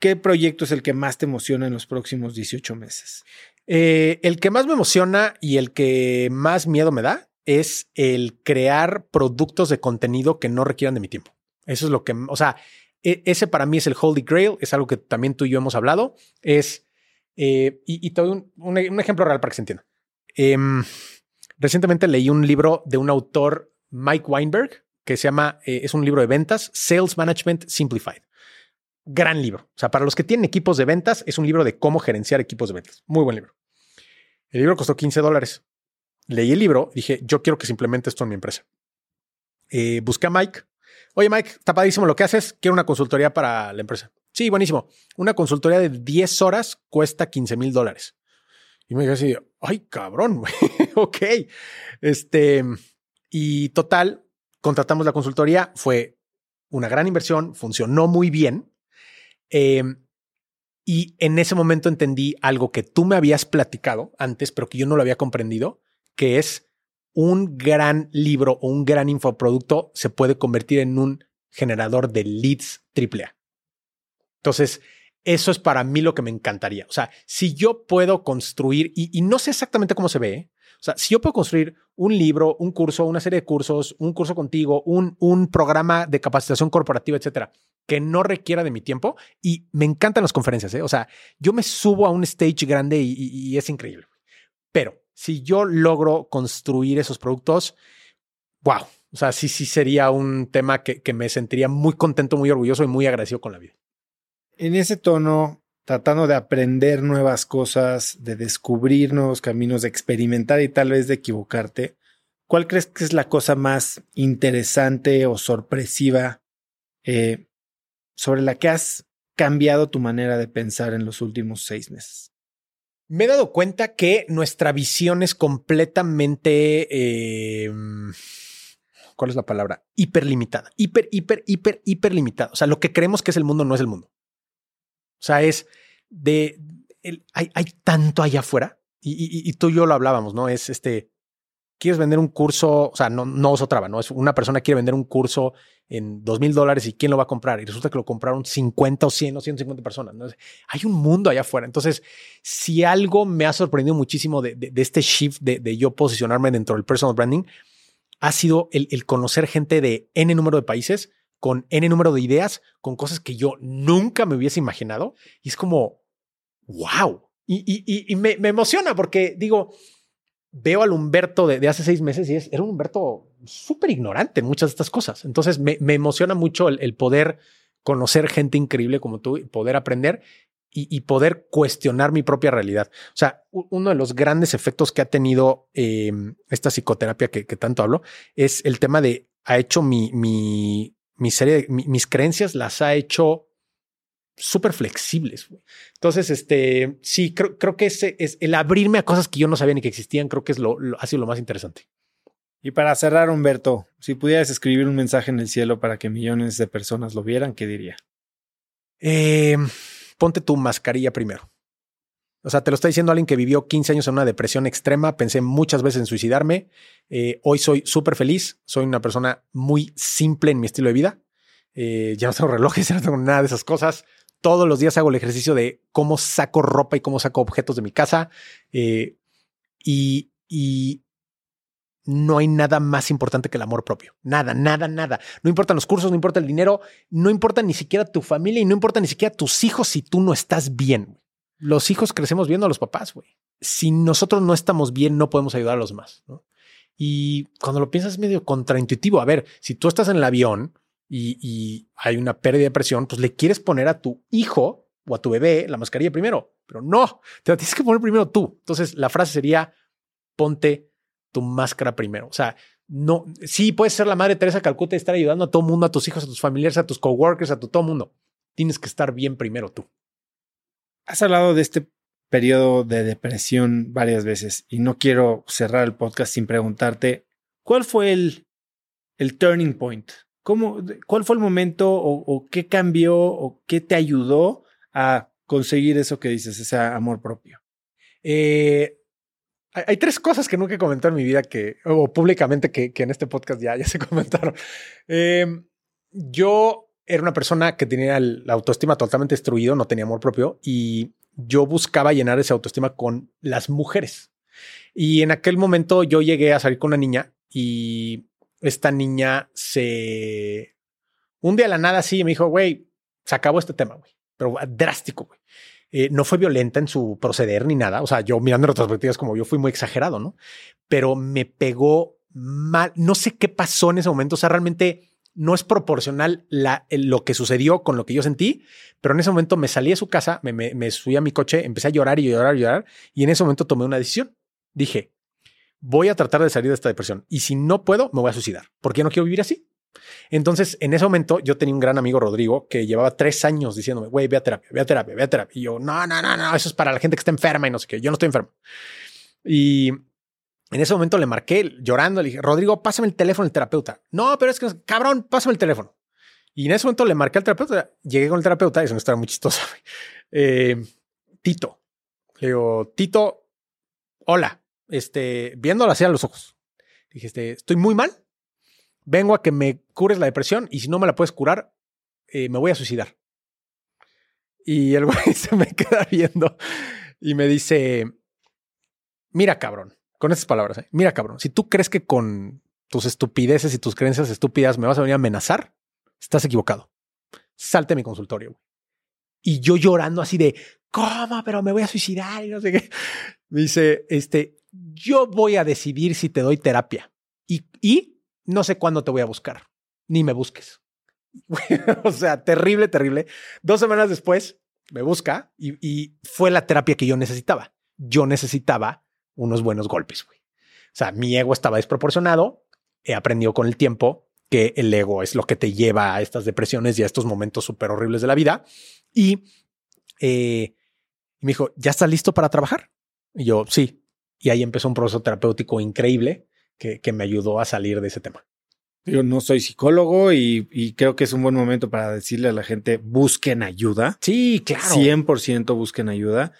¿Qué proyecto es el que más te emociona en los próximos 18 meses? Eh, el que más me emociona y el que más miedo me da es el crear productos de contenido que no requieran de mi tiempo. Eso es lo que, o sea, e, ese para mí es el Holy Grail, es algo que también tú y yo hemos hablado. Es, eh, y, te doy un, ejemplo real para que se entienda. Em, recientemente leí un libro de un autor, Mike Weinberg, que se llama, eh, es un libro de ventas, Sales Management Simplified. Gran libro. O sea, para los que tienen equipos de ventas, es un libro de cómo gerenciar equipos de ventas. Muy buen libro. El libro costó 15 dólares. Leí el libro, dije, yo quiero que se implemente esto en mi empresa. Eh, busqué a Mike. Oye, Mike, está padrísimo lo que haces. Quiero una consultoría para la empresa. Sí, buenísimo. Una consultoría de 10 horas cuesta 15 mil dólares. Y me dije así, ay, cabrón, (laughs) ok. Este, y total, contratamos la consultoría. Fue una gran inversión, funcionó muy bien. Em, y en ese momento entendí algo que tú me habías platicado antes, pero que yo no lo había comprendido, que es un gran libro o un gran infoproducto se puede convertir en un generador de leads AAA. Entonces, eso es para mí lo que me encantaría. O sea, si yo puedo construir, y, no sé exactamente cómo se ve, ¿eh? o sea, si yo puedo construir un libro, un curso, una serie de cursos, un curso contigo, un, un programa de capacitación corporativa, etcétera, que no requiera de mi tiempo, y me encantan las conferencias, ¿eh? o sea, yo me subo a un stage grande y es increíble. Pero si yo logro construir esos productos, wow. O sea, sí, sí sería un tema que, me sentiría muy contento, muy orgulloso y muy agradecido con la vida. En ese tono, tratando de aprender nuevas cosas, de descubrir nuevos caminos, de experimentar y tal vez de equivocarte, ¿cuál crees que es la cosa más interesante o sorpresiva eh, sobre la que has cambiado tu manera de pensar en los últimos seis meses? Me he dado cuenta que nuestra visión es completamente... Eh, ¿Cuál es la palabra? Hiperlimitada. Hiper, hiper, hiper, hiperlimitada. O sea, lo que creemos que es el mundo no es el mundo. O sea, es de... hay, hay, tanto allá afuera. Y, tú y yo lo hablábamos, ¿no? Es este quieres vender un curso, o sea, no, no es otra, ¿no? Es una persona quiere vender un curso en dos mil dólares y quién lo va a comprar. Y resulta que lo compraron 50 o 100 o 150 personas. Hay un mundo allá afuera. Entonces, si algo me ha sorprendido muchísimo de, de, este shift de, de, yo posicionarme dentro del personal branding, ha sido el, el, conocer gente de N número de países, con N número de ideas, con cosas que yo nunca me hubiese imaginado. Y es como, wow. Y, y, y me, me emociona porque digo, veo al Humberto de, hace seis meses y es, era un Humberto súper ignorante en muchas de estas cosas. Entonces me, emociona mucho el, poder conocer gente increíble como tú, poder aprender y, poder cuestionar mi propia realidad. O sea, uno de los grandes efectos que ha tenido em, esta psicoterapia que, tanto hablo es el tema de ha hecho mi, mi, mi serie, mis creencias las ha hecho súper flexibles. Entonces, este, sí, creo, creo que ese es el abrirme a cosas que yo no sabía ni que existían, creo que es lo, ha sido lo más interesante. Y para cerrar, Humberto, si pudieras escribir un mensaje en el cielo para que millones de personas lo vieran, ¿qué diría? Eh, ponte tu mascarilla primero. O sea, te lo está diciendo alguien que vivió 15 años en una depresión extrema, pensé muchas veces en suicidarme, eh, hoy soy súper feliz, soy una persona muy simple en mi estilo de vida, eh, ya no tengo relojes, (laughs) ya no tengo nada de esas cosas, todos los días hago el ejercicio de cómo saco ropa y cómo saco objetos de mi casa. Eh, y, y no hay nada más importante que el amor propio. Nada, nada, nada. No importan los cursos, no importa el dinero, no importa ni siquiera tu familia y no importa ni siquiera tus hijos si tú no estás bien. Los hijos crecemos viendo a los papás, güey. Si nosotros no estamos bien, no podemos ayudar a los más. Y cuando lo piensas es medio contraintuitivo. A ver, si tú estás en el avión y, hay una pérdida de presión, pues le quieres poner a tu hijo o a tu bebé la mascarilla primero, pero no, te la tienes que poner primero tú. Entonces la frase sería, ponte tu máscara primero. O sea, no, sí, puedes ser la madre Teresa Calcuta y estar ayudando a todo mundo, a tus hijos, a tus familiares, a tus coworkers, a tu todo mundo. Tienes que estar bien primero tú. Has hablado de este periodo de depresión varias veces y no quiero cerrar el podcast sin preguntarte cuál fue el, el turning point ¿Cómo, ¿Cuál fue el momento o, qué cambió o qué te ayudó a conseguir eso que dices, ese amor propio? Eh, hay, tres cosas que nunca he comentado en mi vida que, o públicamente que, en este podcast ya, se (laughs) comentaron. Em, yo era una persona que tenía la autoestima totalmente destruido, no tenía amor propio y yo buscaba llenar esa autoestima con las mujeres. Y en aquel momento yo llegué a salir con una niña y esta niña se... Un día a la nada sí me dijo, güey, Se acabó este tema, güey. Pero drástico, güey. Eh, no fue violenta en su proceder ni nada. O sea, yo mirando en retrospectivas como yo fui muy exagerado, ¿no? Pero me pegó mal. No sé qué pasó en ese momento. O sea, realmente no es proporcional lo que sucedió con lo que yo sentí, pero en ese momento me salí de su casa, me, me, subí a mi coche, empecé a llorar y llorar y llorar, y en ese momento tomé una decisión. Dije, voy a tratar de salir de esta depresión y si no puedo, me voy a suicidar, porque no quiero vivir así. Entonces, en ese momento, yo tenía un gran amigo, Rodrigo, que llevaba tres años diciéndome, güey, ve a terapia, ve a terapia, ve a terapia. Y yo, no, no, no, no, eso es para la gente que está enferma y no sé qué. Yo no estoy enfermo. Y en ese momento le marqué llorando, le dije, Rodrigo, pásame el teléfono del terapeuta. No, pero es que, cabrón, pásame el teléfono. Y en ese momento le marqué al terapeuta, llegué con el terapeuta, y eso no estaba muy chistoso. Eh, Tito. Le digo, Tito, hola, este, viéndolo así a los ojos. Dije, este, estoy muy mal. Vengo a que me cures la depresión y si no me la puedes curar, eh, me voy a suicidar. Y el (laughs) güey se me queda viendo y me dice, mira cabrón, con estas palabras. ¿eh? Mira, cabrón, si tú crees que con tus estupideces y tus creencias estúpidas me vas a venir a amenazar, estás equivocado. Salte a mi consultorio. Y yo llorando así de, ¿cómo? Pero me voy a suicidar y no sé qué. Me dice, este, yo voy a decidir si te doy terapia. Y, y no sé cuándo te voy a buscar. Ni me busques. (laughs) o sea, terrible, terrible. Dos semanas después me busca y, fue la terapia que yo necesitaba. Yo necesitaba unos buenos golpes, güey. O sea, mi ego estaba desproporcionado. He aprendido con el tiempo que el ego es lo que te lleva a estas depresiones y a estos momentos súper horribles de la vida. Y eh, me dijo, ¿ya estás listo para trabajar? Y yo, sí. Y ahí empezó un proceso terapéutico increíble que, que me ayudó a salir de ese tema. Yo no soy psicólogo y, y, creo que es un buen momento para decirle a la gente, busquen ayuda. Sí, claro. 100% busquen ayuda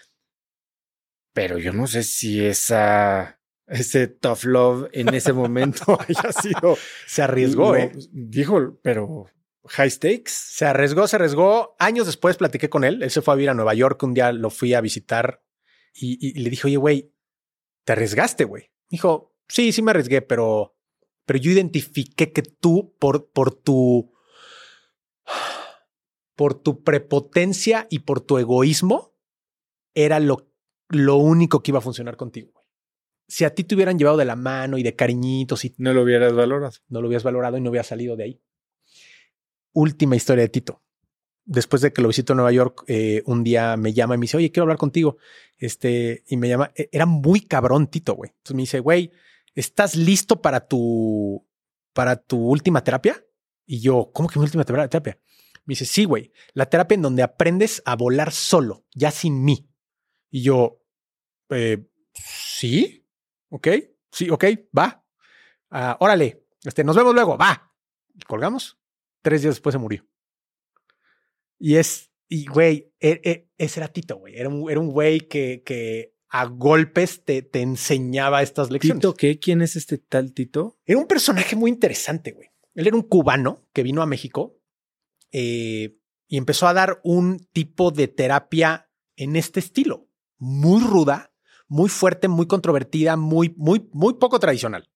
pero yo no sé si esa ese tough love en ese momento (laughs) haya sido. Se arriesgó, ¿eh? Dijo, pero high stakes. Se arriesgó, se arriesgó. Años después platiqué con él. Él se fue a vivir a Nueva York. Un día lo fui a visitar y, le dije, oye, güey, te arriesgaste, güey. Dijo, sí, sí me arriesgué, pero, pero yo identifiqué que tú, por, por tu. por tu prepotencia y por tu egoísmo, era lo lo único que iba a funcionar contigo. Si a ti te hubieran llevado de la mano y de cariñitos y no lo hubieras valorado, no lo hubieras valorado y no hubieras salido de ahí. Última historia de Tito. Después de que lo visito en Nueva York, eh, un día me llama y me dice, oye, quiero hablar contigo. Este, y me llama, e, era muy cabrón Tito, güey. Entonces me dice, güey, ¿estás listo para tu, para tu última terapia? Y yo, ¿cómo que mi última terapia? Me dice, sí, güey, la terapia en donde aprendes a volar solo, ya sin mí. Y yo, eh, sí, ok, sí, ok, va. Ah, órale, este, nos vemos luego, va. colgamos. Tres días después se murió. Y es, y güey, e, e, ese era Tito, güey. Era un, era un güey que, que a golpes te, te enseñaba estas lecciones. ¿Tito qué? ¿Quién es este tal Tito? Era un personaje muy interesante, güey. Él era un cubano que vino a México eh, y empezó a dar un tipo de terapia en este estilo muy ruda, muy fuerte, muy controvertida, muy, muy, muy poco tradicional.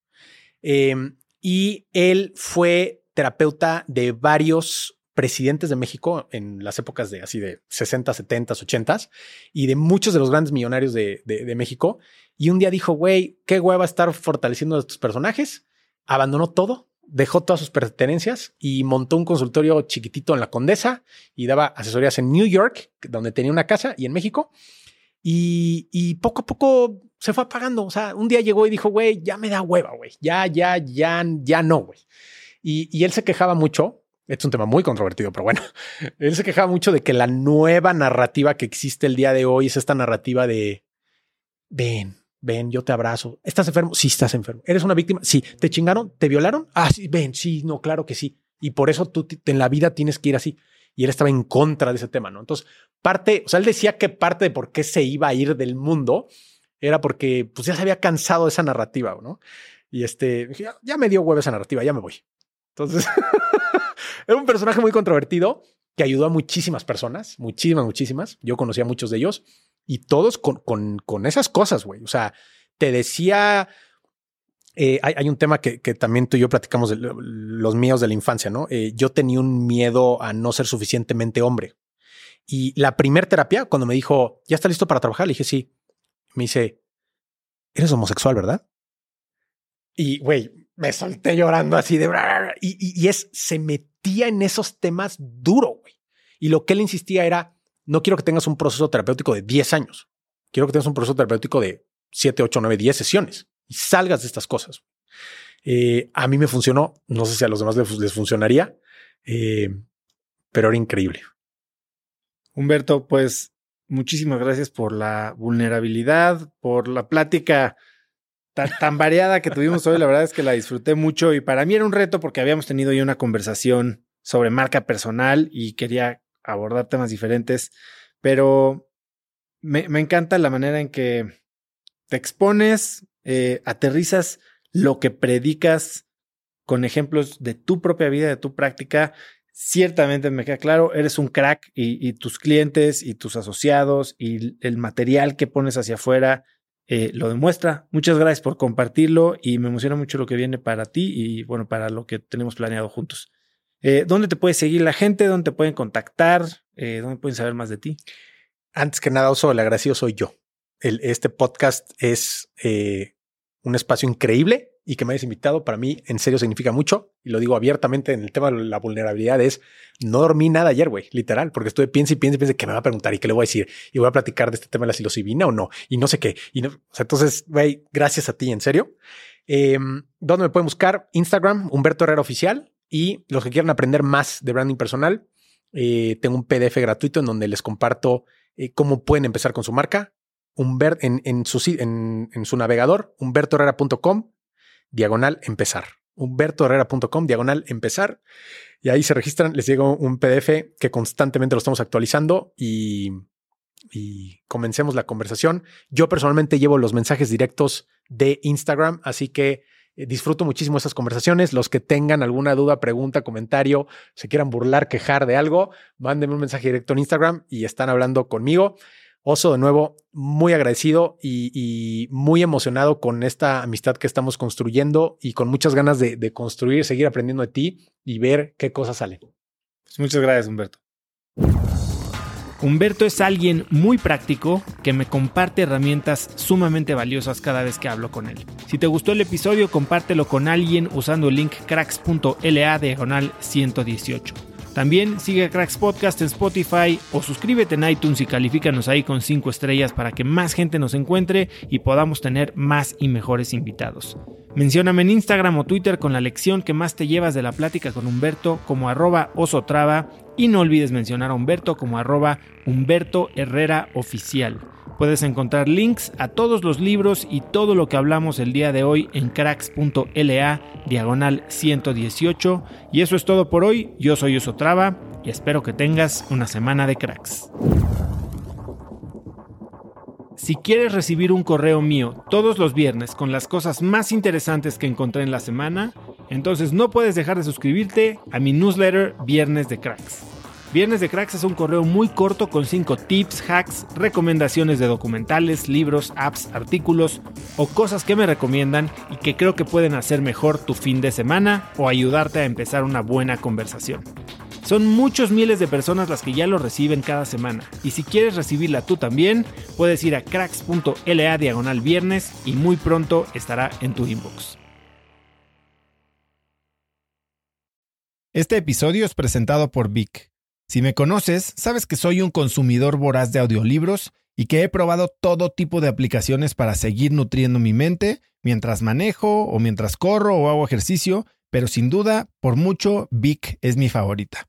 Em, y él fue terapeuta de varios presidentes de México en las épocas de así de 60, 70, 80 y de muchos de los grandes millonarios de, de, México. Y un día dijo, güey, qué hueva estar fortaleciendo a estos personajes. Abandonó todo, dejó todas sus pertenencias y montó un consultorio chiquitito en la Condesa y daba asesorías en New York, donde tenía una casa, y en México. Y, poco a poco se fue apagando. O sea, un día llegó y dijo, güey, ya me da hueva, güey. Ya, ya, ya, ya no, güey. Y, él se quejaba mucho. Es un tema muy controvertido, pero bueno, (laughs) él se quejaba mucho de que la nueva narrativa que existe el día de hoy es esta narrativa de ven, ven, yo te abrazo. ¿Estás enfermo? Sí, estás enfermo. ¿Eres una víctima? Sí. ¿Te chingaron? ¿Te violaron? Ah, sí, ven, sí, no, claro que sí. Y por eso tú en la vida tienes que ir así y él estaba en contra de ese tema, ¿no? Entonces, parte, o sea, él decía que parte de por qué se iba a ir del mundo era porque pues ya se había cansado de esa narrativa, ¿no? Y este, ya, me dio huevo esa narrativa, ya me voy. Entonces, (laughs) era un personaje muy controvertido que ayudó a muchísimas personas, muchísimas, muchísimas. Yo conocía a muchos de ellos y todos con, con, con esas cosas, güey. O sea, te decía eh, hay, un tema que, también tú y yo platicamos de los míos de la infancia, ¿no? Eh, yo tenía un miedo a no ser suficientemente hombre. Y la primer terapia, cuando me dijo, ¿ya está listo para trabajar? Le dije, sí. Me dice, eres homosexual, ¿verdad? Y, güey, me solté llorando así de... Y, y, es, se metía en esos temas duro, güey. Y lo que él insistía era, no quiero que tengas un proceso terapéutico de 10 años. Quiero que tengas un proceso terapéutico de 7, 8, 9, 10 sesiones y salgas de estas cosas. Eh, a mí me funcionó, no sé si a los demás les, funcionaría, eh, pero era increíble. Humberto, pues muchísimas gracias por la vulnerabilidad, por la plática tan, variada que tuvimos hoy. La verdad es que la disfruté mucho y para mí era un reto porque habíamos tenido ya una conversación sobre marca personal y quería abordar temas diferentes, pero me, encanta la manera en que te expones, eh, aterrizas lo que predicas con ejemplos de tu propia vida, de tu práctica. Ciertamente me queda claro, eres un crack y, tus clientes y tus asociados y el material que pones hacia afuera eh, lo demuestra. Muchas gracias por compartirlo y me emociona mucho lo que viene para ti y bueno, para lo que tenemos planeado juntos. Eh, ¿Dónde te puede seguir la gente? ¿Dónde te pueden contactar? ¿Dónde pueden saber más de ti? Antes que nada, Oso, el agradecido soy yo este podcast es eh, un espacio increíble y que me hayas invitado para mí en serio significa mucho y lo digo abiertamente en el tema de la vulnerabilidad es no dormí nada ayer, güey, literal, porque estuve piensa y piensa y piensa que me va a preguntar y qué le voy a decir y voy a platicar de este tema de la psilocibina o no y no sé qué y entonces, güey, gracias a ti, en serio. Eh, ¿Dónde me pueden buscar? Instagram, Humberto Herrera Oficial y los que quieran aprender más de branding personal, eh, tengo un PDF gratuito en donde les comparto eh, cómo pueden empezar con su marca, en, en, su, en, en su navegador, humbertoherrera.com, diagonal empezar. humbertoherrera.com, diagonal empezar. Y ahí se registran, les llega un PDF que constantemente lo estamos actualizando y, y comencemos la conversación. Yo personalmente llevo los mensajes directos de Instagram, así que eh, disfruto muchísimo esas conversaciones. Los que tengan alguna duda, pregunta, comentario, se quieran burlar, quejar de algo, mándenme un mensaje directo en Instagram y están hablando conmigo. Oso, de nuevo, muy agradecido y, muy emocionado con esta amistad que estamos construyendo y con muchas ganas de, construir, seguir aprendiendo de ti y ver qué cosas salen. Pues muchas gracias, Humberto. Humberto es alguien muy práctico que me comparte herramientas sumamente valiosas cada vez que hablo con él. Si te gustó el episodio, compártelo con alguien usando el link cracks.la diagonal 118. También sigue Cracks Podcast en Spotify o suscríbete en iTunes y califícanos ahí con 5 estrellas para que más gente nos encuentre y podamos tener más y mejores invitados. Mencióname en Instagram o Twitter con la lección que más te llevas de la plática con Humberto como arroba osotrava y no olvides mencionar a Humberto como arroba Humberto Herrera Oficial. Puedes encontrar links a todos los libros y todo lo que hablamos el día de hoy en cracks.la diagonal 118. Y eso es todo por hoy. Yo soy Osotrava y espero que tengas una semana de cracks. Si quieres recibir un correo mío todos los viernes con las cosas más interesantes que encontré en la semana, entonces no puedes dejar de suscribirte a mi newsletter Viernes de Cracks. Viernes de Cracks es un correo muy corto con 5 tips, hacks, recomendaciones de documentales, libros, apps, artículos o cosas que me recomiendan y que creo que pueden hacer mejor tu fin de semana o ayudarte a empezar una buena conversación. Son muchos miles de personas las que ya lo reciben cada semana y si quieres recibirla tú también, puedes ir a cracks.la diagonal viernes y muy pronto estará en tu inbox. Este episodio es presentado por Vic. Si me conoces, sabes que soy un consumidor voraz de audiolibros y que he probado todo tipo de aplicaciones para seguir nutriendo mi mente mientras manejo o mientras corro o hago ejercicio, pero sin duda, por mucho, Vic es mi favorita.